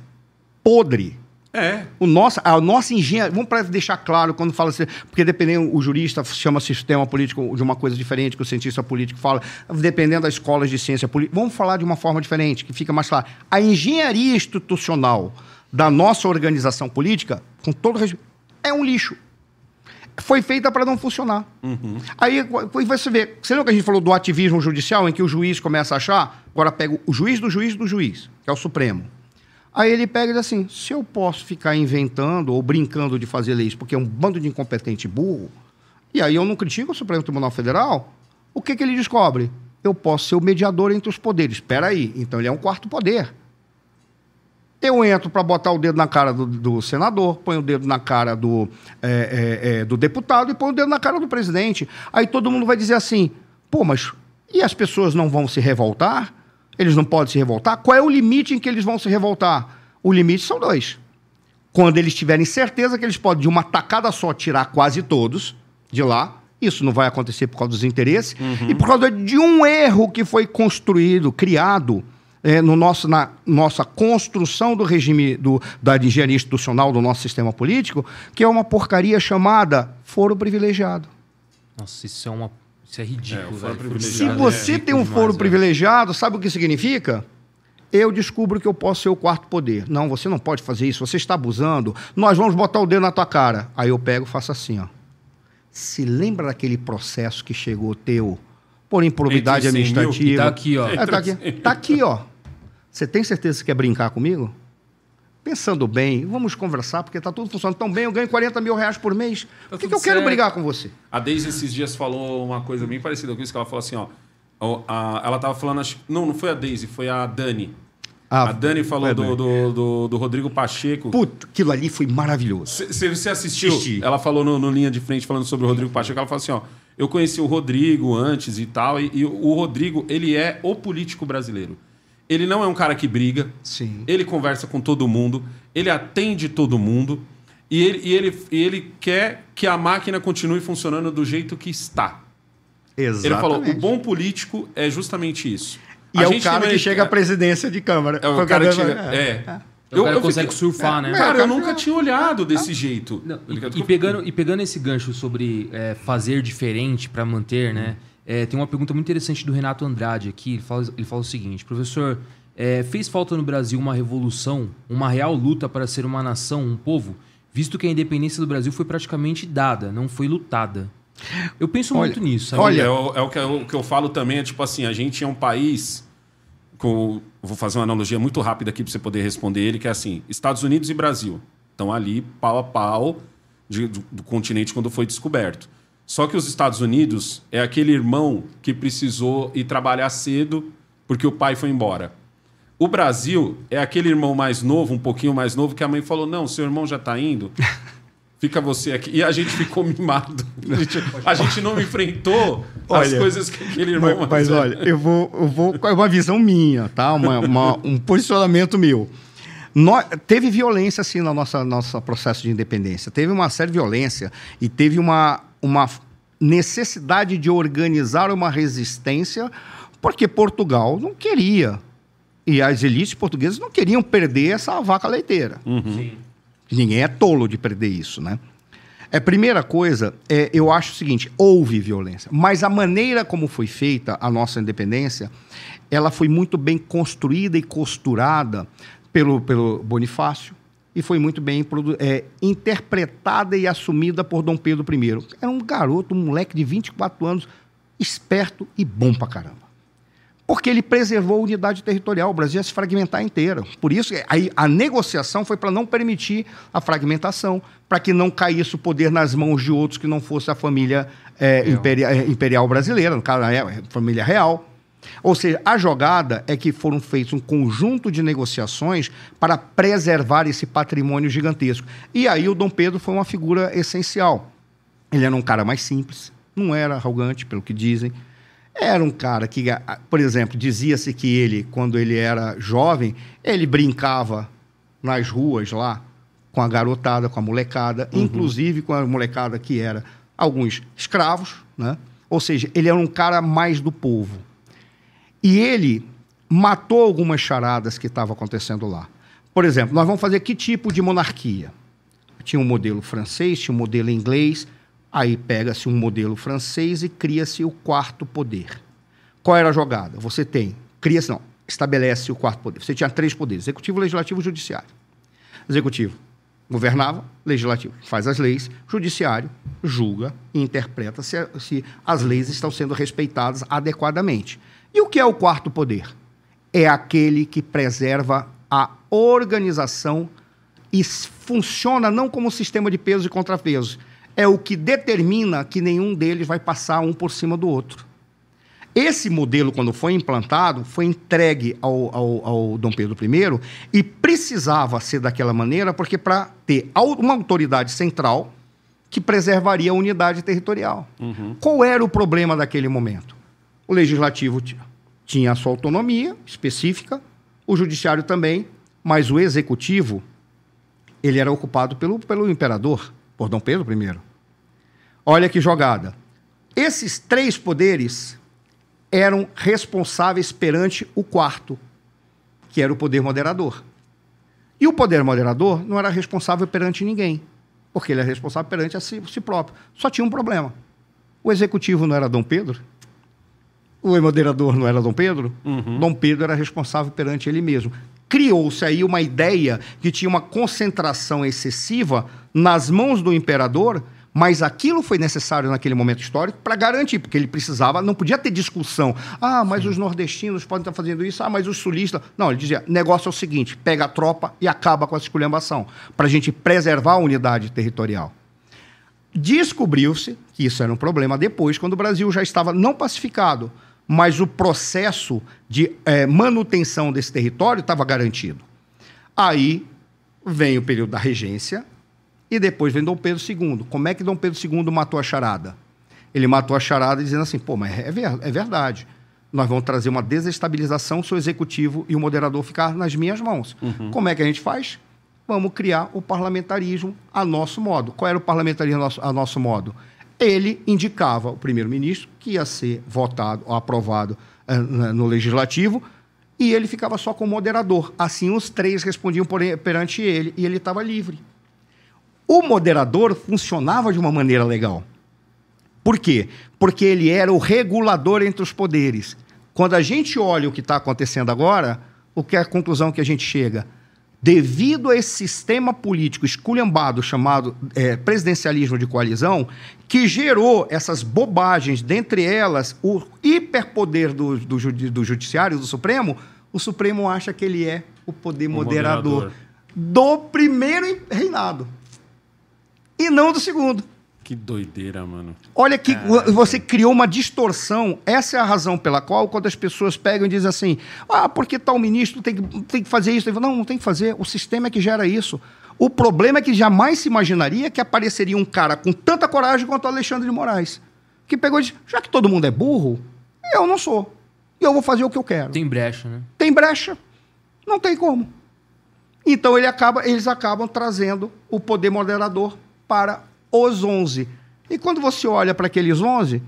podre. É. O nosso, a nossa engenharia. Vamos para deixar claro quando fala assim, porque dependendo, o jurista chama sistema político de uma coisa diferente que o cientista político fala, dependendo das escolas de ciência política. Vamos falar de uma forma diferente, que fica mais claro. A engenharia institucional da nossa organização política, com todo respeito, é um lixo. Foi feita para não funcionar. Aí qu- você vê, você lembra que a gente falou do ativismo judicial, em que o juiz começa a achar, agora pega o juiz do juiz do juiz, que é o Supremo. Aí ele pega e diz assim: se eu posso ficar inventando ou brincando de fazer leis porque é um bando de incompetente burro, e aí eu não critico o Supremo Tribunal Federal, o que, que ele descobre? Eu posso ser o mediador entre os poderes. Espera aí, então ele é um quarto poder. Eu entro para botar o dedo na cara do, do senador, ponho o dedo na cara do, é, é, é, do deputado e ponho o dedo na cara do presidente. Aí todo mundo vai dizer assim: pô, mas e as pessoas não vão se revoltar? Eles não podem se revoltar? Qual é o limite em que eles vão se revoltar? O limite são dois. Quando eles tiverem certeza que eles podem, de uma tacada só, tirar quase todos de lá, isso não vai acontecer por causa dos interesses, e por causa de um erro que foi construído, criado eh, no nosso, na nossa construção do regime do, da engenharia institucional do nosso sistema político, que é uma porcaria chamada foro privilegiado. Nossa, isso é uma. Isso é ridículo. É. Se É você tem um foro demais, velho. privilegiado, sabe o que significa? Eu descubro que eu posso ser o quarto poder. Não, você não pode fazer isso, você está abusando. Nós vamos botar o dedo na tua cara. Aí eu pego e faço assim, ó. Se lembra daquele processo que chegou teu por improbidade Entre 100 mil, administrativa? que tá aqui, ó. É, tá aqui, tá aqui, ó. Você tem certeza que você quer brincar comigo? Pensando bem, vamos conversar, porque tá tudo funcionando tão bem, eu ganho 40 mil reais por mês. Por que, que eu quero certo. brigar com você? A Deise esses dias falou uma coisa bem parecida com isso, que ela falou assim, ó. a- ela tava falando, não, não foi a Deise, foi a Dani. Ah, a Dani falou do, do, do, do Rodrigo Pacheco. Puta, aquilo ali foi maravilhoso. Você assistiu? Assisti. Ela falou no, no linha de frente falando sobre o Rodrigo Pacheco. Ela falou assim: ó, eu conheci o Rodrigo antes e tal, e, e o Rodrigo, ele é o político brasileiro. Ele não é um cara que briga, Sim. ele conversa com todo mundo, ele atende todo mundo, e ele, e ele, e ele quer que a máquina continue funcionando do jeito que está. Exatamente. Ele falou: o bom político é justamente isso. E A é o cara que chega à presidência de Câmara. É o cara que que eu- chega. É. O cara consegue fiquei- surfar, né? Cara, eu nunca tinha olhado desse jeito. Não, e, e pegando, e pegando esse gancho sobre é, fazer diferente para manter, né? É, tem uma pergunta muito interessante do Renato Andrade aqui. Ele fala, ele fala o seguinte: professor, é, fez falta no Brasil uma revolução, uma real luta para ser uma nação, um povo, visto que a independência do Brasil foi praticamente dada, não foi lutada. Eu penso Olha, muito nisso. sabe? olha- É, o, é o que eu, o que eu falo também, é tipo assim, a gente é um país com... Vou fazer uma analogia muito rápida aqui para você poder responder ele, que é assim, Estados Unidos e Brasil estão ali pau a pau de- do, do continente quando foi descoberto. Só que os Estados Unidos é aquele irmão que precisou ir trabalhar cedo porque o pai foi embora. O Brasil é aquele irmão mais novo, um pouquinho mais novo, que a mãe falou: não, seu irmão já está indo. [LAUGHS] Fica você aqui. E a gente ficou mimado. [LAUGHS] A gente, [LAUGHS] a gente não enfrentou as Olha, coisas que aquele irmão Mas, mas olha, eu vou, eu vou. É uma visão minha, tá? Uma, uma- um posicionamento meu. Nó- teve violência, assim, no nosso, nosso processo de independência. Teve uma séria violência e teve uma, uma necessidade de organizar uma resistência, porque Portugal não queria. E as elites portuguesas não queriam perder essa vaca leiteira. Sim. Ninguém é tolo de perder isso, né? É, primeira coisa, é, eu acho o seguinte: houve violência, mas a maneira como foi feita a nossa independência, ela foi muito bem construída e costurada pelo, pelo Bonifácio e foi muito bem é, interpretada e assumida por Dom Pedro I. Era um garoto, um moleque de 24 anos, esperto e bom pra caramba. Porque ele preservou a unidade territorial. O Brasil ia se fragmentar inteiro. Por isso, aí, a negociação foi para não permitir a fragmentação, para que não caísse o poder nas mãos de outros que não fosse a família eh, imperia- eh, imperial brasileira, no caso, a família real. Ou seja, a jogada é que foram feitos um conjunto de negociações para preservar esse patrimônio gigantesco. E aí o Dom Pedro foi uma figura essencial. Ele era um cara mais simples, não era arrogante, pelo que dizem. Era um cara que, por exemplo, dizia-se que ele, quando ele era jovem, ele brincava nas ruas lá com a garotada, com a molecada, inclusive com a molecada que era alguns escravos, né? Ou seja, ele era um cara mais do povo. E ele matou algumas charadas que estavam acontecendo lá. Por exemplo, nós vamos fazer que tipo de monarquia? Tinha um modelo francês, tinha um modelo inglês, aí pega-se um modelo francês e cria-se o quarto poder. Qual era a jogada? Você tem, cria-se, não, estabelece o quarto poder. Você tinha três poderes: executivo, legislativo e judiciário. Executivo governava, legislativo faz as leis, judiciário julga e interpreta se, se as leis estão sendo respeitadas adequadamente. E o que é o quarto poder? É aquele que preserva a organização e funciona não como sistema de pesos e contrapesos. É o que determina que nenhum deles vai passar um por cima do outro. Esse modelo, quando foi implantado, foi entregue ao, ao, ao Dom Pedro I e precisava ser daquela maneira, porque para ter uma autoridade central que preservaria a unidade territorial. Qual era o problema daquele momento? O legislativo ti- tinha a sua autonomia específica, o judiciário também, mas o executivo ele era ocupado pelo, pelo imperador, por Dom Pedro I. Olha que jogada. Esses três poderes eram responsáveis perante o quarto, que era o poder moderador. E o poder moderador não era responsável perante ninguém, porque ele era responsável perante a si, si próprio. Só tinha um problema. O executivo não era Dom Pedro, o moderador não era Dom Pedro, Dom Pedro era responsável perante ele mesmo. Criou-se aí uma ideia que tinha uma concentração excessiva nas mãos do imperador, mas aquilo foi necessário naquele momento histórico para garantir, porque ele precisava, não podia ter discussão. Ah, mas os nordestinos podem estar fazendo isso, ah, mas os sulistas. Não, ele dizia: negócio é o seguinte, pega a tropa e acaba com essa esculhambação, para a gente preservar a unidade territorial. Descobriu-se que isso era um problema depois, quando o Brasil já estava não pacificado, mas o processo de eh, manutenção desse território estava garantido. Aí vem o período da regência e depois vem Dom Pedro II. Como é que Dom Pedro II matou a charada? Ele matou a charada dizendo assim: pô, mas é, ver- é verdade. Nós vamos trazer uma desestabilização se o executivo e o moderador ficar nas minhas mãos. Como é que a gente faz? Vamos criar o parlamentarismo a nosso modo. Qual era o parlamentarismo a nosso, a nosso modo? Ele indicava o primeiro-ministro, que ia ser votado ou aprovado eh, no legislativo, e ele ficava só como moderador. Assim, os três respondiam perante ele, e ele estava livre. O moderador funcionava de uma maneira legal. Por quê? Porque ele era o regulador entre os poderes. Quando a gente olha o que está acontecendo agora, o que é a conclusão que a gente chega? Devido a esse sistema político esculhambado chamado é, presidencialismo de coalizão, que gerou essas bobagens, dentre elas o hiperpoder do, do, do judiciário, do Supremo, o Supremo acha que ele é o poder moderador, moderador. do primeiro reinado e não do segundo. Que doideira, mano. Olha que você criou uma distorção. Essa é a razão pela qual, quando as pessoas pegam e dizem assim, ah, porque tal ministro tem que, tem que fazer isso? Falo, Não, não tem que fazer. O sistema é que gera isso. O problema é que jamais se imaginaria que apareceria um cara com tanta coragem quanto o Alexandre de Moraes. Que pegou e disse, já que todo mundo é burro, eu não sou. E eu vou fazer o que eu quero. Tem brecha, né? Tem brecha? Não tem como. Então ele acaba, eles acabam trazendo o poder moderador para os 11. E quando você olha para aqueles 11,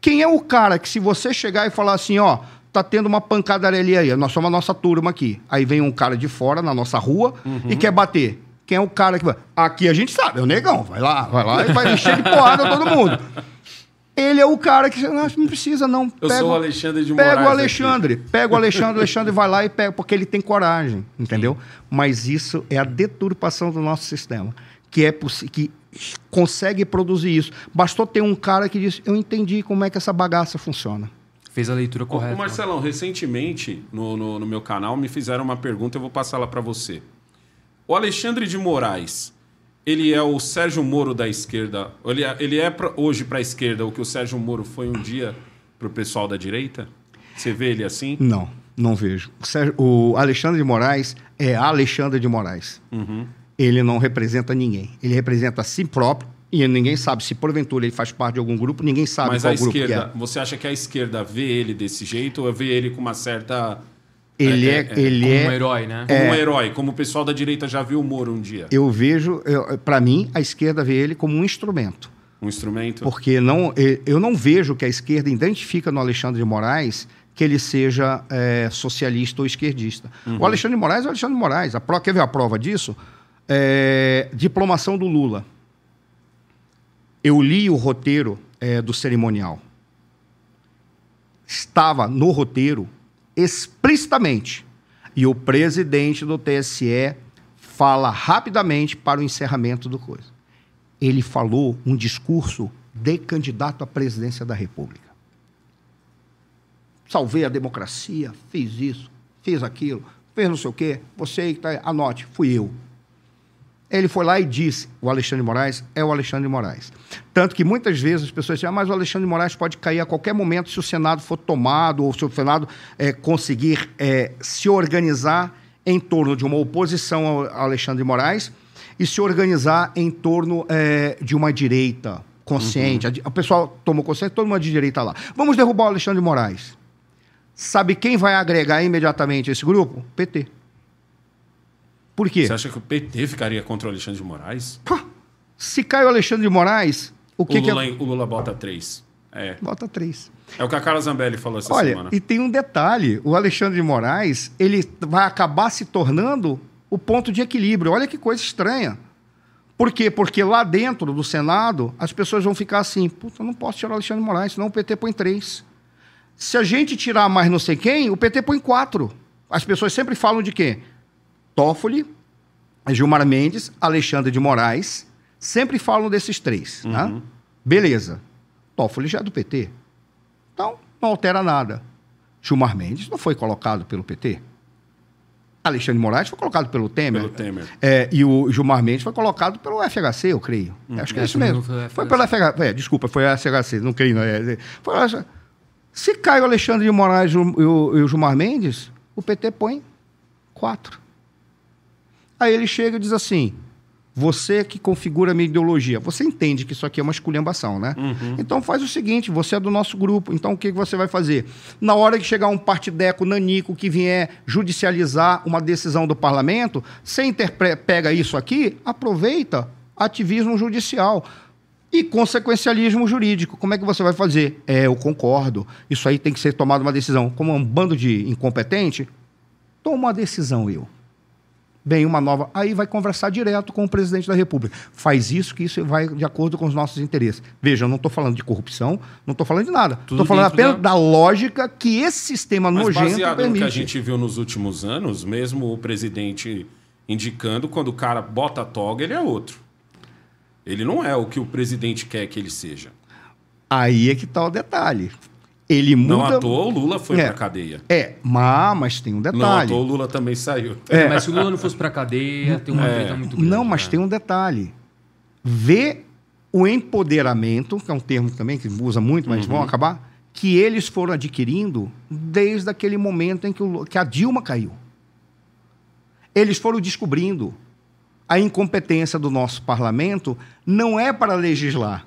quem é o cara que se você chegar e falar assim, ó, tá tendo uma pancadaria aí, nós somos a nossa turma aqui. Aí vem um cara de fora na nossa rua e quer bater. Quem é o cara que vai? Aqui a gente sabe, é o negão, vai lá, vai lá e vai encher de porrada todo mundo. Ele é o cara que não, não precisa não. Eu sou o Alexandre de Pega Moraes o Alexandre, pega o Alexandre, o Alexandre vai lá e pega, porque ele tem coragem, entendeu? Mas isso é a deturpação do nosso sistema, que é que consegue produzir isso. Bastou ter um cara que disse: "Eu entendi como é que essa bagaça funciona". Fez a leitura correta. ô, Marcelão, recentemente no, no, no meu canal me fizeram uma pergunta, eu vou passar lá para você. O Alexandre de Moraes, ele é o Sérgio Moro da esquerda? Ele é, ele é pra- hoje para a esquerda o que o Sérgio Moro foi um dia para o pessoal da direita? Você vê ele assim? Não, não vejo. O Sérgio- O Alexandre de Moraes é Alexandre de Moraes. Uhum. Ele não representa ninguém. Ele representa a si próprio e ninguém sabe se porventura ele faz parte de algum grupo, ninguém sabe Mas qual a grupo que esquerda, é. você acha que a esquerda vê ele desse jeito ou vê ele com uma certa. Ele é, é, é, ele Como é um herói, né? como um herói, como o pessoal da direita já viu o Moro um dia? eu vejo, para mim, a esquerda vê ele como um instrumento. Um instrumento? Porque não, eu não vejo que a esquerda identifica no Alexandre de Moraes que ele seja eh, socialista ou esquerdista. O Alexandre de Moraes é o Alexandre de Moraes. A pro, quer ver a prova disso? É, diplomação do Lula. Eu li o roteiro eh, do cerimonial. Estava no roteiro explicitamente. E o presidente do TSE fala rapidamente para o encerramento do coisa ele falou um discurso de candidato à presidência da República. Salvei a democracia, fiz isso, fiz aquilo, fez não sei o quê, você que tá anote, fui eu. Ele foi lá e disse: o Alexandre de Moraes é o Alexandre de Moraes. Tanto que muitas vezes as pessoas dizem: ah, mas o Alexandre de Moraes pode cair a qualquer momento se o Senado for tomado ou se o Senado eh, conseguir eh, se organizar em torno de uma oposição ao Alexandre de Moraes e se organizar em torno eh, de uma direita consciente. Di- O pessoal tomou consciência, todo mundo de direita lá. Vamos derrubar o Alexandre de Moraes. Sabe quem vai agregar imediatamente esse grupo? PT. Por quê? Você acha que o PT ficaria contra o Alexandre de Moraes? Pá, Se cai o Alexandre de Moraes, o que, o, que Lula, é? o Lula bota três. É. Bota três. É o que a Carla Zambelli falou essa Olha, semana. e tem um detalhe: o Alexandre de Moraes ele vai acabar se tornando o ponto de equilíbrio. Olha que coisa estranha. Por quê? Porque lá dentro do Senado, as pessoas vão ficar assim: puta, não posso tirar o Alexandre de Moraes, senão o PT põe três. Se a gente tirar mais não sei quem, o PT põe quatro. As pessoas sempre falam de quê? Toffoli, Gilmar Mendes, Alexandre de Moraes, sempre falam desses três. Né? Beleza. Toffoli já é do PT. Então, não altera nada. Gilmar Mendes não foi colocado pelo PT. Alexandre de Moraes foi colocado pelo Temer. Pelo Temer. É, e o Gilmar Mendes foi colocado pelo FHC, eu creio. Acho que é, É, isso mesmo. foi Foi, pelo FHC. É, desculpa, foi o FHC, não creio. Não, é, é. Foi se cai o Alexandre de Moraes e o, e o- e o Gilmar Mendes, o PT põe quatro. Aí ele chega e diz assim: você que configura a minha ideologia, você entende que isso aqui é uma esculhambação, né? Então faz o seguinte: você é do nosso grupo, então o que você vai fazer? Na hora que chegar um partideco nanico que vier judicializar uma decisão do parlamento, você pega isso aqui, aproveita ativismo judicial. E consequencialismo jurídico. Como é que você vai fazer? É, eu concordo. Isso aí tem que ser tomada uma decisão. Como um bando de incompetente, toma uma decisão eu. Bem, uma nova. Aí vai conversar direto com o presidente da República. Faz isso, que isso vai de acordo com os nossos interesses. Veja, eu não estou falando de corrupção, não estou falando de nada. Estou falando apenas da... lógica que esse sistema Mas nojento baseado no permite. que a gente viu nos últimos anos, mesmo o presidente indicando quando o cara bota a toga, ele é outro. Ele não é o que o presidente quer que ele seja. Aí é que tá o detalhe. Ele muda. Não à toa o Lula foi É. pra cadeia. É, mas, mas tem um Não à detalhe. toa o Lula também saiu. É, Mas se o Lula não fosse pra cadeia, tem uma treta muito grande. Não, mas né? tem um detalhe. Vê o empoderamento, que é um termo também que usa muito, mas vão acabar, que eles foram adquirindo desde aquele momento em que, o- que a Dilma caiu. Eles foram descobrindo a incompetência do nosso parlamento não é para legislar.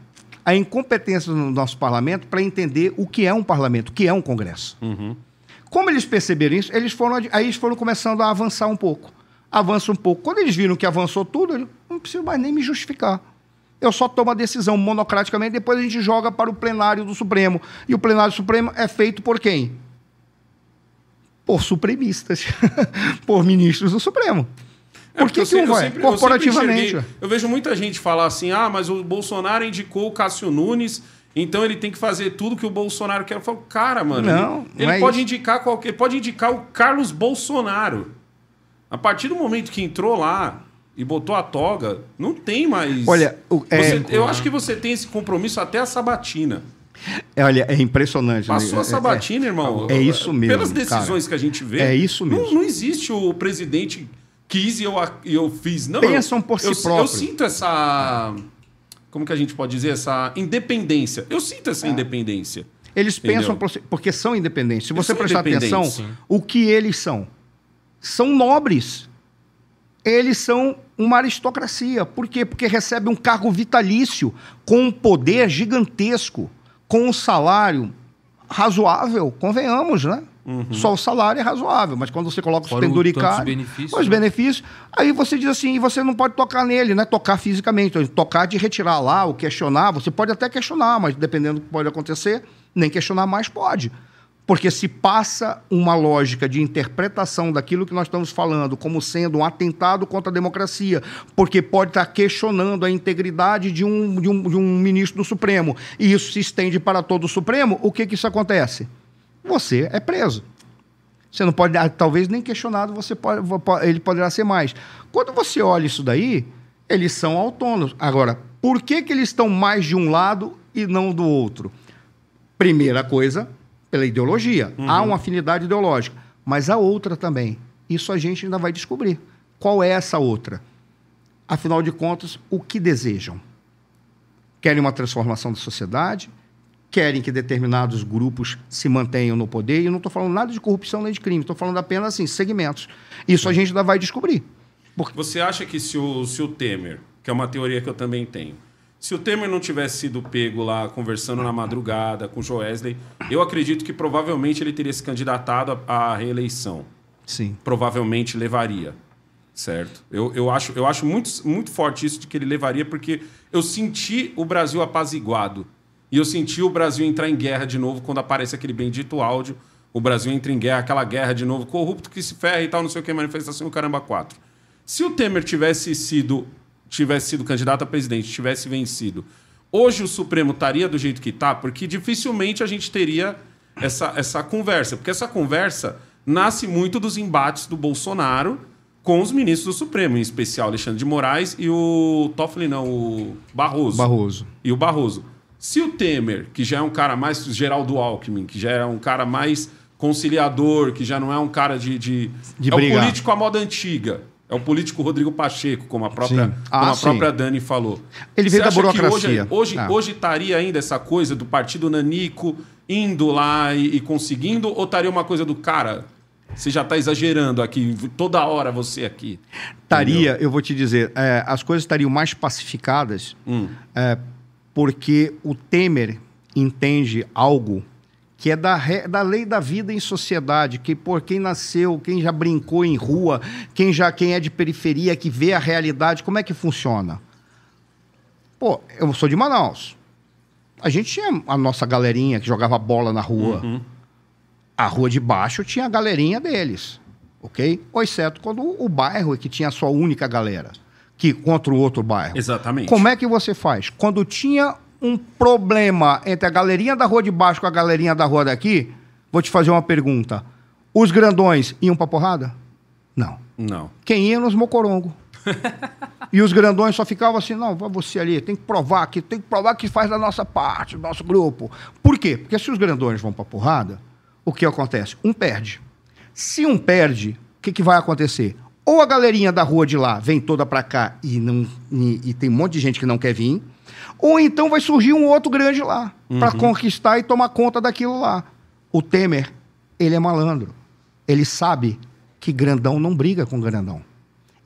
A incompetência do nosso parlamento para entender o que é um parlamento, o que é um congresso. Como eles perceberam isso, eles foram, aí eles foram começando a avançar um pouco. Avança um pouco. Quando eles viram que avançou tudo, eles não preciso mais nem me justificar. Eu só tomo a decisão monocraticamente, depois a gente joga para o plenário do Supremo. E o plenário do Supremo é feito por quem? Por supremistas, [LAUGHS] por ministros do Supremo. É, Por porque que, eu que um eu vai? sempre- eu Corporativamente. enxerguei- Eu vejo muita gente falar assim: ah, mas o Bolsonaro indicou o Cássio Nunes, então ele tem que fazer tudo que o Bolsonaro quer. Eu falo, cara, mano, Não, ele, não ele é pode isso. indicar qualquer. Pode indicar o Carlos Bolsonaro. A partir do momento que entrou lá e botou a toga, não tem mais. Olha, o- é- Você- eu acho que você tem esse compromisso até a sabatina. É, olha, é impressionante. né? Passou a É- sabatina, irmão. é isso mesmo, Pelas decisões que a gente vê. É isso não- mesmo. Não, existe o presidente quis e eu, eu fiz. Não, Pensam eu- por si eu, próprio. Eu sinto essa. Como que a gente pode dizer? Essa independência. Eu sinto É. essa independência. Eles Entendeu? pensam por si- porque são independentes. Se você prestar atenção, sim. o que eles são? São nobres. Eles são uma aristocracia. Por quê? Porque recebem um cargo vitalício com um poder gigantesco, com um salário razoável, convenhamos, né? Só o salário é razoável, mas quando você coloca os Fora penduricários, benefícios, os né? benefícios, aí você diz assim, e você não pode tocar nele, né? Tocar fisicamente, então, tocar de retirar lá, ou questionar, você pode até questionar, mas dependendo do que pode acontecer, nem questionar mais pode. Porque se passa uma lógica de interpretação daquilo que nós estamos falando como sendo um atentado contra a democracia, porque pode estar questionando a integridade de um, de um, de um ministro do Supremo, e isso se estende para todo o Supremo, o que, que isso acontece? Você é preso. Você não pode, ah, talvez nem questionado, você pode, ele poderá ser mais. Quando você olha isso daí, eles são autônomos. Agora, por que, que eles estão mais de um lado e não do outro? Primeira coisa, pela ideologia. Há uma afinidade ideológica. Mas a outra também. Isso a gente ainda vai descobrir. Qual é essa outra? Afinal de contas, o que desejam? Querem uma transformação da sociedade? Querem que determinados grupos se mantenham no poder? E eu não estou falando nada de corrupção nem de crime, estou falando apenas assim, segmentos. Isso a gente ainda vai descobrir. Você acha que se o, se o Temer, que é uma teoria que eu também tenho, se o Temer não tivesse sido pego lá conversando na madrugada com o Joesley, eu acredito que provavelmente ele teria se candidatado à à reeleição. Sim. provavelmente levaria. Certo? Eu, eu acho, eu acho muito, muito forte isso de que ele levaria, porque eu senti o Brasil apaziguado. E eu senti o Brasil entrar em guerra de novo quando aparece aquele bendito áudio. O Brasil entra em guerra, aquela guerra de novo, corrupto que se ferra e tal, não sei o que, manifestação o caramba 4. Se o Temer tivesse sido, tivesse sido candidato a presidente, tivesse vencido, hoje o Supremo estaria do jeito que está, porque dificilmente a gente teria essa, essa conversa. Porque essa conversa nasce muito dos embates do Bolsonaro com os ministros do Supremo, em especial Alexandre de Moraes e o Toffoli, não, o Barroso. Barroso. E o Barroso. Se o Temer, que já é um cara mais Geraldo Alckmin, que já é um cara mais conciliador, que já não é um cara de. de, De é brigar. o político à moda antiga. É o político Rodrigo Pacheco, como a própria, Sim. como Ah, a sim. própria Dani falou. Ele veio da burocracia. Hoje, hoje, Ah. hoje estaria ainda essa coisa do partido Nanico indo lá e, e conseguindo, ou estaria uma coisa do cara? Você já está exagerando aqui, toda hora você aqui. Estaria, eu vou te dizer, é, as coisas estariam mais pacificadas Hum. é, porque o Temer entende algo que é da, re- da lei da vida em sociedade, que por quem nasceu, quem já brincou em rua, quem já quem é de periferia, que vê a realidade, como é que funciona? Pô, eu sou de Manaus. A gente tinha a nossa galerinha que jogava bola na rua. A rua de baixo tinha a galerinha deles, ok? Ou exceto quando o bairro é que tinha a sua única galera, que contra o outro bairro. Exatamente. Como é que você faz? Quando tinha um problema entre a galerinha da rua de baixo com a galerinha da rua daqui, vou te fazer uma pergunta. Os grandões iam pra porrada? Não. Não. Quem ia nos mocorongo. [LAUGHS] e os grandões só ficavam assim, não, vai você ali, tem que provar que tem que provar que faz da nossa parte, do nosso grupo. Por quê? Porque se os grandões vão pra porrada, o que acontece? Um perde. Se um perde, o que, que vai acontecer? Ou a galerinha da rua de lá vem toda pra cá e, não, e, e tem um monte de gente que não quer vir, ou então vai surgir um outro grande lá pra conquistar e tomar conta daquilo lá. O Temer, ele é malandro. Ele sabe que grandão não briga com grandão.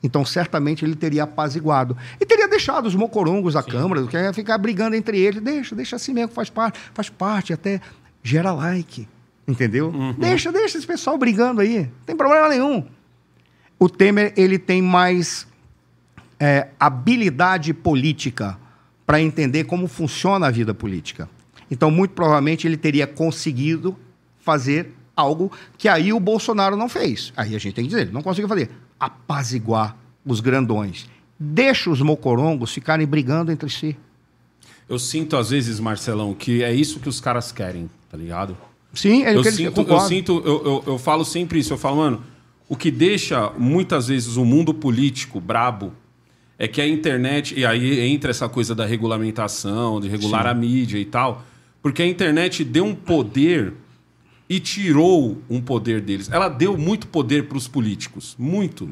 Então, certamente, ele teria apaziguado. E teria deixado os mocorongos da Câmara, que ia ficar brigando entre eles. Deixa, deixa assim mesmo, faz parte, faz parte, até gera like. Entendeu? Deixa, deixa esse pessoal brigando aí. Não tem problema nenhum. O Temer, ele tem mais é, habilidade política para entender como funciona a vida política. Então, muito provavelmente, ele teria conseguido fazer algo que aí o Bolsonaro não fez. Aí a gente tem que dizer, ele não conseguiu fazer. Apaziguar os grandões. Deixa os mocorongos ficarem brigando entre si. Eu sinto, às vezes, Marcelão, que é isso que os caras querem, tá ligado? Sim, é eu, o que eles sinto, eu sinto, eu, eu, eu falo sempre isso, eu falo, mano, o que deixa muitas vezes o mundo político brabo é que a internet, e aí entra essa coisa da regulamentação, de regular a mídia e tal, porque a internet deu um poder e tirou um poder deles. Ela deu muito poder para os políticos, muito.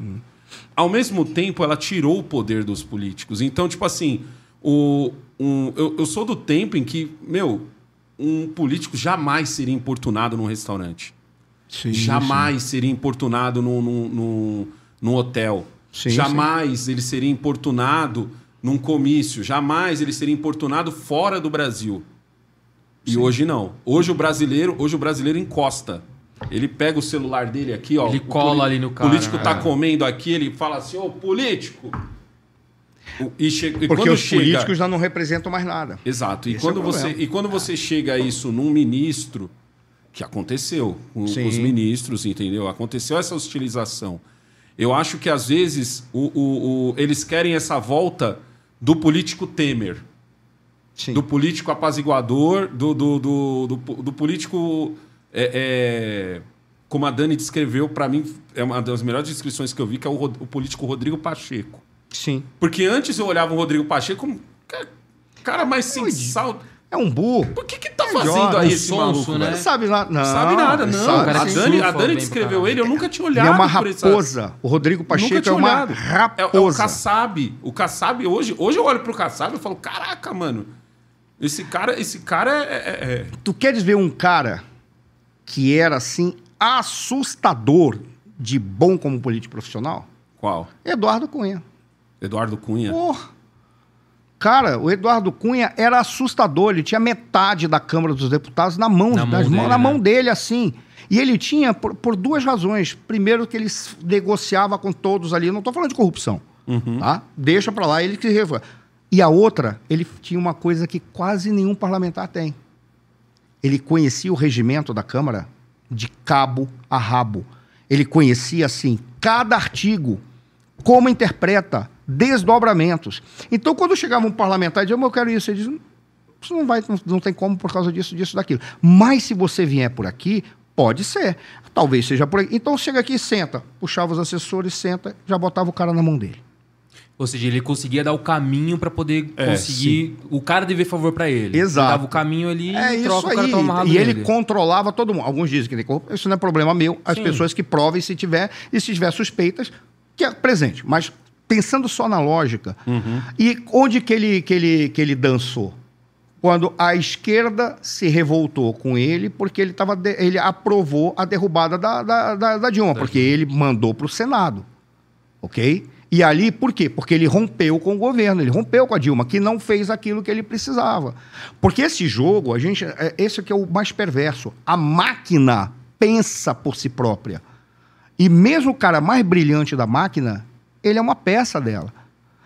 Ao mesmo tempo, ela tirou o poder dos políticos. Então, tipo assim, o, um, eu, eu sou do tempo em que, meu, um político jamais seria importunado num restaurante. Sim, jamais seria importunado num, num, num, hotel. Sim, jamais ele seria importunado num comício. Jamais ele seria importunado fora do Brasil. E hoje não. Hoje o brasileiro, hoje o brasileiro encosta. Ele pega o celular dele aqui, ó. Ele o cola ali no cara, O político tá é. comendo aqui, ele fala assim: "Ô, político". E, che... Porque quando os chega... políticos já não representam mais nada. Exato. E Esse é quando, o você, e quando você chega a isso num ministro, que aconteceu com os ministros, entendeu? Aconteceu essa hostilização. Eu acho que às vezes o, o- o- eles querem essa volta do político Temer, Sim. do político apaziguador, do, do, do, do, político. é, é, como a Dani descreveu, para mim, é uma das melhores descrições que eu vi, que é o, o político Rodrigo Pacheco. Sim. Porque antes eu olhava o Rodrigo Pacheco como ca- cara mais sem sal. É um burro. Por que que tá É fazendo idiota, aí um esse sonso, maluco, né? Não sabe nada. Não, Sabe nada, não. sabe, a Dani, a Dani bem que pra escreveu caralho. ele, eu nunca tinha Ele olhado é uma por essa- raposa. O Rodrigo Pacheco é uma olhado. É, raposa. é o Kassab. O Kassab, hoje, hoje eu olho pro Kassab e falo, caraca, mano, esse cara, esse cara é... é- é- Tu queres ver um cara que era assim assustador de bom como político profissional? Qual? Eduardo Cunha. Eduardo Cunha. Porra. Cara, o Eduardo Cunha era assustador. Ele tinha metade da Câmara dos Deputados na mão, Na mão mãos- dele, na né? mão dele, assim. E ele tinha por, por duas razões. Primeiro, que ele negociava com todos ali. Eu não estou falando de corrupção. Tá? Deixa para lá, ele que resolve. E a outra, ele tinha uma coisa que quase nenhum parlamentar tem. Ele conhecia o regimento da Câmara de cabo a rabo. Ele conhecia, assim, cada artigo, como interpreta, desdobramentos. Então, quando chegava um parlamentar e dizia, "Mas eu quero isso, ele diz, isso não, vai, não, não tem como por causa disso, disso, daquilo. Mas se você vier por aqui, pode ser. Talvez seja por aqui. Então, chega aqui e senta. Puxava os assessores, senta, já botava o cara na mão dele. Ou seja, ele conseguia dar o caminho pra poder É, conseguir o cara dever favor pra ele. Exato. Ele dava o caminho ali É e isso troca o cara aí. E ele nele. controlava todo mundo. Alguns dizem que ele. Isso não é problema meu. As Sim. pessoas que provem se tiver, e se tiver suspeitas, que é presente. Mas pensando só na lógica. E onde que ele, que, ele, que ele dançou? Quando a esquerda se revoltou com ele, porque ele, tava de- ele aprovou a derrubada da, da, da- da Dilma, porque ele mandou para o Senado. Ok? E ali, por quê? Porque ele rompeu com o governo, ele rompeu com a Dilma, que não fez aquilo que ele precisava. Porque esse jogo, a gente, é- esse aqui é o mais perverso. A máquina pensa por si própria. E mesmo o cara mais brilhante da máquina, ele é uma peça dela.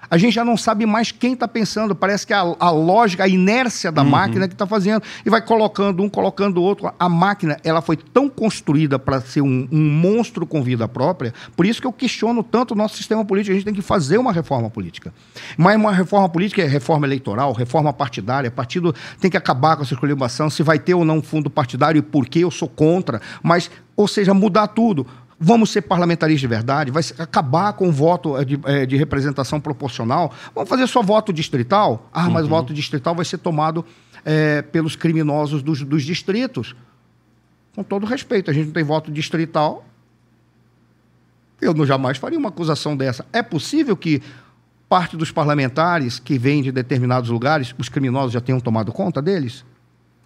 A gente já não sabe mais quem está pensando. Parece que a, a lógica, a inércia da máquina que está fazendo. E vai colocando um, colocando o outro. A máquina, ela foi tão construída para ser um, um monstro com vida própria. Por isso que eu questiono tanto o nosso sistema político. A gente tem que fazer uma reforma política. Mas uma reforma política é reforma eleitoral, reforma partidária. Partido tem que acabar com essa escolhibação. Se vai ter ou não fundo partidário e por que eu sou contra. Mas, ou seja, mudar tudo. Vamos ser parlamentaristas de verdade? Vai acabar com o voto eh, de, eh, de representação proporcional? Vamos fazer só voto distrital? Ah, mas o voto distrital vai ser tomado eh, pelos criminosos dos, dos distritos. Com todo respeito, a gente não tem voto distrital. Eu não jamais faria uma acusação dessa. É possível que parte dos parlamentares que vêm de determinados lugares, os criminosos já tenham tomado conta deles?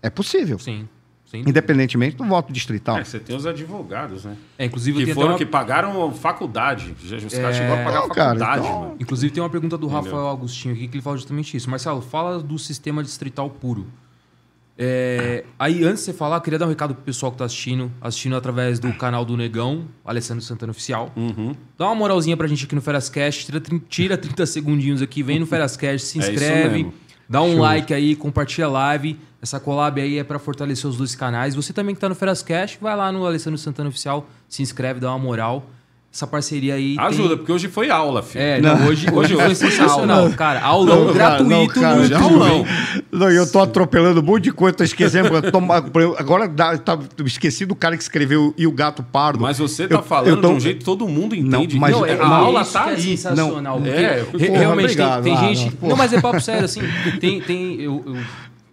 É possível. Sim. Sim. Independentemente do voto distrital. É, você tem os advogados, né? É, inclusive, Que tem foram uma- que pagaram faculdade. Já- Os caras chegaram a pagar Não, cara, faculdade, então- mano. Inclusive tem uma pergunta do Entendeu? Rafael Agostinho aqui que ele fala justamente isso. Marcelo, fala do sistema distrital puro. É, aí, antes de você falar, eu queria dar um recado pro pessoal que tá assistindo, assistindo através do canal do Negão, Alessandro Santana Oficial. Uhum. Dá uma moralzinha pra gente aqui no Ferascast, tira, trin- tira 30 segundinhos aqui, vem no Ferascast, se É inscreve, dá um like aí, compartilha a live. Essa collab aí é pra fortalecer os dois canais. Você também que tá no Ferascast, vai lá no Alessandro Santana Oficial, se inscreve, dá uma moral. Essa parceria aí tem- Ajuda, porque hoje foi aula, filho. é, não, hoje, hoje foi Hoje foi sensacional. aula. Cara, aulão Não, gratuito não, cara, no YouTube. aulão. Não, e eu tô atropelando um monte de coisa, tô esquecendo. [LAUGHS] agora dá- tá- eu esqueci do cara que escreveu E o Gato Pardo. Mas você tá Eu- falando eu tô- de um jeito que todo mundo entende. mas- Não, é, a aula tá tá aí. sensacional. Não, é, porra, realmente obrigado. tem, tem Ah, gente. não, Não, mas é papo sério, assim. Tem. tem eu, eu-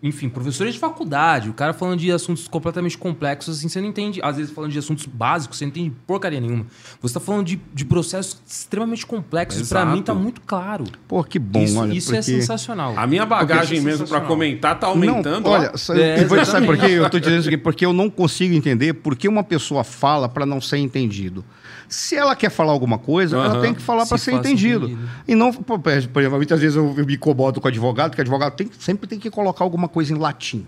enfim, professores de faculdade, o cara falando de assuntos completamente complexos, assim, você não entende. Às vezes falando de assuntos básicos, você não entende porcaria nenhuma. Você tá falando de, de processos extremamente complexos. Pra Exato. mim tá muito claro. Pô, que bom, isso olha. isso é sensacional. A minha bagagem Porque mesmo é pra comentar tá aumentando. Não, olha, só- É, eu sabe por quê? Eu tô dizendo isso aqui, porque eu não consigo entender por que uma pessoa fala para não ser entendido. Se ela quer falar alguma coisa, ela Aham. tem que falar para Se ser faça entendido. entendido. E não, por exemplo, muitas vezes eu, eu me incomodo com o advogado, que o advogado tem, sempre tem que colocar alguma coisa em latim.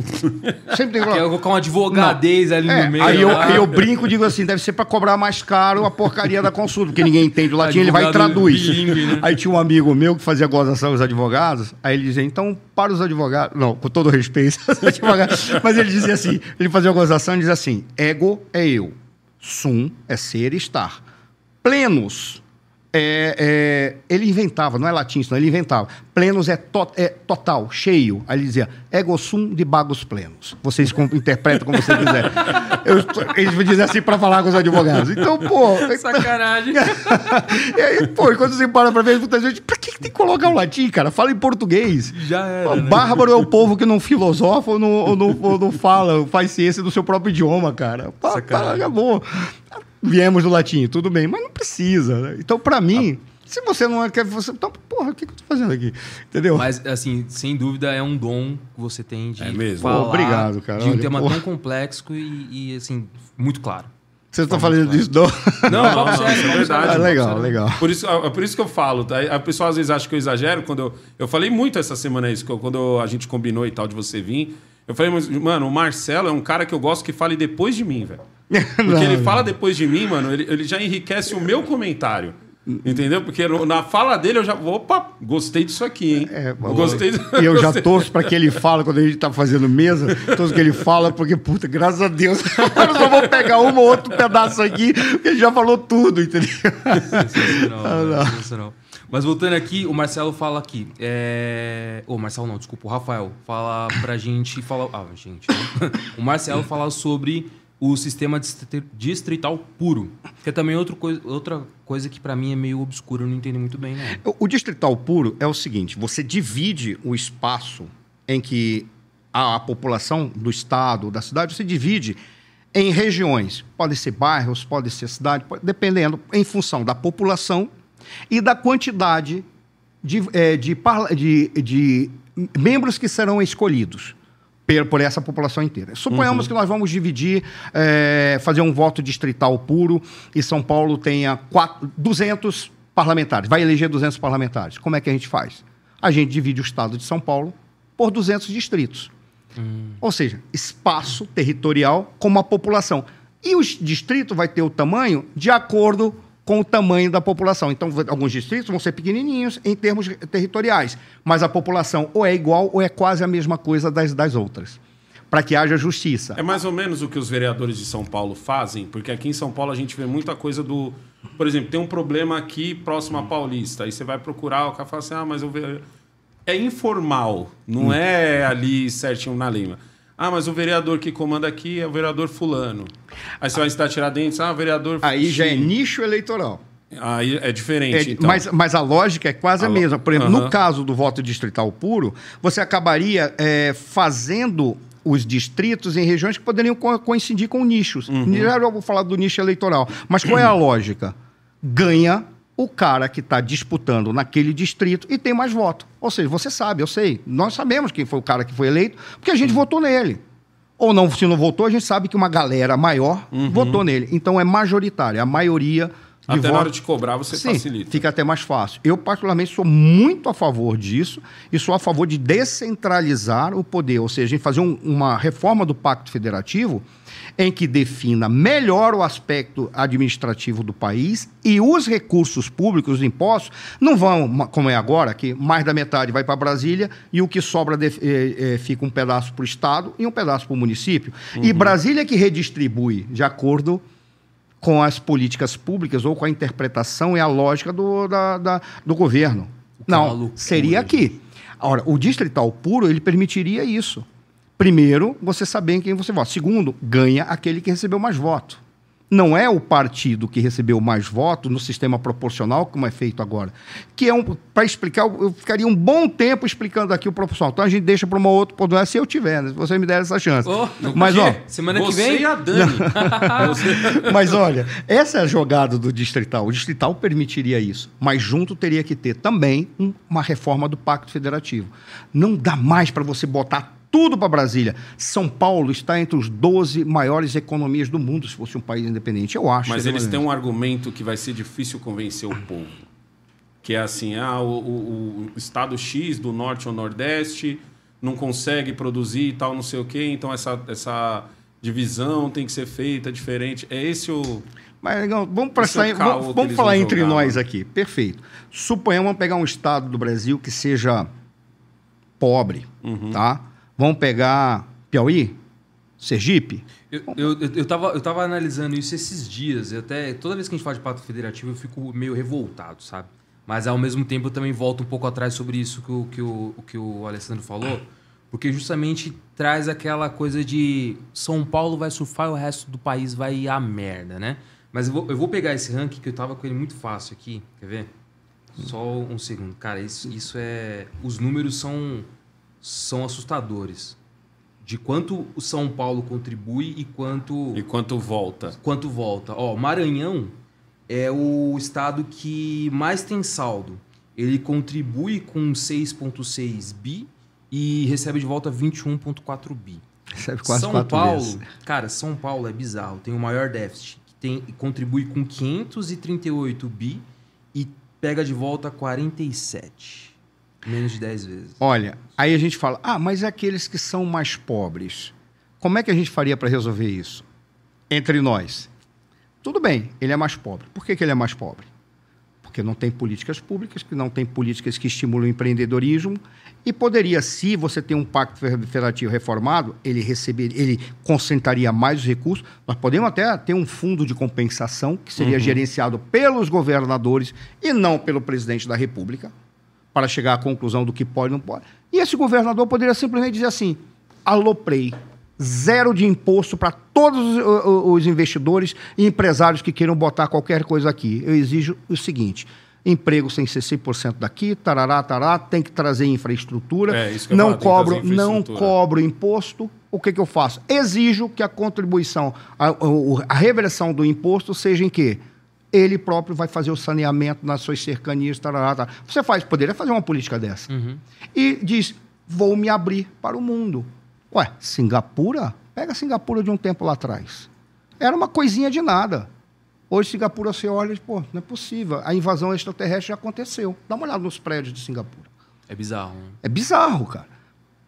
[LAUGHS] sempre tem que colocar. colocar um advogadez ali É, no meio. aí, eu, lá. aí eu brinco e digo assim: deve ser para cobrar mais caro a porcaria da consulta, porque ninguém entende o latim, ele vai e Advogado traduz. bilíngue, né? Aí tinha um amigo meu que fazia gozação aos advogados, aí ele dizia, então, para os advogados, não, com todo respeito, [LAUGHS] aos advogados, mas ele dizia assim: ele fazia gozação e dizia assim: ego é eu, sum é ser e estar, plenos. É, é, ele inventava, não é latim, isso não, ele inventava. Plenos é, to- é total, cheio. Aí ele dizia, ego sum de bagos plenos. Vocês com- interpretam como vocês quiserem. [LAUGHS] Eles me dizem assim para falar com os advogados. Então, pô. Sacanagem. [LAUGHS] e aí, pô, quando você para pra ver, muita gente, pra que, que tem que colocar o latim, cara? Fala em português. Já era. Pô, né? Bárbaro é o povo que não filosofa ou não, ou não, ou não fala, faz ciência do seu próprio idioma, cara. Pá, pá, acabou. Viemos do latim, tudo bem, mas não precisa. né? Então, pra mim, se você não quer. Você, então, porra, o que, que eu tô fazendo aqui? Entendeu? Mas, assim, sem dúvida é um dom que você tem de É mesmo? falar Pô, obrigado, cara. de um Olha, tema pô. tão complexo e, e, assim, muito claro. Você tá falando disso, não? Não, não, não, é verdade. Ah, legal, legal. Por isso, é por isso que eu falo, tá? A pessoa às vezes acha que eu exagero quando eu. Eu falei muito essa semana isso, que eu- quando a gente combinou e tal de você vir. Eu falei, mas, mano, o Marcelo é um cara que eu gosto que fale depois de mim, velho. [LAUGHS] Porque Não, ele não. fala depois de mim, mano, ele, ele já enriquece o meu comentário. Entendeu? Porque na fala dele eu já. Opa, gostei disso aqui, hein? É, gostei do- E eu já [LAUGHS] torço para que ele fale quando a gente tá fazendo mesa, torço que ele fala, porque, puta, graças a Deus, [LAUGHS] eu só vou pegar um ou outro pedaço aqui, porque ele já falou tudo, entendeu? Sensacional, Ah, não. sensacional. Mas voltando aqui, o Marcelo fala aqui. É... Ô, Marcelo não, desculpa, o Rafael. Fala pra gente. Fala... Ah, gente. né? [LAUGHS] o Marcelo fala sobre o sistema distri- distrital puro. Que é também outro coi- outra coisa que pra mim é meio obscura, eu não entendo muito bem, não. O distrital puro é o seguinte: você divide o espaço em que a, população do estado, da cidade, você divide em regiões. Podem ser bairros, pode ser cidade, dependendo, em função da população e da quantidade de, eh, de, de- de membros que serão escolhidos por essa população inteira. Suponhamos que nós vamos dividir, eh, fazer um voto distrital puro e São Paulo tenha quatro- 200 parlamentares, vai eleger 200 parlamentares. Como é que a gente faz? A gente divide o estado de São Paulo por 200 distritos. Ou seja, espaço territorial com uma população. E o distrito vai ter o tamanho de acordo com o tamanho da população. Então, alguns distritos vão ser pequenininhos em termos territoriais, mas a população ou é igual ou é quase a mesma coisa das, das outras, para que haja justiça. É mais ou menos o que os vereadores de São Paulo fazem, porque aqui em São Paulo a gente vê muita coisa do. Por exemplo, tem um problema aqui próximo à Paulista. Aí você vai procurar, o cara fala assim: ah, mas eu. ve- É informal, não é ali certinho na lima. Ah, mas o vereador que comanda aqui é o vereador fulano. Aí você vai estar Tiradentes, ah, o vereador Aí já é X. nicho eleitoral. Aí é diferente, É, então. mas, mas a lógica é quase a A mesma. Por exemplo, Aham. no caso do voto distrital puro, você acabaria é, fazendo os distritos em regiões que poderiam co- coincidir com nichos. Uhum. Já eu vou falar do nicho eleitoral. Mas qual é a lógica? Ganha o cara que está disputando naquele distrito e tem mais voto. Ou seja, você sabe, eu sei. Nós sabemos quem foi o cara que foi eleito, porque a Uhum. gente votou nele. Ou não, se não votou, a gente sabe que uma galera maior Uhum. votou nele. Então é majoritária, a maioria de Até na votos. hora de cobrar você Sim, facilita. fica até mais fácil. Eu, particularmente, sou muito a favor disso e sou a favor de descentralizar o poder, ou seja, a gente fazer um- uma reforma do Pacto Federativo em que defina melhor o aspecto administrativo do país e os recursos públicos, os impostos, não vão, como é agora, que mais da metade vai para Brasília e o que sobra de- eh, eh, fica um pedaço para o Estado e um pedaço para o município. E Brasília que redistribui de acordo com as políticas públicas ou com a interpretação e a lógica do, da- da- do governo. é Não, loucura, seria aqui. Ora, o distrital puro, ele permitiria isso. Primeiro, você saber em quem você vota. Segundo, ganha aquele que recebeu mais voto. Não é o partido que recebeu mais voto no sistema proporcional, como é feito agora. Que é um. Para explicar, eu ficaria um bom tempo explicando aqui o proporcional. Então a gente deixa para uma outra oportunidade, se eu tiver, né? se você me der essa chance. Ô, Mas, ó, Semana que você vem. e a Dani. [LAUGHS] Mas olha, essa é a jogada do distrital. O distrital permitiria isso, mas junto teria que ter também um- uma reforma do Pacto Federativo. Não dá mais para você botar tudo para Brasília. São Paulo está entre os 12 maiores economias do mundo, se fosse um país independente, eu acho. Mas eles têm um argumento que vai ser difícil convencer o povo. Que é assim, ah, o, o- o estado X do norte ou nordeste não consegue produzir e tal, não sei o quê, então essa, essa divisão tem que ser feita diferente. É esse o... Mas legal, vamos, Esse é vamos, vamos falar entre jogar, nós mano. aqui. Perfeito. Suponhamos pegar um estado do Brasil que seja pobre, Uhum. tá? Vamos pegar Piauí, Sergipe. Eu, eu, eu, tava, eu tava analisando isso esses dias. e até toda vez que a gente fala de pacto federativo, eu fico meio revoltado, sabe? Mas ao mesmo tempo eu também volto um pouco atrás sobre isso que o que o, que o Alessandro falou. Porque justamente traz aquela coisa de São Paulo vai surfar e o resto do país vai a merda, né? Mas eu vou, eu vou pegar esse ranking que eu tava com ele muito fácil aqui. Quer ver? Só um segundo. Cara, isso, isso é. Os números são, são assustadores. De quanto o São Paulo contribui e quanto, E quanto volta? quanto volta. Ó, Maranhão é o estado que mais tem saldo. Ele contribui com 6,6 bi e recebe de volta 21,4 bi. Recebe quase São quatro Paulo, vezes. cara, São Paulo é bizarro. Tem o maior déficit. que Tem, contribui com 538 bi e pega de volta 47. Menos de 10 vezes. Olha, aí a gente fala, ah, mas aqueles que são mais pobres. Como é que a gente faria para resolver isso? Entre nós. Tudo bem, ele é mais pobre. Por que, que ele é mais pobre? Porque não tem políticas públicas, que não tem políticas que estimulam o empreendedorismo. E poderia, se você tem um pacto federativo reformado, ele receber, ele concentraria mais os recursos. Nós podemos até ter um fundo de compensação que seria gerenciado pelos governadores e não pelo presidente da República para chegar à conclusão do que pode e não pode. E esse governador poderia simplesmente dizer assim: aloprei, zero de imposto para todos os, investidores e empresários que queiram botar qualquer coisa aqui. Eu exijo o seguinte. Emprego sem ser 100% daqui, tarará, tará, tem que trazer infraestrutura. É, isso que não que cobro, não cobro imposto. O que, que eu faço? Exijo que a contribuição, a, o- a reversão do imposto seja em quê? Ele próprio vai fazer o saneamento nas suas cercanias, tarará, tará. Você faz, poderia fazer uma política dessa. E diz, vou me abrir para o mundo. Ué, Singapura? Pega Singapura de um tempo lá atrás. Era uma coisinha de nada. Hoje, Singapura, você olha e diz, pô, não é possível. A invasão extraterrestre já aconteceu. Dá uma olhada nos prédios de Singapura. É bizarro, né? É bizarro, cara.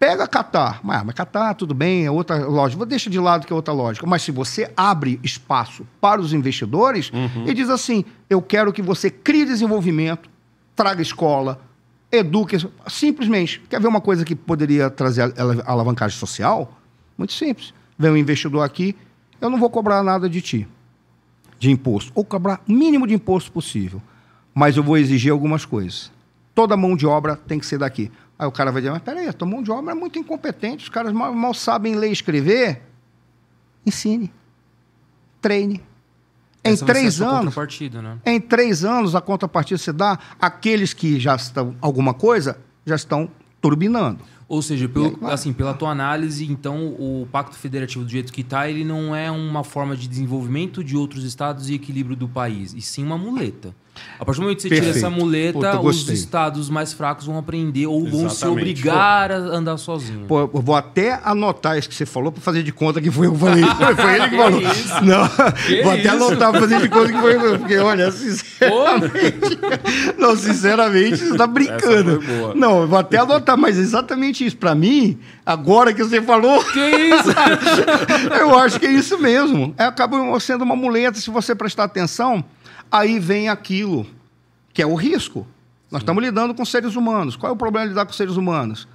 Pega Catar. Mas, mas Catar, tudo bem, é outra lógica. Deixa de lado que é outra lógica. Mas se você abre espaço para os investidores e diz assim: eu quero que você crie desenvolvimento, traga escola, eduque. Simplesmente. Quer ver uma coisa que poderia trazer alavancagem social? Muito simples. Vem um investidor aqui, eu não vou cobrar nada de ti de imposto, ou cobrar o mínimo de imposto possível. Mas eu vou exigir algumas coisas. Toda mão de obra tem que ser daqui. Aí o cara vai dizer, mas peraí, a tua mão de obra é muito incompetente, os caras mal, mal sabem ler e escrever. Ensine. Treine. Em Essa três anos, né? em três anos, a contrapartida se dá, aqueles que já estão, alguma coisa, já estão turbinando. Ou seja, pelo, aí, claro. assim, pela tua análise, então o Pacto Federativo do jeito que está, ele não é uma forma de desenvolvimento de outros estados e equilíbrio do país, e sim uma muleta. A partir do momento que você tira Perfeito. essa muleta, Puta, os estados mais fracos vão aprender ou vão se Exatamente. obrigar a andar sozinhos. Pô, eu vou até anotar isso que você falou para fazer de conta que foi eu que falei. [LAUGHS] Foi ele que falou. isso? Não, Que vou até isso? anotar para fazer de conta que foi eu. Porque, olha, sinceramente. Não, sinceramente, você tá brincando. Essa foi boa. Não, eu vou até anotar, mas exatamente isso. Para mim, agora que você falou, Que isso? [LAUGHS] eu acho que é isso mesmo. É, acaba sendo uma muleta se você prestar atenção. Aí vem aquilo, que é o risco. Nós estamos lidando com seres humanos. Qual é o problema de lidar com seres humanos?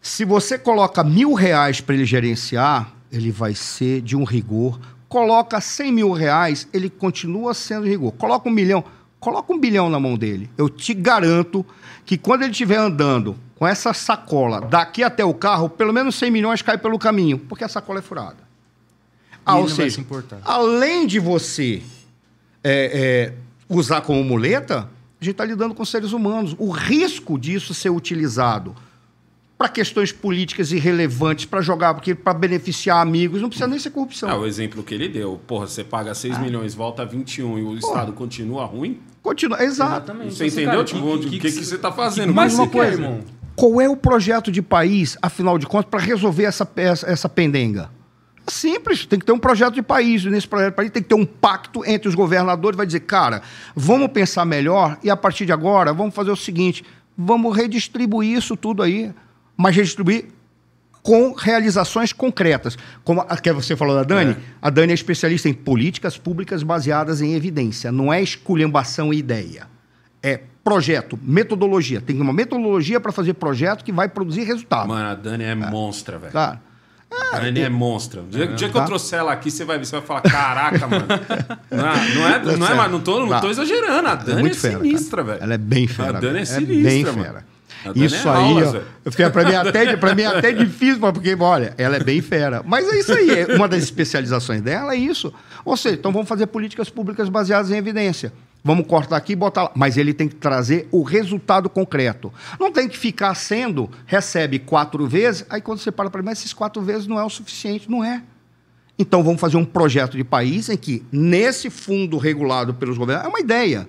Se você coloca mil reais para ele gerenciar, ele vai ser de um rigor. Coloca 100 mil reais, ele continua sendo de rigor. Coloca um milhão, coloca um bilhão na mão dele. Eu te garanto que quando ele estiver andando com essa sacola daqui até o carro, pelo menos 100 milhões cai pelo caminho, porque a sacola é furada. Ah, ou seja, se além de você é, é, usar como muleta, a gente está lidando com seres humanos. O risco disso ser utilizado para questões políticas irrelevantes, para jogar, porque para beneficiar amigos, não precisa nem ser corrupção. Ah, o exemplo que ele deu. Porra, você paga 6 Ah. milhões, volta a 21 e o Estado continua ruim? Continua, exato. Exatamente. Você Assim, entendeu, cara, tipo, o que, que, você tá fazendo? Mais Mas uma coisa, irmão. Qual é o projeto de país, afinal de contas, para resolver essa, essa, essa pendenga? É simples, tem que ter um projeto de país. E nesse projeto de país tem que ter um pacto entre os governadores. Vai dizer, cara, vamos pensar melhor e a partir de agora vamos fazer o seguinte: vamos redistribuir isso tudo aí, mas redistribuir com realizações concretas. Como a que você falou da Dani, É. a Dani é especialista em políticas públicas baseadas em evidência, não é esculhambação e ideia. É projeto, metodologia. Tem uma metodologia para fazer projeto que vai produzir resultado. Mano, a Dani é monstra, velho. Cara, A Dani é monstra. O dia, o dia que Tá. eu trouxer ela aqui, você vai ver, você vai falar, caraca, mano. [LAUGHS] Não, é- não é, não é, mas não tô, não Tá. tô exagerando. A Dani é, muito fera, sinistra, velho. Ela é bem fera. A Dani é sinistra, bem mano. fera. Isso é aí, aulas, ó, pra mim até, pra mim até [LAUGHS] difícil, porque, olha, ela é bem fera. Mas é isso aí, é- uma das especializações dela é isso. Ou seja, então vamos fazer políticas públicas baseadas em evidência. Vamos cortar aqui e botar lá. Mas ele tem que trazer o resultado concreto. Não tem que ficar sendo, recebe quatro vezes, aí quando você para para mas esses quatro vezes não é o suficiente. Não é. Então vamos fazer um projeto de país em que, nesse fundo regulado pelos governos, é uma ideia.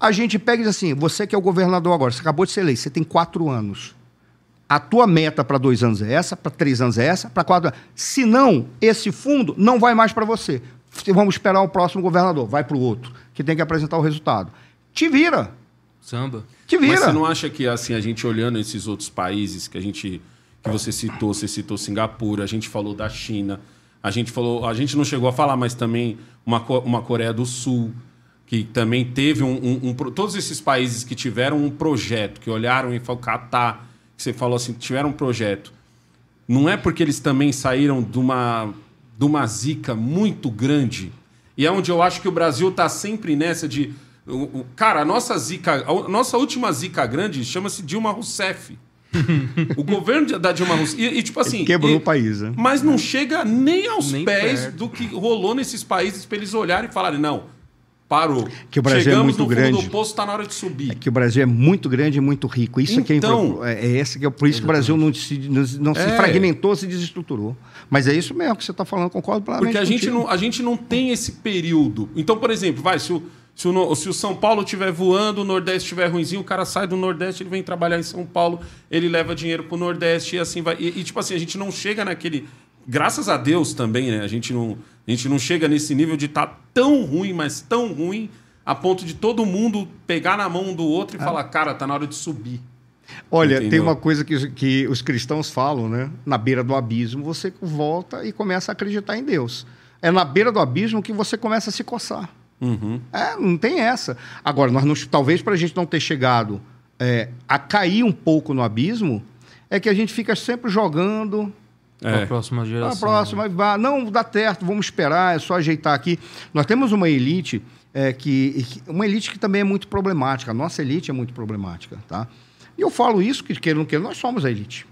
A gente pega e diz assim: você que é o governador agora, você acabou de ser eleito, você tem quatro anos. A tua meta para dois anos é essa, para três anos é essa, para quatro anos. Se não, esse fundo não vai mais para você. Vamos esperar o próximo governador, vai para o outro, que tem que apresentar o resultado. Te vira, Samba. te vira. Mas você não acha que, assim, a gente olhando esses outros países que a gente. que você citou, você citou Singapura, a gente falou da China, a gente falou. A gente não chegou a falar, mas também uma, uma Coreia do Sul, que também teve um, um- um Todos esses países que tiveram um projeto, que olharam e falaram, Catar, que você falou assim, tiveram um projeto. Não é porque eles também saíram de uma, de uma zica muito grande. E é onde eu acho que o Brasil está sempre nessa de. o- o- Cara, a nossa zica. A nossa última zica grande chama-se Dilma Rousseff. [LAUGHS] o governo de- da Dilma Rousseff. E, e, tipo assim. Quebrou e- o país, né? Mas não chega nem aos Nem pés perto. do que rolou nesses países para eles olharem e falarem: não, parou. Que o Brasil é Chegamos muito no fundo grande. do poço, está na hora de subir. É que o Brasil é muito grande e muito rico. Isso é, Então- impro- é, é esse que é por isso que o Brasil não se, não, não se É. fragmentou, se desestruturou. Mas é isso mesmo que você está falando, concordo plenamente. Porque a gente, não, a gente não tem esse período. Então, por exemplo, vai, se o, se o, se o São Paulo estiver voando, o Nordeste estiver ruimzinho, o cara sai do Nordeste, ele vem trabalhar em São Paulo, ele leva dinheiro pro Nordeste e assim vai. E, e, tipo assim, a gente não chega naquele. Graças a Deus também, né? A gente não, a gente não chega nesse nível de estar tão ruim, mas tão ruim, a ponto de todo mundo pegar na mão um do outro e falar, cara, tá na hora de subir. Olha, tem Entendeu? uma coisa que, os- que os cristãos falam, né? Na beira do abismo, você volta e começa a acreditar em Deus. É na beira do abismo que você começa a se coçar. Uhum. É, não tem essa. Agora, nós não- talvez para a gente não ter chegado é, a cair um pouco no abismo, é que a gente fica sempre jogando. É. próxima A geração. próxima, vá, não dá certo, vamos esperar, é só ajeitar aqui. Nós temos uma elite é, que, que- uma elite que também é muito problemática. A nossa elite é muito problemática, tá? E eu falo isso, que queira ou não queira, nós somos a elite.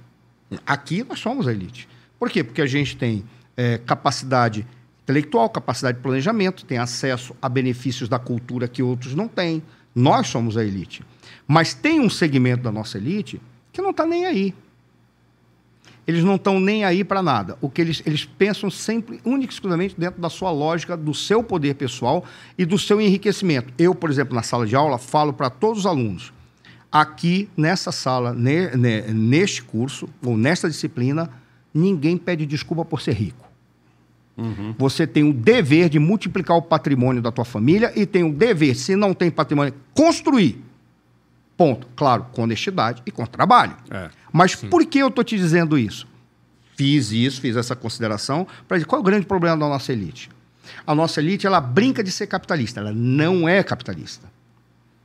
Aqui nós somos a elite. Por quê? Porque a gente tem é, capacidade intelectual, capacidade de planejamento, tem acesso a benefícios da cultura que outros não têm. Nós somos a elite. Mas tem um segmento da nossa elite que não está nem aí. Eles não estão nem aí para nada. O que eles, eles pensam sempre, única e exclusivamente, dentro da sua lógica, do seu poder pessoal e do seu enriquecimento. Eu, por exemplo, na sala de aula, falo para todos os alunos: aqui, nessa sala, ne, ne, neste curso, ou nesta disciplina, ninguém pede desculpa por ser rico. Uhum. Você tem o dever de multiplicar o patrimônio da tua família e tem o dever, se não tem patrimônio, construir. Ponto. Claro, com honestidade e com trabalho. É. Mas Sim. por que eu estou te dizendo isso? Fiz isso, fiz essa consideração para dizer qual é o grande problema da nossa elite. A nossa elite ela brinca de ser capitalista, ela não é capitalista.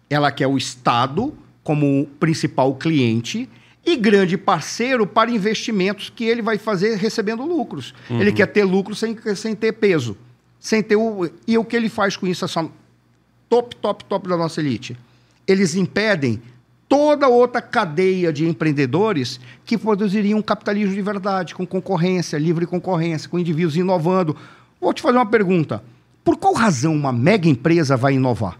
Ela quer o Estado como principal cliente e grande parceiro para investimentos que ele vai fazer recebendo lucros. Uhum. Ele quer ter lucro sem, sem ter peso, sem ter o e o que ele faz com isso é só top, top, top da nossa elite. Eles impedem toda outra cadeia de empreendedores que produziriam um capitalismo de verdade, com concorrência, livre concorrência, com indivíduos inovando. Vou te fazer uma pergunta. Por qual razão uma mega empresa vai inovar?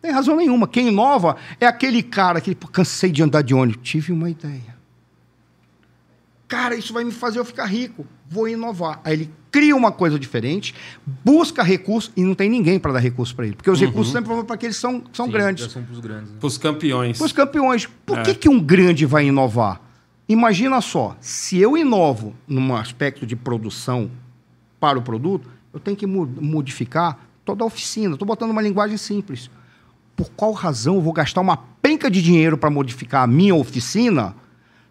Tem razão nenhuma. Quem inova é aquele cara que cansei de andar de ônibus. Tive uma ideia. Cara, isso vai me fazer eu ficar rico. Vou inovar. Aí ele cria uma coisa diferente, busca recursos e não tem ninguém para dar recurso para ele. Porque os uhum. recursos sempre vão para aqueles que são, são Sim, grandes. São para os grandes. Né? Para os campeões. Para os campeões. Por é. que, que um grande vai inovar? Imagina só, se eu inovo num aspecto de produção para o produto, eu tenho que modificar toda a oficina. Estou botando uma linguagem simples. Por qual razão eu vou gastar uma penca de dinheiro para modificar a minha oficina?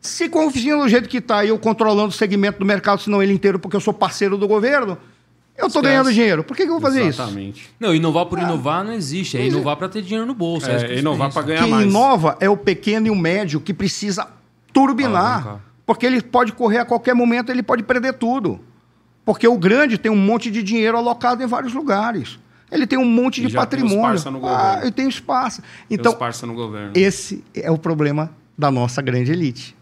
Se com a oficina do jeito que está, eu controlando o segmento do mercado, se não ele inteiro, porque eu sou parceiro do governo, eu estou ganhando dinheiro. Por que, que eu vou fazer Exatamente. isso? Não, inovar por inovar não existe. É inovar para ter dinheiro no bolso. É, é inovar para ganhar Quem mais. Quem inova é o pequeno e o médio que precisa turbinar. Ah, porque ele pode correr a qualquer momento, ele pode perder tudo. Porque o grande tem um monte de dinheiro alocado em vários lugares. Ele tem um monte de patrimônio. Tem no ah, ele tem espaço. Então, tem no governo. esse é o problema da nossa grande elite.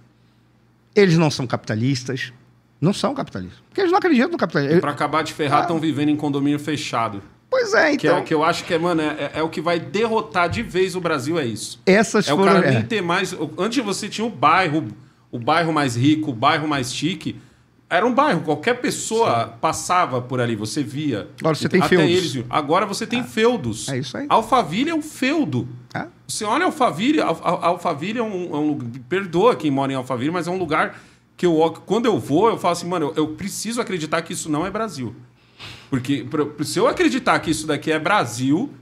Eles não são capitalistas. Não são capitalistas. Porque eles não acreditam no capitalismo. Para acabar de ferrar, estão ah. vivendo em condomínio fechado. Pois é, então. Que, é, então. que eu acho que é, mano, é, é, é, o que vai derrotar de vez o Brasil, é isso. Essas é foram... o cara nem é. ter mais. Antes você tinha o bairro, o bairro mais rico, o bairro mais chique. Era um bairro, qualquer pessoa Sim. passava por ali, você via. Agora você tem até feudos. Eles, agora você tem é. feudos. É isso aí. Alphaville é um feudo. É. Você olha Alphaville, Alphaville é um, é um. Perdoa quem mora em Alphaville, mas é um lugar que eu, quando eu vou, eu falo assim, mano, eu, eu preciso acreditar que isso não é Brasil. Porque pra, se eu acreditar que isso daqui é Brasil,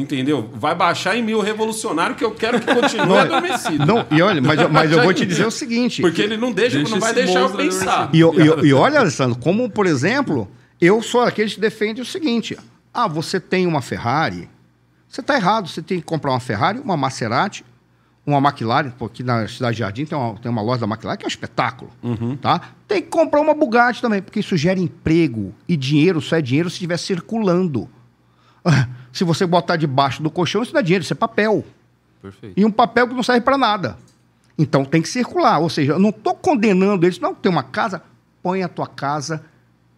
entendeu? Vai baixar em mil revolucionário que eu quero que continue não, adormecido. Não, e olha, mas, mas eu [LAUGHS] vou te dizer o seguinte. Porque ele não deixa, deixa não vai deixar eu pensar. E, e, e olha, Alessandro, como, por exemplo, eu sou aquele que defende o seguinte: ah, você tem uma Ferrari, você está errado, você tem que comprar uma Ferrari, uma Maserati uma McLaren, aqui na Cidade Jardim tem uma, tem uma loja da McLaren que é um espetáculo, uhum. tá? Tem que comprar uma Bugatti também, porque isso gera emprego e dinheiro só é dinheiro se estiver circulando. [LAUGHS] Se você botar debaixo do colchão, isso não é dinheiro, isso é papel. Perfeito. E um papel que não serve para nada. Então tem que circular. Ou seja, eu não estou condenando eles. Não, tem uma casa, põe a tua casa,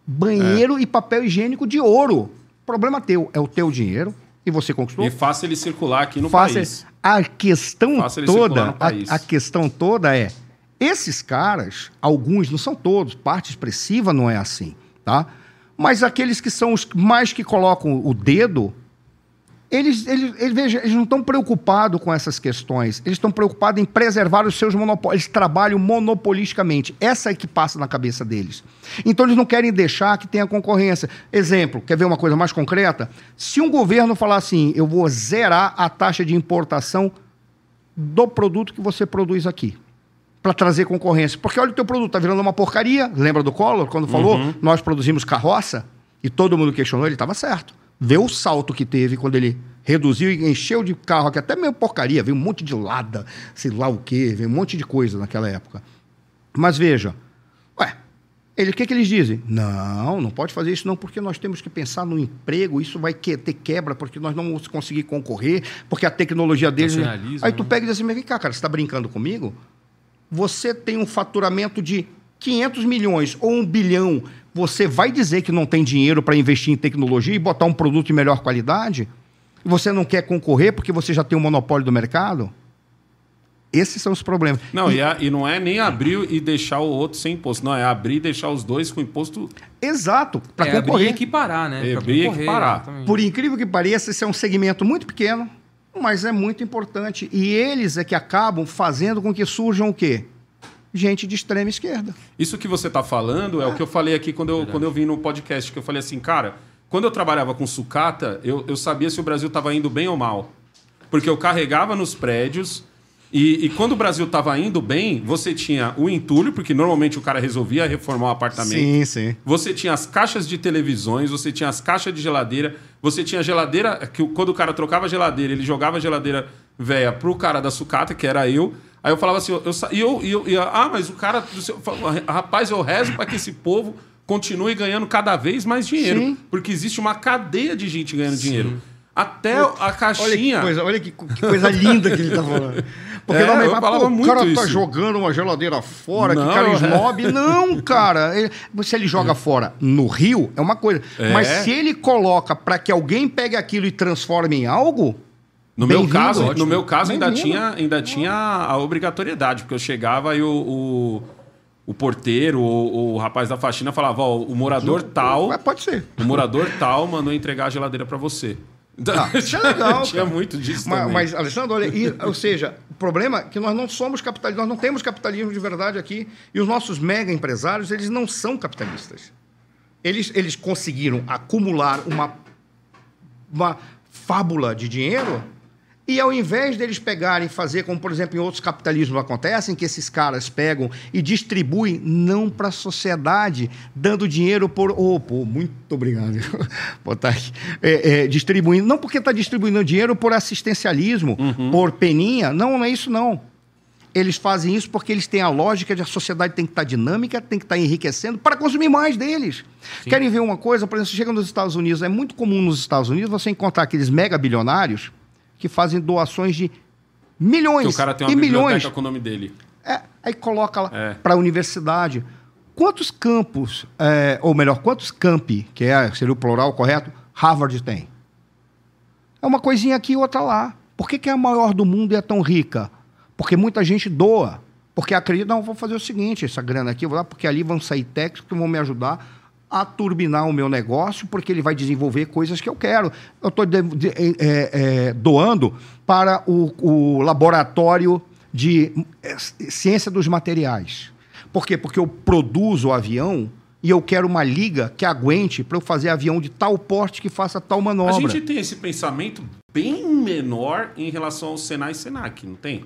banheiro é. e papel higiênico de ouro. Problema teu. É o teu dinheiro, e você conquistou. E faça ele circular aqui no faça, país. A questão toda, a, a, questão toda é, esses caras, alguns, não são todos, parte expressiva não é assim, tá? Mas aqueles que são os mais que colocam o dedo eles, eles, eles, veja, eles não estão preocupados com essas questões. Eles estão preocupados em preservar os seus monopólios. Eles trabalham monopolisticamente. Essa é que passa na cabeça deles. Então, eles não querem deixar que tenha concorrência. Exemplo, quer ver uma coisa mais concreta? Se um governo falar assim, eu vou zerar a taxa de importação do produto que você produz aqui para trazer concorrência. Porque olha o teu produto, está virando uma porcaria. Lembra do Collor, quando falou, uhum. nós produzimos carroça? E todo mundo questionou, ele estava certo. Vê o salto que teve quando ele reduziu e encheu de carro, que até meio porcaria, veio um monte de lada, sei lá o quê, veio um monte de coisa naquela época. Mas veja, ué, Ele, o que, que eles dizem? Não, não pode fazer isso não, porque nós temos que pensar no emprego, isso vai que- ter quebra, porque nós não vamos conseguir concorrer, porque a tecnologia deles... Nacionalismo, Aí tu né? pega e diz assim, mas vem cá, cara, você está brincando comigo? Você tem um faturamento de 500 milhões ou um bilhão, você vai dizer que não tem dinheiro para investir em tecnologia e botar um produto de melhor qualidade? E você não quer concorrer porque você já tem um monopólio do mercado? Esses são os problemas. Não, e, a- e não é nem abrir e deixar o outro sem imposto. Não, é abrir e deixar os dois com imposto. Exato, para é, abrir e concorrer. equiparar, né? É, abrir e concorrer, equiparar. exatamente. Por incrível que pareça, esse é um segmento muito pequeno, mas é muito importante. E eles é que acabam fazendo com que surjam o quê? Gente de extrema esquerda. Isso que você está falando é o que eu falei aqui quando eu, quando eu vim no podcast, que eu falei assim, cara, quando eu trabalhava com sucata, eu, eu sabia se o Brasil estava indo bem ou mal. Porque eu carregava nos prédios e, e quando o Brasil estava indo bem, você tinha o entulho, porque normalmente o cara resolvia reformar o apartamento. sim. Você tinha as caixas de televisões, você tinha as caixas de geladeira, você tinha a geladeira, que quando o cara trocava a geladeira, ele jogava a geladeira velha pro cara da sucata, que era eu. Aí eu falava assim, eu, eu, e eu, e eu, e ah, mas o cara, seu- rapaz, eu rezo para que esse povo continue ganhando cada vez mais dinheiro. Sim. Porque existe uma cadeia de gente ganhando dinheiro. Até a Olha que caixinha. coisa, olha que, que coisa linda que ele tá falando. Porque É, normalmente eu fala, falava "Pô, muito o cara tá isso." jogando uma geladeira fora, Não, que cara é. snob. Não, cara. Ele- se ele joga fora no rio, é uma coisa. É. Mas se ele coloca para que alguém pegue aquilo e transforme em algo, No meu caso, ótimo. no meu caso ainda tinha, ainda tinha a obrigatoriedade, porque eu chegava e o, o, o porteiro, o, o rapaz da faxina falava, ó, o morador tal, Ué, pode ser. o morador tal mandou entregar a geladeira pra você. Então, isso é legal, [LAUGHS] tinha cara. muito disso Mas, também. mas, Alexandre, olha, e- ou seja, o problema é que nós não somos capitalistas, nós não temos capitalismo de verdade aqui. E os nossos mega empresários, eles não são capitalistas. Eles, eles conseguiram acumular uma, uma fábula de dinheiro e ao invés deles pegarem e fazer, como por exemplo em outros capitalismos acontecem, que esses caras pegam e distribuem não para a sociedade, dando dinheiro por. Oh, pô, muito obrigado. [LAUGHS] Botar aqui. É, é, distribuindo. Não porque está distribuindo dinheiro por assistencialismo, por peninha. Não, não é isso, não. Eles fazem isso porque eles têm a lógica de a sociedade tem que estar dinâmica, tem que estar enriquecendo para consumir mais deles. Querem ver uma coisa? Por exemplo, você chega nos Estados Unidos, é muito comum nos Estados Unidos você encontrar aqueles mega bilionários que fazem doações de milhões Que o cara tem uma e milhões. com o nome dele. É, aí coloca lá É. para a universidade. Quantos campos, é, ou melhor, quantos campi, que é, seria o plural correto, Harvard tem? É uma coisinha aqui e outra lá. Por que, que é a maior do mundo e é tão rica? Porque muita gente doa. Porque acredita, não, vou fazer o seguinte, essa grana aqui, vou lá, porque ali vão sair técnicos que vão me ajudar a turbinar o meu negócio, porque ele vai desenvolver coisas que eu quero. Eu estou doando para o, o laboratório de eh, ciência dos materiais. Por quê? Porque eu produzo o avião e eu quero uma liga que aguente para eu fazer avião de tal porte que faça tal manobra. A gente tem esse pensamento bem menor em relação ao Senai e Senac, não tem?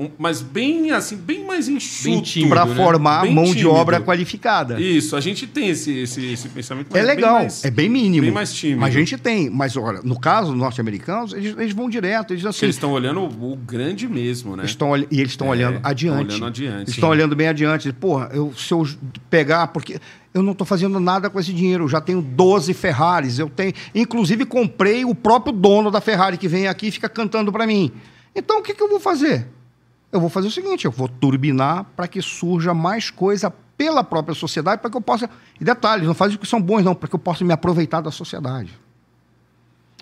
Um- mas bem assim, bem mais enxuto. tímido, para né? formar Bem mão de tímido. obra qualificada. Isso, a gente tem esse, esse, esse pensamento. É mas legal, bem mais- é bem mínimo. Bem mais tímido. Mas a gente tem. Mas, olha, no caso dos norte-americanos, eles, eles vão direto. Eles assim. eles estão olhando o, o grande mesmo, né? Estão, e eles estão É, olhando estão adiante. olhando adiante, estão olhando bem adiante. Porra, eu, se eu pegar, porque eu não estou fazendo nada com esse dinheiro. Eu já tenho 12 Ferraris. Eu tenho. Inclusive, comprei o próprio dono da Ferrari que vem aqui e fica cantando para mim. Então, o que, que eu vou fazer? Eu vou fazer o seguinte: eu vou turbinar para que surja mais coisa pela própria sociedade, para que eu possa. E detalhes, não fazem que são bons, não, para que eu possa me aproveitar da sociedade.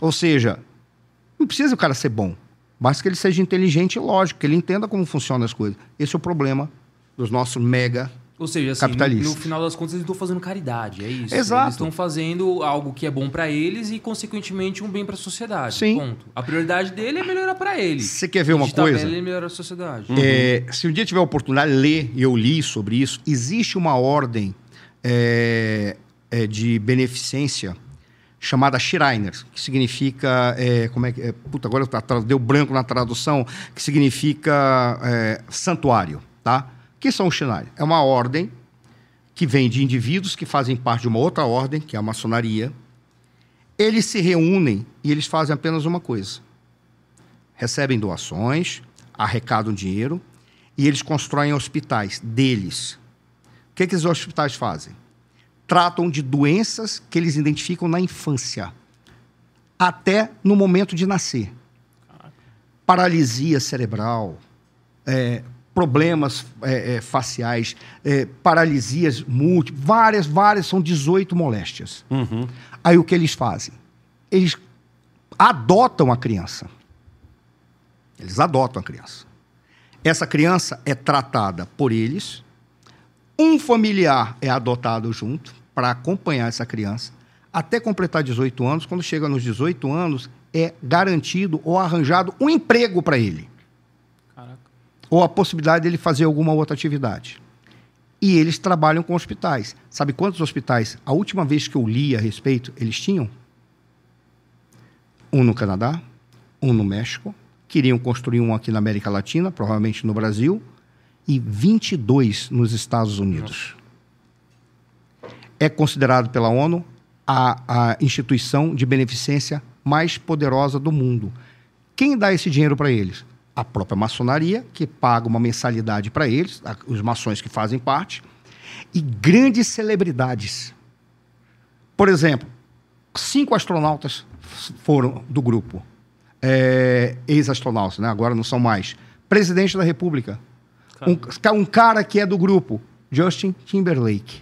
Ou seja, não precisa o cara ser bom. Basta que ele seja inteligente e lógico, que ele entenda como funcionam as coisas. Esse é o problema dos nossos mega. Ou seja, assim, Capitalista. no, no final das contas, eles estão fazendo caridade, é isso. Exato. Eles estão fazendo algo que é bom pra eles e, consequentemente, um bem pra sociedade. Sim. Ponto. A prioridade dele é melhorar pra ele. Você quer ver uma coisa? Ele melhora a sociedade. É, se um dia tiver a oportunidade e eu li sobre isso, existe uma ordem é, é, de beneficência chamada Schreiner, que significa. é, como é que. É, puta, agora tra- deu branco na tradução, que significa é, santuário, tá? O que são os Schreiner? É uma ordem que vem de indivíduos que fazem parte de uma outra ordem, que é a maçonaria. Eles se reúnem e eles fazem apenas uma coisa recebem doações, arrecadam dinheiro e eles constroem hospitais deles. O que, que os hospitais fazem? Tratam de doenças que eles identificam na infância, até no momento de nascer. Paralisia cerebral, é, problemas é, é, faciais, é, paralisias múltiplas, várias, várias, são 18 moléstias. Uhum. Aí o que eles fazem? Eles adotam a criança. Eles adotam a criança. Essa criança é tratada por eles, um familiar é adotado junto para acompanhar essa criança até completar 18 anos. Quando chega nos 18 anos, é garantido ou arranjado um emprego para ele. Ou a possibilidade dele fazer alguma outra atividade. E eles trabalham com hospitais. Sabe quantos hospitais, a última vez que eu li a respeito, eles tinham? Um no Canadá, um no México, queriam construir um aqui na América Latina, provavelmente no Brasil, e 22 nos Estados Unidos. É considerado pela ONU a, a instituição de beneficência mais poderosa do mundo. Quem dá esse dinheiro para eles? A própria maçonaria, que paga uma mensalidade para eles, os maçons que fazem parte, e grandes celebridades. Por exemplo, cinco astronautas foram do grupo. É, Ex-astronautas, né? agora não são mais. Presidente da República. Um, um cara que é do grupo, Justin Timberlake.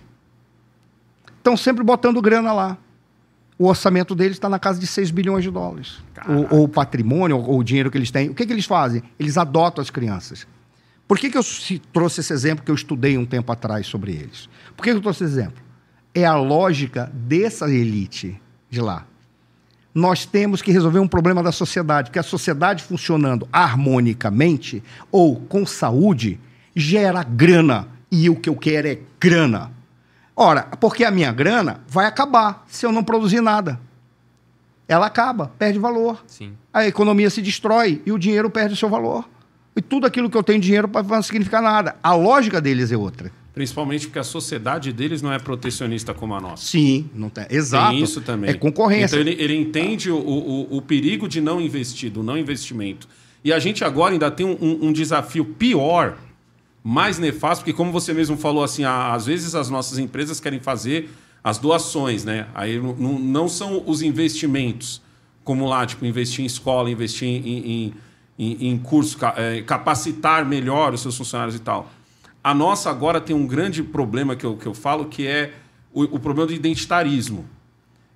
Estão sempre botando grana lá. O orçamento deles está na casa de 6 bilhões de dólares. Ou, o patrimônio, ou, o dinheiro que eles têm. O que, que eles fazem? Eles adotam as crianças. Por que, que eu trouxe esse exemplo que eu estudei um tempo atrás sobre eles? Por que, que eu trouxe esse exemplo? É a lógica dessa elite de lá. Nós temos que resolver um problema da sociedade, porque a sociedade funcionando harmonicamente ou com saúde gera grana. E o que eu quero é grana. Ora, porque a minha grana vai acabar se eu não produzir nada. Ela acaba, perde valor. Sim. A economia se destrói e o dinheiro perde o seu valor. E tudo aquilo que eu tenho dinheiro não vai significar nada. A lógica deles é outra. Principalmente porque a sociedade deles não é protecionista como a nossa. Sim, não tem. Exato. Tem isso também. É concorrência. Então ele, ele entende o, o, o perigo de não investir, do não investimento. E a gente agora ainda tem um- um desafio pior, mais nefasto, porque como você mesmo falou, assim, às vezes as nossas empresas querem fazer as doações, né? Aí não, não- são os investimentos, como lá, tipo, investir em escola, investir em, em, em, em curso, eh, capacitar melhor os seus funcionários e tal. A nossa agora tem um grande problema que eu, que eu falo, que é o, o problema do identitarismo.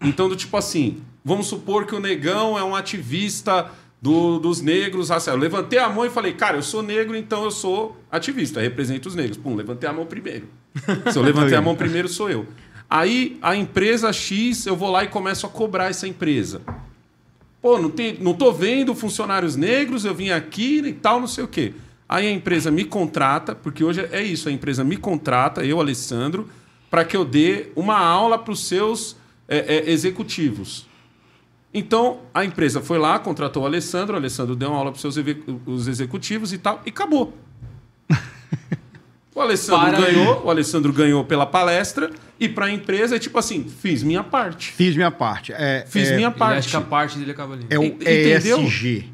Então, do tipo assim, vamos supor que o negão é um ativista do- dos negros raciais. Eu levantei a mão e falei, cara, eu sou negro, então eu sou ativista, represento os negros. Pum, levantei a mão primeiro. Se eu levantei a mão primeiro, sou eu. Aí a empresa X, eu vou lá e começo a cobrar essa empresa. Pô, não, tem, não tô vendo funcionários negros, eu vim aqui e tal, não sei o quê. Aí a empresa me contrata, porque hoje é isso, a empresa me contrata, eu, Alessandro, para que eu dê uma aula para os seus é, é, executivos. Então, a empresa foi lá, contratou o Alessandro, o Alessandro deu uma aula para os executivos e tal, e acabou. [LAUGHS] O Alessandro Para aí. ganhou, o Alessandro ganhou pela palestra, e para a empresa é tipo assim, fiz minha parte. Fiz minha parte. É, Fiz é, minha parte. acha que a parte dele acaba ali. É o entendeu? ESG.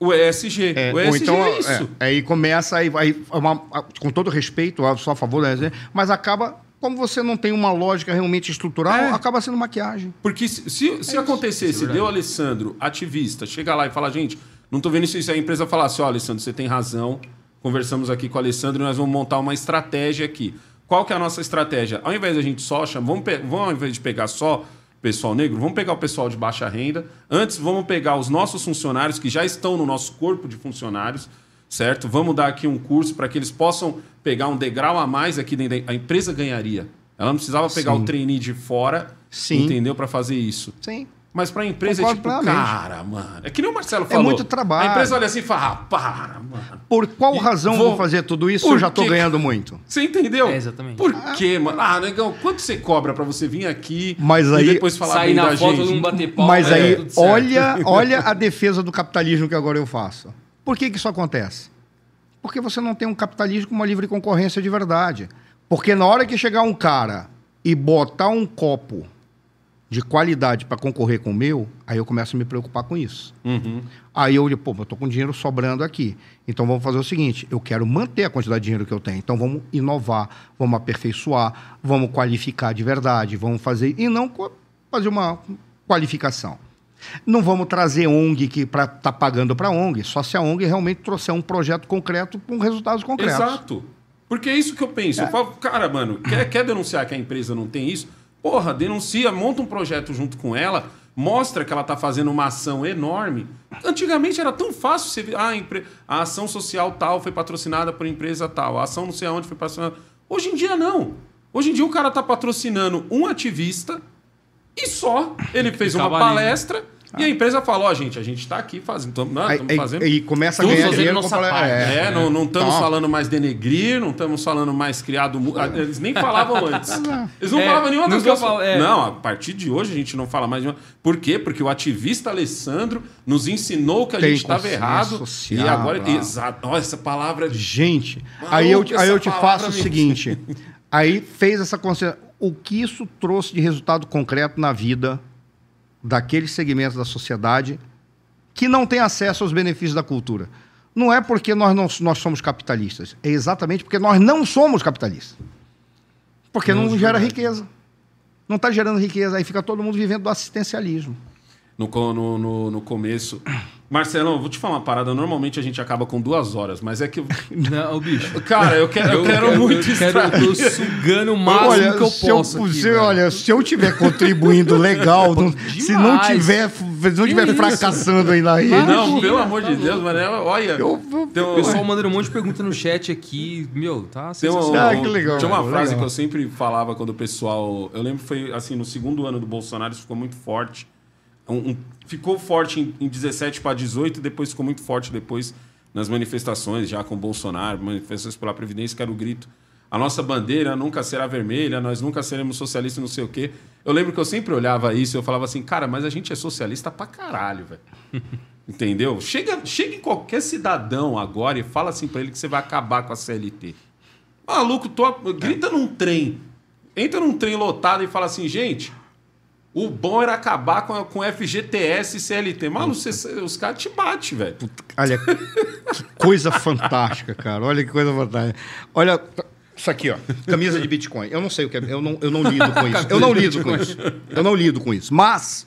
O ESG. É, o ESG então, é isso. é, aí começa, aí, aí é uma- com todo respeito, eu sou a favor da ESG, mas acaba, como você não tem uma lógica realmente estrutural, É. acaba sendo maquiagem. Porque se, se, se acontecesse, isso é deu Alessandro, ativista, chega lá e fala, gente, não tô vendo isso, isso. Aí a empresa fala assim, ó, Alessandro, você tem razão, conversamos aqui com o Alessandro e nós vamos montar uma estratégia aqui. Qual que é a nossa estratégia? Ao invés da gente só chamar, vamos, vamos ao invés de pegar só pessoal negro, vamos pegar o pessoal de baixa renda. Antes, vamos pegar os nossos funcionários que já estão no nosso corpo de funcionários, certo? Vamos dar aqui um curso para que eles possam pegar um degrau a mais aqui dentro. da- A empresa ganharia. Ela não precisava pegar Sim. o trainee de fora, Sim. entendeu? Para fazer isso. Sim. Mas pra empresa é Concordo tipo, plenamente. cara, mano. É que nem o Marcelo falou. muito trabalho. A empresa olha assim e fala, ah, para, mano. Por qual E razão vou- vou fazer tudo isso se eu já estou ganhando muito? Você entendeu? É, exatamente. Por quê, mano? Ah, negão, quanto você cobra pra você vir aqui Mas e aí- depois falar Sair bem na da foto, gente? mundo bater palma. Mas é, aí, olha, [LAUGHS] olha a defesa do capitalismo que agora eu faço. Por que, que isso acontece? Porque você não tem um capitalismo com uma livre concorrência de verdade. Porque na hora que chegar um cara e botar um copo de qualidade para concorrer com o meu, aí eu começo a me preocupar com isso. Uhum. Aí eu digo, pô, eu tô com dinheiro sobrando aqui. Então vamos fazer o seguinte: eu quero manter a quantidade de dinheiro que eu tenho. Então vamos inovar, vamos aperfeiçoar, vamos qualificar de verdade, vamos fazer. E não fazer uma qualificação. Não vamos trazer ONG que para tá pagando para ONG, só se a ONG realmente trouxer um projeto concreto com resultados concretos. Exato. Porque é isso que eu penso. Eu falo, cara, mano, quer, quer denunciar que a empresa não tem isso? Porra, denuncia, monta um projeto junto com ela, mostra que ela tá fazendo uma ação enorme. Antigamente era tão fácil você ver, ah, a, empre- a ação social tal foi patrocinada por empresa tal, a ação não sei aonde foi patrocinada. Hoje em dia não. Hoje em dia o cara tá patrocinando um ativista e só. Ele fez uma palestra e a empresa falou, ó, gente, a gente tá aqui fazendo, estamos Aí, aí- fazendo aí começa a Tudo ganhar fazendo dinheiro nossa com pala- parte. é, não não estamos Então, falando mais denegrir, não estamos falando mais criado. Eles nem falavam [LAUGHS] antes. Eles não É, falavam nenhuma das fala- é. Não, a partir de hoje a gente não fala mais nenhuma. Por quê? Porque o ativista Alessandro nos ensinou que a Tem gente estava errado. social, e agora. Exato. Olha, essa palavra. de- Gente, Maluco, aí eu, te- aí eu te faço o seguinte. [LAUGHS] Aí fez essa consciência. O que isso trouxe de resultado concreto na vida daqueles segmentos da sociedade que não tem acesso aos benefícios da cultura? Não é porque nós, não, nós somos capitalistas. É exatamente porque nós não somos capitalistas. Porque não, Não, gera verdade. riqueza. Não está gerando riqueza. Aí fica todo mundo vivendo do assistencialismo. No, no, no, no começo. Marcelão, vou te falar uma parada. Normalmente a gente acaba com duas horas, mas é que. [LAUGHS] Não, bicho. Cara, eu quero, eu quero muito eu, quero, eu tô extrair. sugando o máximo que eu se eu, posso. aqui, se- olha, se eu tiver contribuindo legal, não- se não tiver, se não tiver fracassando aí na rede, Não, Imagina, pelo amor tá de Deus, mas é- olha. eu, eu- O pessoal mandando um monte de pergunta no chat aqui. Meu, tá Tem uma. Ah, que legal, Tinha uma legal. frase que eu sempre falava quando o pessoal. Eu lembro que foi assim, no segundo ano do Bolsonaro, isso ficou muito forte. Um- um- ficou forte em, em 17 para 18, depois ficou muito forte depois nas manifestações, já com Bolsonaro, manifestações pela Previdência, que era o grito. A nossa bandeira nunca será vermelha, nós nunca seremos socialistas, não sei o quê. Eu lembro que eu sempre olhava isso e eu falava assim, cara, mas a gente é socialista pra caralho, velho. [LAUGHS] Entendeu? Chega, chega em qualquer cidadão agora e fala assim pra ele que você vai acabar com a CLT. Maluco, tô, grita num trem. Entra num trem lotado e fala assim, gente, o bom era acabar com, a- com FGTS e CLT. Mano, você- os caras te batem, velho. olha, que coisa fantástica, cara. Olha que coisa fantástica. Olha, isso aqui, ó, camisa de Bitcoin. Eu não sei o que é, eu não, eu não lido com isso. Eu não lido com isso. Eu não lido com isso. Mas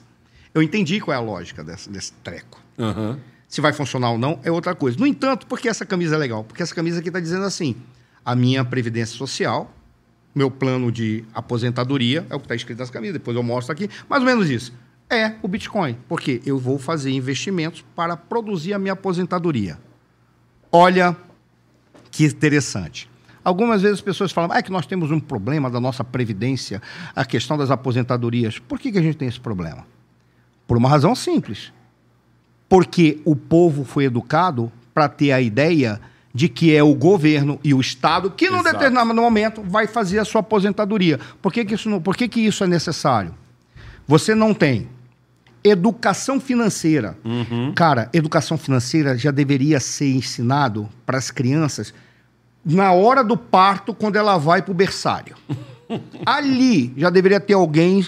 eu entendi qual é a lógica desse, desse treco. Aham. Se vai funcionar ou não é outra coisa. No entanto, por que essa camisa é legal? Porque essa camisa aqui está dizendo assim: a minha previdência social, meu plano de aposentadoria, é o que está escrito nessa camisa, depois eu mostro aqui, mais ou menos isso. É o Bitcoin. Porque eu vou fazer investimentos para produzir a minha aposentadoria. Olha que interessante. Algumas vezes as pessoas falam ah, é que nós temos um problema da nossa previdência, a questão das aposentadorias. Por que, que a gente tem esse problema? Por uma razão simples porque o povo foi educado para ter a ideia de que é o governo e o Estado que, num Exato. determinado momento, vai fazer a sua aposentadoria. Por que, que, isso, não, por que, que isso é necessário? Você não tem educação financeira. Cara, educação financeira já deveria ser ensinado para as crianças na hora do parto, quando ela vai para o berçário. [LAUGHS] Ali já deveria ter alguém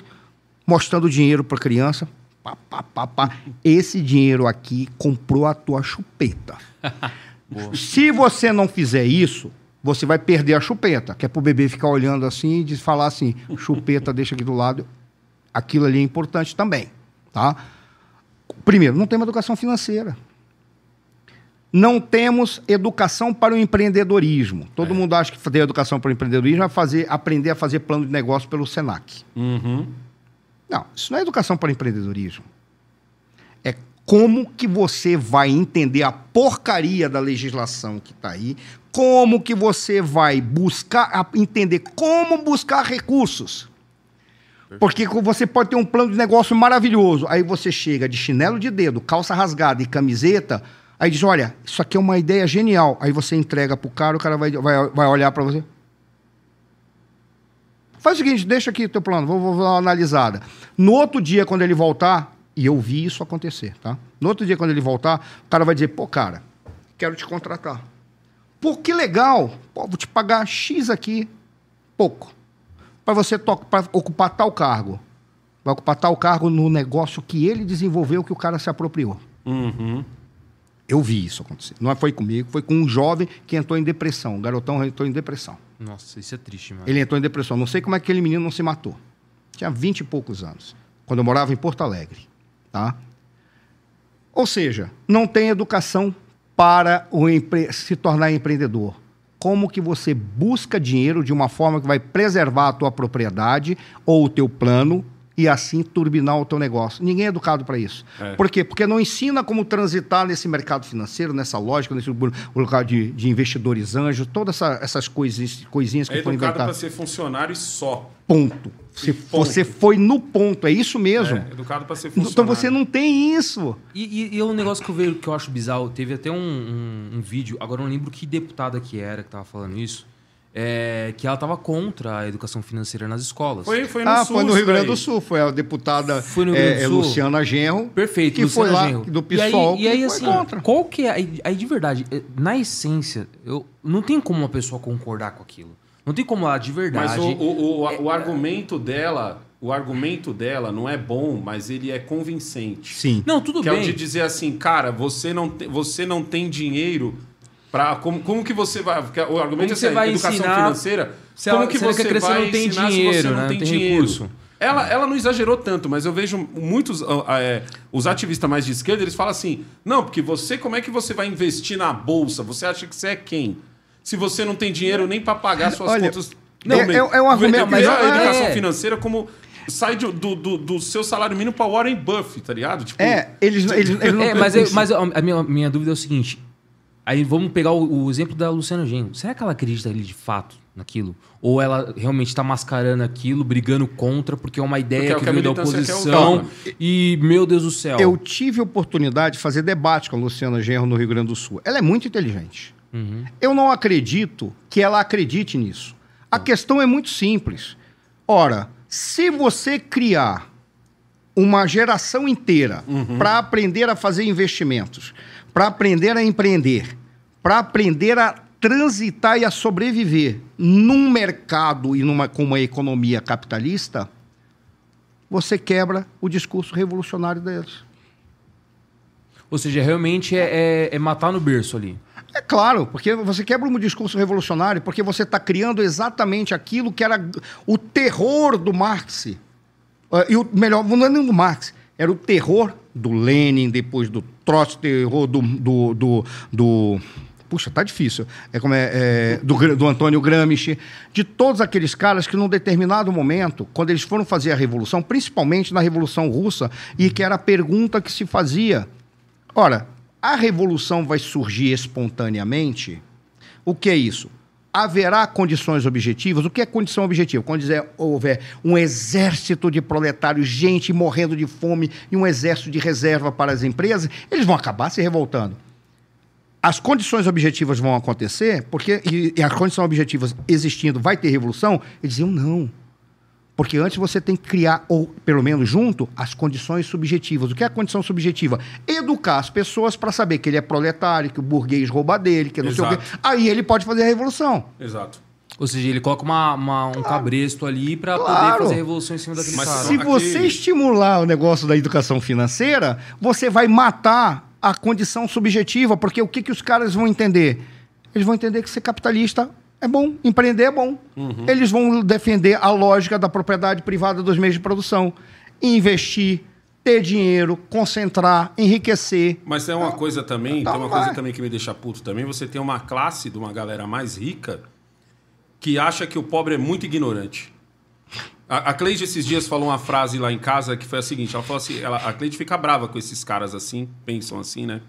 mostrando dinheiro para a criança. Pá, pá, pá, pá. Esse dinheiro aqui comprou a tua chupeta. [LAUGHS] Se você não fizer isso, você vai perder a chupeta, que é para o bebê ficar olhando assim e falar assim: chupeta, deixa aqui do lado. Aquilo ali é importante também. Tá? Primeiro, não temos educação financeira. Não temos educação para o empreendedorismo. Todo mundo acha que fazer educação para o empreendedorismo é fazer, aprender a fazer plano de negócio pelo SENAC. Uhum. Não, isso não é educação para empreendedorismo. Como que você vai entender a porcaria da legislação que está aí, como que você vai buscar, entender como buscar recursos. Porque você pode ter um plano de negócio maravilhoso, aí você chega de chinelo de dedo, calça rasgada e camiseta, aí diz, olha, isso aqui é uma ideia genial. Aí você entrega para o cara, o cara vai, vai, vai olhar para você. Faz o seguinte, deixa aqui o teu plano, vou, vou, vou dar uma analisada. No outro dia, quando ele voltar, e eu vi isso acontecer, tá? No outro dia, quando ele voltar, o cara vai dizer, pô, cara, quero te contratar. Pô, que legal. Pô, vou te pagar X aqui, pouco, para você pra ocupar tal cargo. vai ocupar tal cargo no negócio que ele desenvolveu que o cara se apropriou. Uhum. Eu vi isso acontecer. Não foi comigo, foi com um jovem que entrou em depressão. Um garotão entrou em depressão. Nossa, isso é triste, mano. Ele entrou em depressão. Não sei como é que aquele menino não se matou. Tinha vinte e poucos anos, quando eu morava em Porto Alegre. Tá? Ou seja, não tem educação para o empre... se tornar empreendedor. Como que você busca dinheiro de uma forma que vai preservar a tua propriedade ou o teu plano e assim turbinar o teu negócio. Ninguém é educado para isso. É. Por quê? Porque não ensina como transitar nesse mercado financeiro, nessa lógica, nesse lugar de, de investidores anjos, todas essa, essas coisinhas, coisinhas que É foram educado para inventadas. ser funcionário só. Ponto. Você, você foi no ponto, é isso mesmo. É, educado para ser funcionário. então você não tem isso. E, e, e é um negócio que eu vejo que eu acho bizarro. Teve até um, um, um vídeo, agora eu não lembro que deputada que era que tava falando isso, é, que ela tava contra a educação financeira nas escolas. Foi, foi no ah, Sul. foi no Rio Grande do Sul. Foi a deputada Foi no Rio Grande do é, é, Sul? Luciana Genro. Perfeito, Que Luciana foi lá Genro. do E aí, PSOL e aí que foi assim, contra. qual que é. Aí, aí, de verdade, eh, na essência, eu, não tem como uma pessoa concordar com aquilo. Não tem como ela, de verdade. Mas o, o, o, o argumento dela, o argumento dela não é bom, mas ele é convincente. Sim. Não, tudo que é o bem. de dizer assim, cara, você não, te- você não tem dinheiro para como, como que você vai? O argumento Como é você essa, vai educação ensinar financeira. se como ela- que se ela você vai não tem ensinar se dinheiro, você não né? tem tem dinheiro? recurso. Ela, ela não exagerou tanto, mas eu vejo muitos ah, é, os ativistas mais de esquerda, eles falam assim: não, porque você, como é que você vai investir na bolsa? Você acha que você é quem? Se você não tem dinheiro nem para pagar suas Olha, contas. é- meu, é- é um argumento, mas a educação é- financeira como sai do, do, do- do seu salário mínimo para Warren Buffett, tá ligado? Tipo, É, eles, eles, eles não É, mas, eu- mas a minha, minha dúvida é o seguinte. Aí vamos pegar o, o exemplo da Luciana Genro. Será que ela acredita ali de fato naquilo? Ou ela realmente está mascarando aquilo, brigando contra, porque é uma ideia Porque é o que a veio da oposição? usar. E, meu Deus do céu. Eu tive a oportunidade de fazer debate com a Luciana Genro no Rio Grande do Sul. Ela é muito inteligente. Uhum. Eu não acredito que ela acredite nisso. A questão é muito simples. Ora, se você criar uma geração inteira para aprender a fazer investimentos, para aprender a empreender, para aprender a transitar e a sobreviver num mercado e numa, com uma economia capitalista, você quebra o discurso revolucionário deles. Ou seja, realmente é, é- é matar no berço ali. É claro, porque você quebra um discurso revolucionário, porque você está criando exatamente aquilo que era o terror do Marx. Ah, E o melhor, não é nem do Marx, era o terror do Lenin, depois do Trotsky, terror do. do, do, do puxa, tá difícil. É como é, é, do, do Antônio Gramsci, de todos aqueles caras que, num determinado momento, quando eles foram fazer a revolução, principalmente na Revolução Russa, e que era a pergunta que se fazia. Ora, a revolução vai surgir espontaneamente? O que é isso? Haverá condições objetivas? O que é condição objetiva? Quando dizer, houver um exército de proletários, gente morrendo de fome e um exército de reserva para as empresas, eles vão acabar se revoltando. As condições objetivas vão acontecer, porque e, e as condições objetivas existindo, vai ter revolução? Eles diziam não. Porque antes você tem que criar, ou pelo menos junto, as condições subjetivas. O que é a condição subjetiva? Educar as pessoas para saber que ele é proletário, que o burguês rouba dele, que não sei o quê. Exato. Aí ele pode fazer a revolução. Exato. Ou seja, ele coloca uma, uma- um cabresto ali pra poder Claro. fazer a revolução em cima daquele Mas cara. Se Aqui- você estimular o negócio da educação financeira, você vai matar a condição subjetiva, porque o que, que os caras vão entender? Eles vão entender que ser capitalista é bom, empreender é bom. Eles vão defender a lógica da propriedade privada dos meios de produção. Investir, ter dinheiro, concentrar, enriquecer. Mas tem uma coisa também, então tem uma vai. coisa também que me deixa puto também. Você tem uma classe de uma galera mais rica que acha que o pobre é muito ignorante. A, a Cleide esses dias falou uma frase lá em casa que foi a seguinte: ela falou assim, ela, a Cleide fica brava com esses caras assim, pensam assim, né?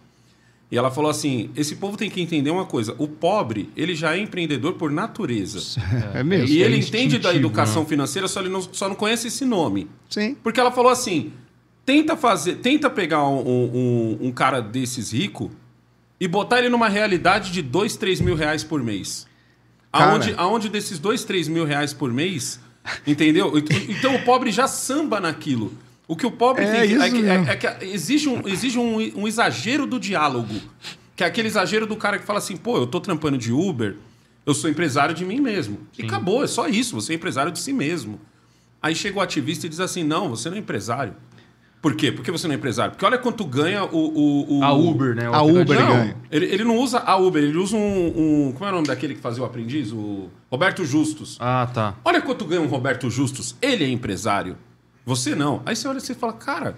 E ela falou assim: esse povo tem que entender uma coisa: o pobre, ele já é empreendedor por natureza. [LAUGHS] É, mesmo. e ele é entende da educação financeira, só ele não, só não conhece esse nome. Sim. Porque ela falou assim: tenta fazer, tenta pegar um, um- um cara desses rico e botar ele numa realidade de 2, 3 mil reais por mês. Cara. Aonde, aonde desses 2, 3 mil reais por mês, entendeu? Então o pobre já samba naquilo. O que o pobre É tem que, é, isso que, mesmo. é, é que exige, um, exige um, um exagero do diálogo. Que é aquele exagero do cara que fala assim, pô, eu tô trampando de Uber, eu sou empresário de mim mesmo. E acabou, é só isso, você é empresário de si mesmo. Aí chega o ativista e diz assim: não, você não é empresário. Por quê? Por que você não é empresário? Porque olha quanto ganha o. o, o- A Uber, né? o A. Uber Não, ganha. ele, ele não usa a Uber, ele usa um, um- Como é o nome daquele que fazia o aprendiz? O Roberto Justus. Ah, tá. Olha quanto ganha um Roberto Justus. Ele é empresário. Você não. Aí você olha e você fala, cara.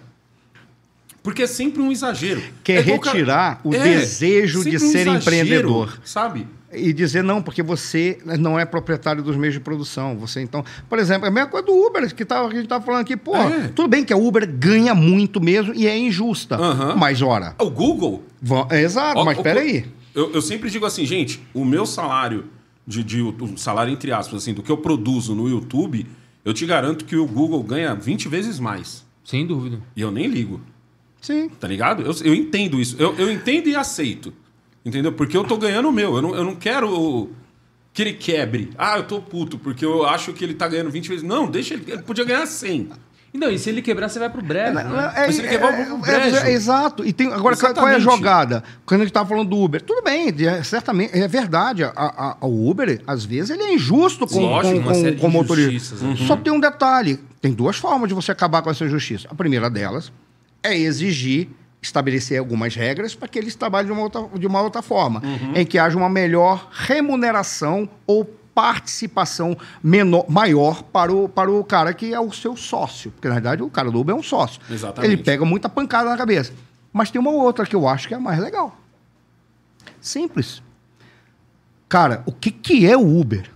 Porque é sempre um exagero. Quer É retirar o É, desejo de sempre um ser exagero, empreendedor. Sabe? E dizer não, porque você não é proprietário dos meios de produção. Você então, por exemplo, é a mesma coisa do Uber que, tá, a gente estava falando aqui. Pô, É. tudo bem que a Uber ganha muito mesmo e é injusta. Aham. Mas, ora, O Google. é exato, Ó, mas o- peraí. Eu, eu sempre digo assim, gente, o meu salário, de, de, o salário entre aspas, assim, do que eu produzo no YouTube, eu te garanto que o Google ganha 20 vezes mais. Sem dúvida. E eu nem ligo. Sim. Tá ligado? Eu, eu entendo isso. Eu, eu entendo e aceito. Entendeu? Porque eu tô ganhando o meu. Eu não, eu não quero que ele quebre. Ah, eu tô puto, porque eu acho que ele tá ganhando 20 vezes. Não, deixa ele. Ele podia ganhar 100. Não, e se ele quebrar, você vai pro breve, né? Mas ele quebrou o brejo. é, exato. E tem, agora, qual- qual é a Exatamente. jogada? Quando a gente estava falando do Uber, tudo bem, é, certamente, é verdade. A, a- a- o Uber, às vezes, ele é injusto com, Lógico, com, com, com o motorista. né? Só tem um detalhe: tem duas formas de você acabar com essa injustiça. A primeira delas é exigir, estabelecer algumas regras para que eles trabalhem de uma outra, de uma outra forma, em que haja uma melhor remuneração ou participação menor, maior para o, para o cara que é o seu sócio. Porque, na verdade, o cara do Uber é um sócio. Exatamente. Ele pega muita pancada na cabeça. Mas tem uma outra que eu acho que é a mais legal. Simples. Cara, o que, que é o Uber?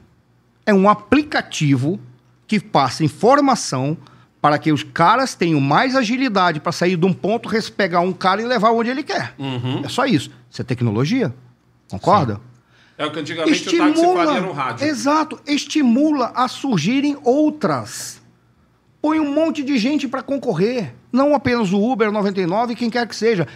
É um aplicativo que passa informação para que os caras tenham mais agilidade para sair de um ponto, pegar um cara e levar onde ele quer. Uhum. É só isso. Isso é tecnologia. Concorda? É o que antigamente o táxi faria no rádio. Exato, estimula a surgirem outras. Põe um monte de gente para concorrer, não apenas o Uber 99, quem quer que seja.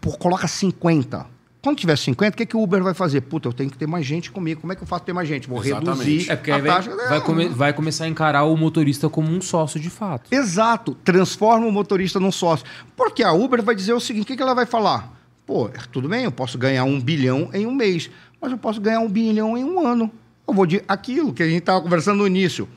Pô, coloca 50. Quando tiver 50, o que, que o Uber vai fazer? Puta, eu tenho que ter mais gente comigo. Como é que eu faço ter mais gente? Vou Exatamente. reduzir É porque a vai, taxa. vai, come- vai começar a encarar o motorista como um sócio de fato. Exato, transforma o motorista num sócio. Porque a Uber vai dizer o seguinte: o que, que ela vai falar? Pô, tudo bem, eu posso ganhar um bilhão em um mês, mas eu posso ganhar um bilhão em um ano. Eu vou de aquilo que a gente estava conversando no início.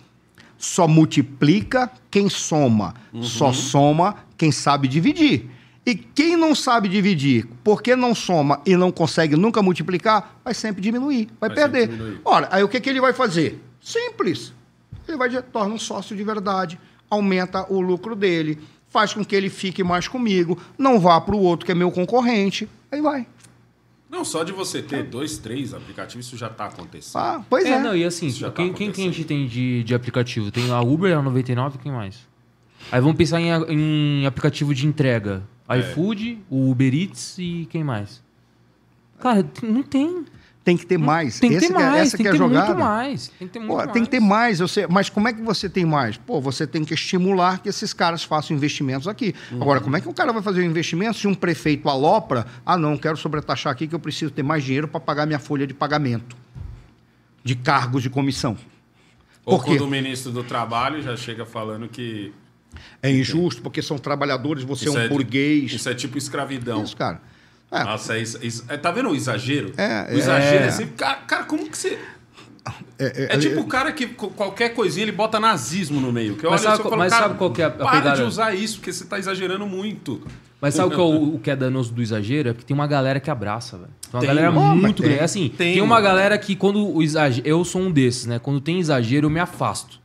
Só multiplica quem soma, só soma quem sabe dividir. E quem não sabe dividir, porque não soma e não consegue nunca multiplicar, vai sempre diminuir, vai, Vai perder. diminuir. Ora, aí o que, que ele vai fazer? Simples. Ele vai de- torna um sócio de verdade, aumenta o lucro dele, faz com que ele fique mais comigo, não vá para o outro que é meu concorrente, aí vai. Não, só de você ter dois, três aplicativos, isso já tá acontecendo. Ah, pois é. É, não, e assim, Isso já tá quem, quem que a gente tem de, de aplicativo? Tem a Uber, a 99 quem mais? Aí vamos pensar em, em aplicativo de entrega. É. iFood, o Uber Eats e quem mais? Cara, não tem. Tem que ter mais. Tem que Esse ter que é- mais, essa tem que que é ter a jogada. muito mais. Tem que ter muito Pô, mais. tem que ter mais, eu sei, mas como é que você tem mais? Pô, você tem que estimular que esses caras façam investimentos aqui. Uhum. Agora, como é que um cara vai fazer um investimento se um prefeito alopra? Ah, não, quero sobretaxar aqui que eu preciso ter mais dinheiro para pagar minha folha de pagamento de cargos de comissão. Ou Por quê? quando o ministro do Trabalho já chega falando que. É injusto porque são trabalhadores, você é isso um burguês. Isso é tipo escravidão. Isso, cara. É, Nossa, é isso, isso- é, tá vendo o exagero? É, o exagero é, é. sempre. Cara, cara, como que você. é, É, tipo o cara que qualquer coisinha ele bota nazismo no meio. Que eu Mas olho sabe assim e qual- falo, mas cara, sabe qual que é a para pegada? de usar isso, porque você tá exagerando muito. Mas sabe o que, é o, [LAUGHS] o que é danoso do exagero? É que tem uma galera que abraça, velho. Tem uma Tem. galera mas muito tem. grande. Assim, Tem, tem, uma mano. galera que quando o exagero... Eu sou um desses, né? Quando tem exagero, eu me afasto.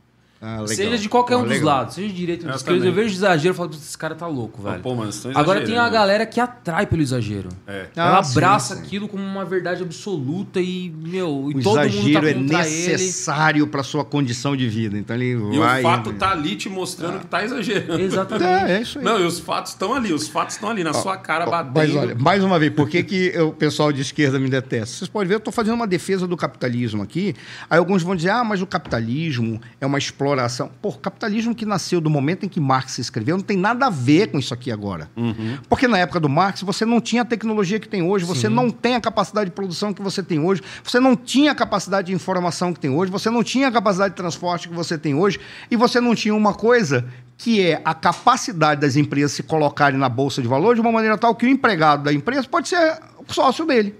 Ah, legal. Seja de qualquer um Ah, dos legal. lados. Seja de direita ou de esquerda. Eu vejo exagero e falo, "Putz, esse cara tá louco, velho. Pô, mano, vocês estão Agora tem a galera que atrai pelo exagero. É. Ela Ah, sim, abraça sim. aquilo como uma verdade absoluta e, meu, e O todo mundo exagero tá é necessário para sua condição de vida. Então ele E vai. o fato tá ali te mostrando que tá exagerando. Exatamente. É, é isso aí. Não, e os fatos estão ali, os fatos estão ali, na sua cara batendo. Mas olha, mais uma vez, por que, que o pessoal de esquerda me detesta? Vocês podem ver, eu estou fazendo uma defesa do capitalismo aqui. Aí alguns vão dizer, ah, mas o capitalismo é uma exploração. Pô, capitalismo que nasceu do momento em que Marx escreveu não tem nada a ver com isso aqui agora. Uhum. Porque na época do Marx você não tinha a tecnologia que tem hoje, você não tem a capacidade de produção que você tem hoje, você não tinha a capacidade de informação que tem hoje, você não tinha a capacidade de transporte que você tem hoje, e você não tinha uma coisa que é a capacidade das empresas se colocarem na bolsa de valores de uma maneira tal que o empregado da empresa pode ser o sócio dele.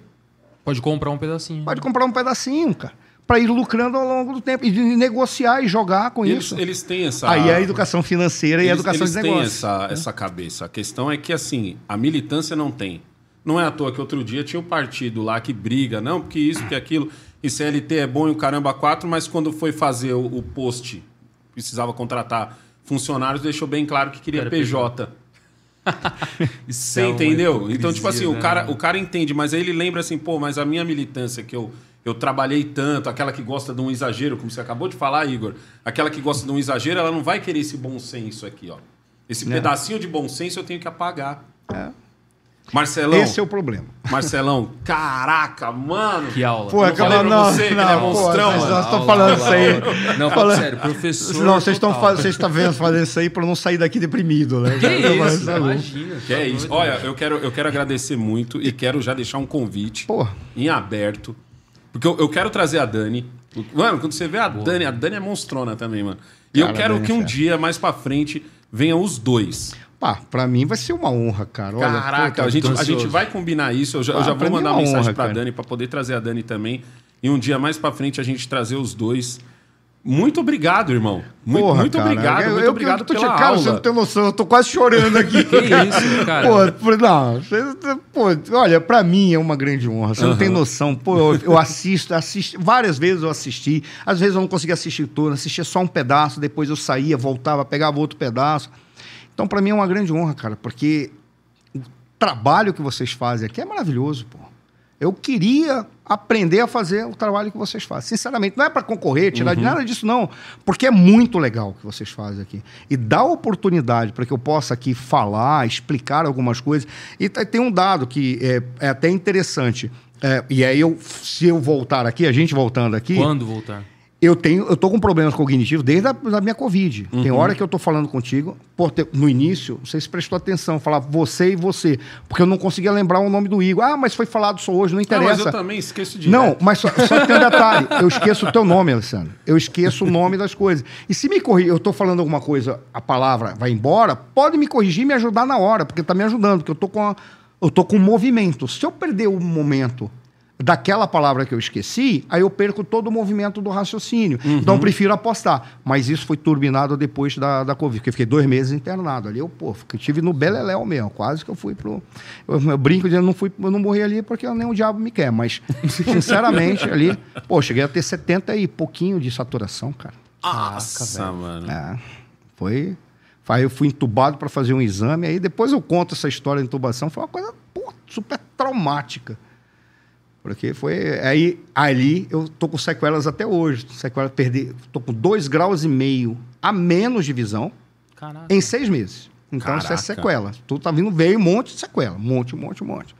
Pode comprar um pedacinho. Pode comprar um pedacinho, cara. Para ir lucrando ao longo do tempo e de negociar e jogar com Eles, isso. eles têm essa. Aí é a educação financeira e a eles, educação eles de têm negócios. essa, essa cabeça. A questão é que, assim, a militância não tem. Não é à toa que outro dia tinha um partido lá que briga, não, porque isso, porque aquilo, e CLT é bom e o caramba quatro, mas quando foi fazer o, o post, precisava contratar funcionários, deixou bem claro que queria PJ. [LAUGHS] Você é entendeu? Então, tipo assim, hipocrisia, o né? cara, o cara entende, mas aí ele lembra assim, pô, mas a minha militância que eu, eu trabalhei tanto, aquela que gosta de um exagero, como você acabou de falar, Igor, aquela que gosta de um exagero, ela não vai querer esse bom senso aqui, ó. Esse pedacinho de bom senso eu tenho que apagar. É. Marcelão, Esse é o problema. Marcelão, caraca, mano. Que aula. Pô, Não acaba- falei pra não, você que ele é não, pô, monstrão, mas mano. nós estamos falando isso aí. Não, Fala- sério, professor. Não, vocês estão fazendo, vendo fazendo isso aí para não sair daqui deprimido, né? Que isso? Tá louco. Imagina. Que é tá isso. Olha, eu quero, eu quero agradecer muito e quero já deixar um convite Pô, em aberto. Porque eu, eu quero trazer a Dani. Mano, quando você vê a Dani, a Dani é monstrona também, mano. E eu Cara, quero Dani é que um fera. dia, mais pra frente, venham os dois. pá, pra mim vai ser uma honra, cara. Olha, Caraca, a, gente, a gente vai combinar isso. Eu já, eu Ah, já vou mim mandar é uma mensagem honra, pra cara. Dani pra poder trazer a Dani também. E um dia mais pra frente a gente trazer os dois. Muito obrigado, irmão. Muito, Porra, muito cara, obrigado, eu, muito eu, obrigado eu tô te- pela Cara, aula. você não tem noção, eu tô quase chorando aqui. [LAUGHS] Que isso, cara? Pô, não, você- pô, olha, pra mim é uma grande honra. Você não tem noção. Pô, eu, eu assisto, assisto, várias vezes eu assisti. Às vezes eu não conseguia assistir todo, assistia só um pedaço, depois eu saía, voltava, pegava outro pedaço. Então, pra mim é uma grande honra, cara, porque o trabalho que vocês fazem aqui é maravilhoso, pô. Eu queria aprender a fazer o trabalho que vocês fazem. Sinceramente, não é para concorrer, tirar de nada disso, não. Porque é muito legal o que vocês fazem aqui. E dá oportunidade para que eu possa aqui falar, explicar algumas coisas. E tem um dado que é, é até interessante. É, e aí, eu, se eu voltar aqui, a gente voltando aqui. Quando voltar? Eu tenho, eu tô com problemas cognitivos desde a da minha Covid. Tem Uhum. hora que eu tô falando contigo, por no início, não sei se prestou atenção, falar você e você, porque eu não conseguia lembrar o nome do Igor. Ah, mas foi falado só hoje, não interessa. mas eu também esqueço de Não, mas só, só tem um [LAUGHS] detalhe. Eu esqueço o teu nome, Alessandro. Eu esqueço o nome das coisas. E se me corrigir, eu tô falando alguma coisa, a palavra vai embora, pode me corrigir e me ajudar na hora, porque tá me ajudando, porque eu tô com a- eu tô com um movimento. Se eu perder o momento daquela palavra que eu esqueci, aí eu perco todo o movimento do raciocínio. Então eu prefiro apostar. Mas isso foi turbinado depois da, da Covid, porque eu fiquei dois meses internado ali. Eu, pô, fiquei- tive no Beleléu mesmo, quase que eu fui pro... Eu, eu brinco dizendo, não fui, eu não morri ali porque nem o diabo me quer, mas [LAUGHS] sinceramente ali, pô, cheguei a ter 70 e pouquinho de saturação, cara. Nossa, mano. É, foi... Aí eu fui entubado para fazer um exame, aí depois eu conto essa história de intubação, foi uma coisa pô, super traumática. Porque foi. Aí, ali, eu tô com sequelas até hoje. Sequelas, perdi. Tô com dois graus e meio a menos de visão Caraca. em seis meses. Então, isso Caraca. é sequela. Tu tá vindo, veio um monte de sequela. Um monte, um monte, um monte.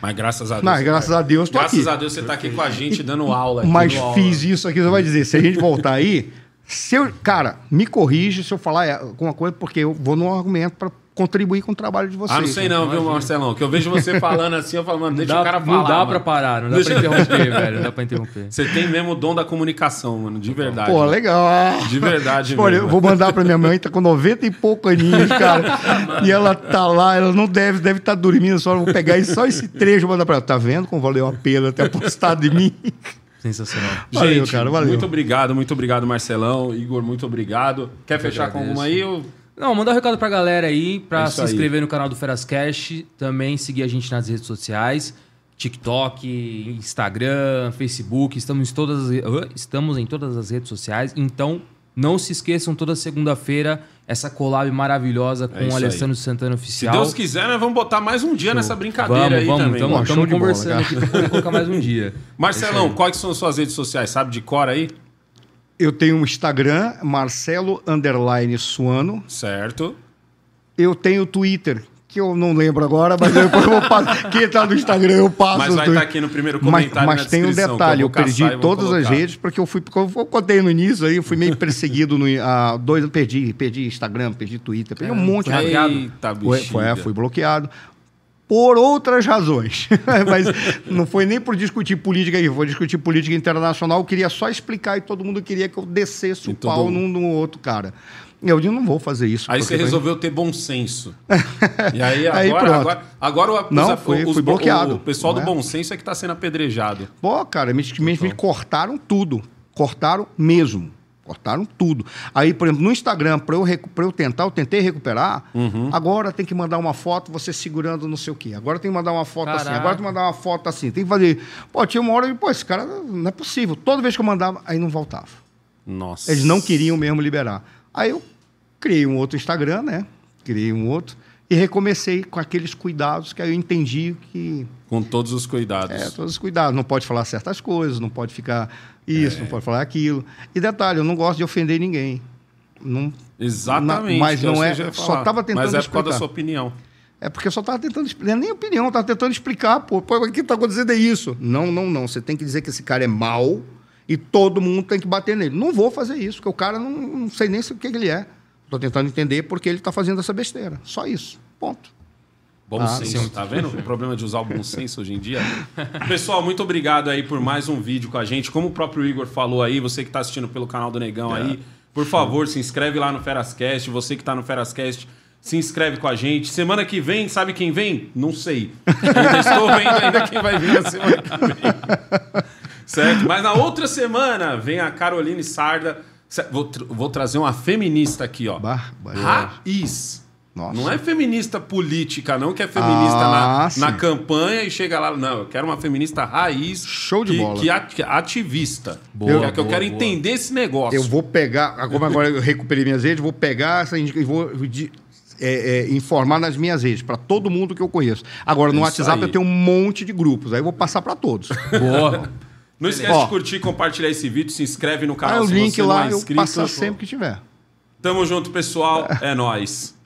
Mas graças a Deus. Mas graças a Deus, tô Graças aqui. a Deus você tá aqui com a gente dando aula. aqui Mas no aula. fiz isso aqui, você vai dizer. Se a gente voltar aí, se eu, cara, me corrige se eu falar alguma coisa, porque eu vou no argumento para contribuir com o trabalho de vocês. Ah, não sei não, viu, Marcelão? Que eu vejo você falando assim, eu falo, mano, deixa Dá- o cara falar. não dá mano. pra parar, não dá Deixa- pra interromper, velho. Não dá pra interromper. Você tem mesmo o dom da comunicação, mano, de verdade. Pô, legal. De verdade Olha, mesmo. eu vou mandar pra minha mãe, tá com 90 e pouco aninhos, cara. [LAUGHS] e ela tá lá, ela não deve, deve estar dormindo, só eu vou pegar só esse trecho e mandar pra ela. Tá vendo como valeu a pena ter apostado em mim? Sensacional. [LAUGHS] Valeu, Gente, cara, valeu. muito obrigado, muito obrigado, Marcelão. Igor, muito obrigado. Quer fechar com agradeço. alguma aí? Eu... Não, mandar um recado pra galera aí, pra É se aí. inscrever no canal do Ferascast, também seguir a gente nas redes sociais, TikTok, Instagram, Facebook, estamos em todas, as- estamos em todas as redes sociais, então não se esqueçam toda segunda-feira essa collab maravilhosa com É o aí. Alessandro Santana Se Oficial. Deus quiser, nós vamos botar mais um dia nessa brincadeira vamos, aí vamos, também. Estamos show de bola, conversando cara. aqui poder colocar mais um dia. [LAUGHS] Marcelão, quais são as suas redes sociais? Sabe de cor aí? Eu tenho um Instagram, Marcelo Underline Suano. Certo. Eu tenho Twitter, que eu não lembro agora, mas depois eu vou passar. [LAUGHS] Quem tá no Instagram, eu passo. Mas o vai estar aqui no primeiro Mas, comentário mas na tem um detalhe, eu perdi todas as colocar. redes, porque eu fui, eu contei no início aí, eu fui meio perseguido no há dois, eu perdi, perdi Instagram, perdi Twitter, perdi um monte de? Eita, foi, foi, é, fui bloqueado. Por outras razões. [LAUGHS] Mas não foi nem por discutir política aí, foi discutir política internacional. Eu queria só explicar e todo mundo queria que eu descesse o todo pau num no outro cara. Eu digo, não vou fazer isso. Aí você resolveu ter bom senso. [LAUGHS] E aí Aí agora, pronto. agora, agora o, Não, os- fui- os- fui bloqueado. o pessoal do é? bom senso é que está sendo apedrejado. Pô, cara, me, me, me cortaram tudo. Cortaram mesmo. Cortaram tudo. Aí, por exemplo, no Instagram, para eu, pra eu tentar, eu tentei recuperar, Uhum. agora tem que mandar uma foto você segurando não sei o quê. Agora tem que mandar uma foto assim. Caraca. Agora tem que mandar uma foto assim. Tem que fazer. Pô, tinha uma hora, eu, pô, esse cara não é possível. Toda vez que eu mandava, aí não voltava. Nossa. Eles não queriam mesmo liberar. Aí eu criei um outro Instagram, né? Criei um outro. E recomecei com aqueles cuidados que aí eu entendi que Com todos os cuidados. é, todos os cuidados. Não pode falar certas coisas, não pode ficar isso, É. não pode falar aquilo. E detalhe, eu não gosto de ofender ninguém. Não, Exatamente. Na- mas eu não é- só falar. tava tentando Mas é por causa da explicar. sua opinião. é porque eu só estava tentando explicar. Nem opinião, estava tentando explicar, pô. Pô, o que está acontecendo é isso. Não, não, não. Você tem que dizer que esse cara é mau e todo mundo tem que bater nele. Não vou fazer isso, porque o cara não, não sei nem o que ele é. Estou tentando entender porque ele está fazendo essa besteira. Só isso. Ponto. Bom Ah, senso, sim. tá vendo? O problema de usar o bom senso hoje em dia. [LAUGHS] Pessoal, muito obrigado aí por mais um vídeo com a gente. Como o próprio Igor falou aí, você que tá assistindo pelo canal do Negão aí, por favor, se inscreve lá no Ferascast. Você que tá no Ferascast, se inscreve com a gente. Semana que vem, sabe quem vem? Não sei. Ainda estou vendo ainda quem vai vir na semana que vem. [LAUGHS] Certo? Mas na outra semana vem a Caroline Sarda. Vou, tr- vou trazer uma feminista aqui, ó. Barbaridade. Raiz. Nossa. Não é feminista política, não, que é feminista Ah, na, na campanha e chega lá. Não, eu quero uma feminista raiz. Show de que, bola. Que, at- que é ativista. Boa, Eu- que eu boa, quero boa. entender esse negócio. Eu vou pegar, como agora eu recuperei minhas redes, vou pegar essa e vou de- é, é, informar nas minhas redes, para todo mundo que eu conheço. Agora, no Isso WhatsApp aí. eu tenho um monte de grupos, aí eu vou passar para todos. Boa. [LAUGHS] Não esquece Ó. de curtir, compartilhar esse vídeo, se inscreve no canal o se link você não lá é eu inscrito. passo sempre que tiver. Tamo junto, pessoal. É [LAUGHS] nóis.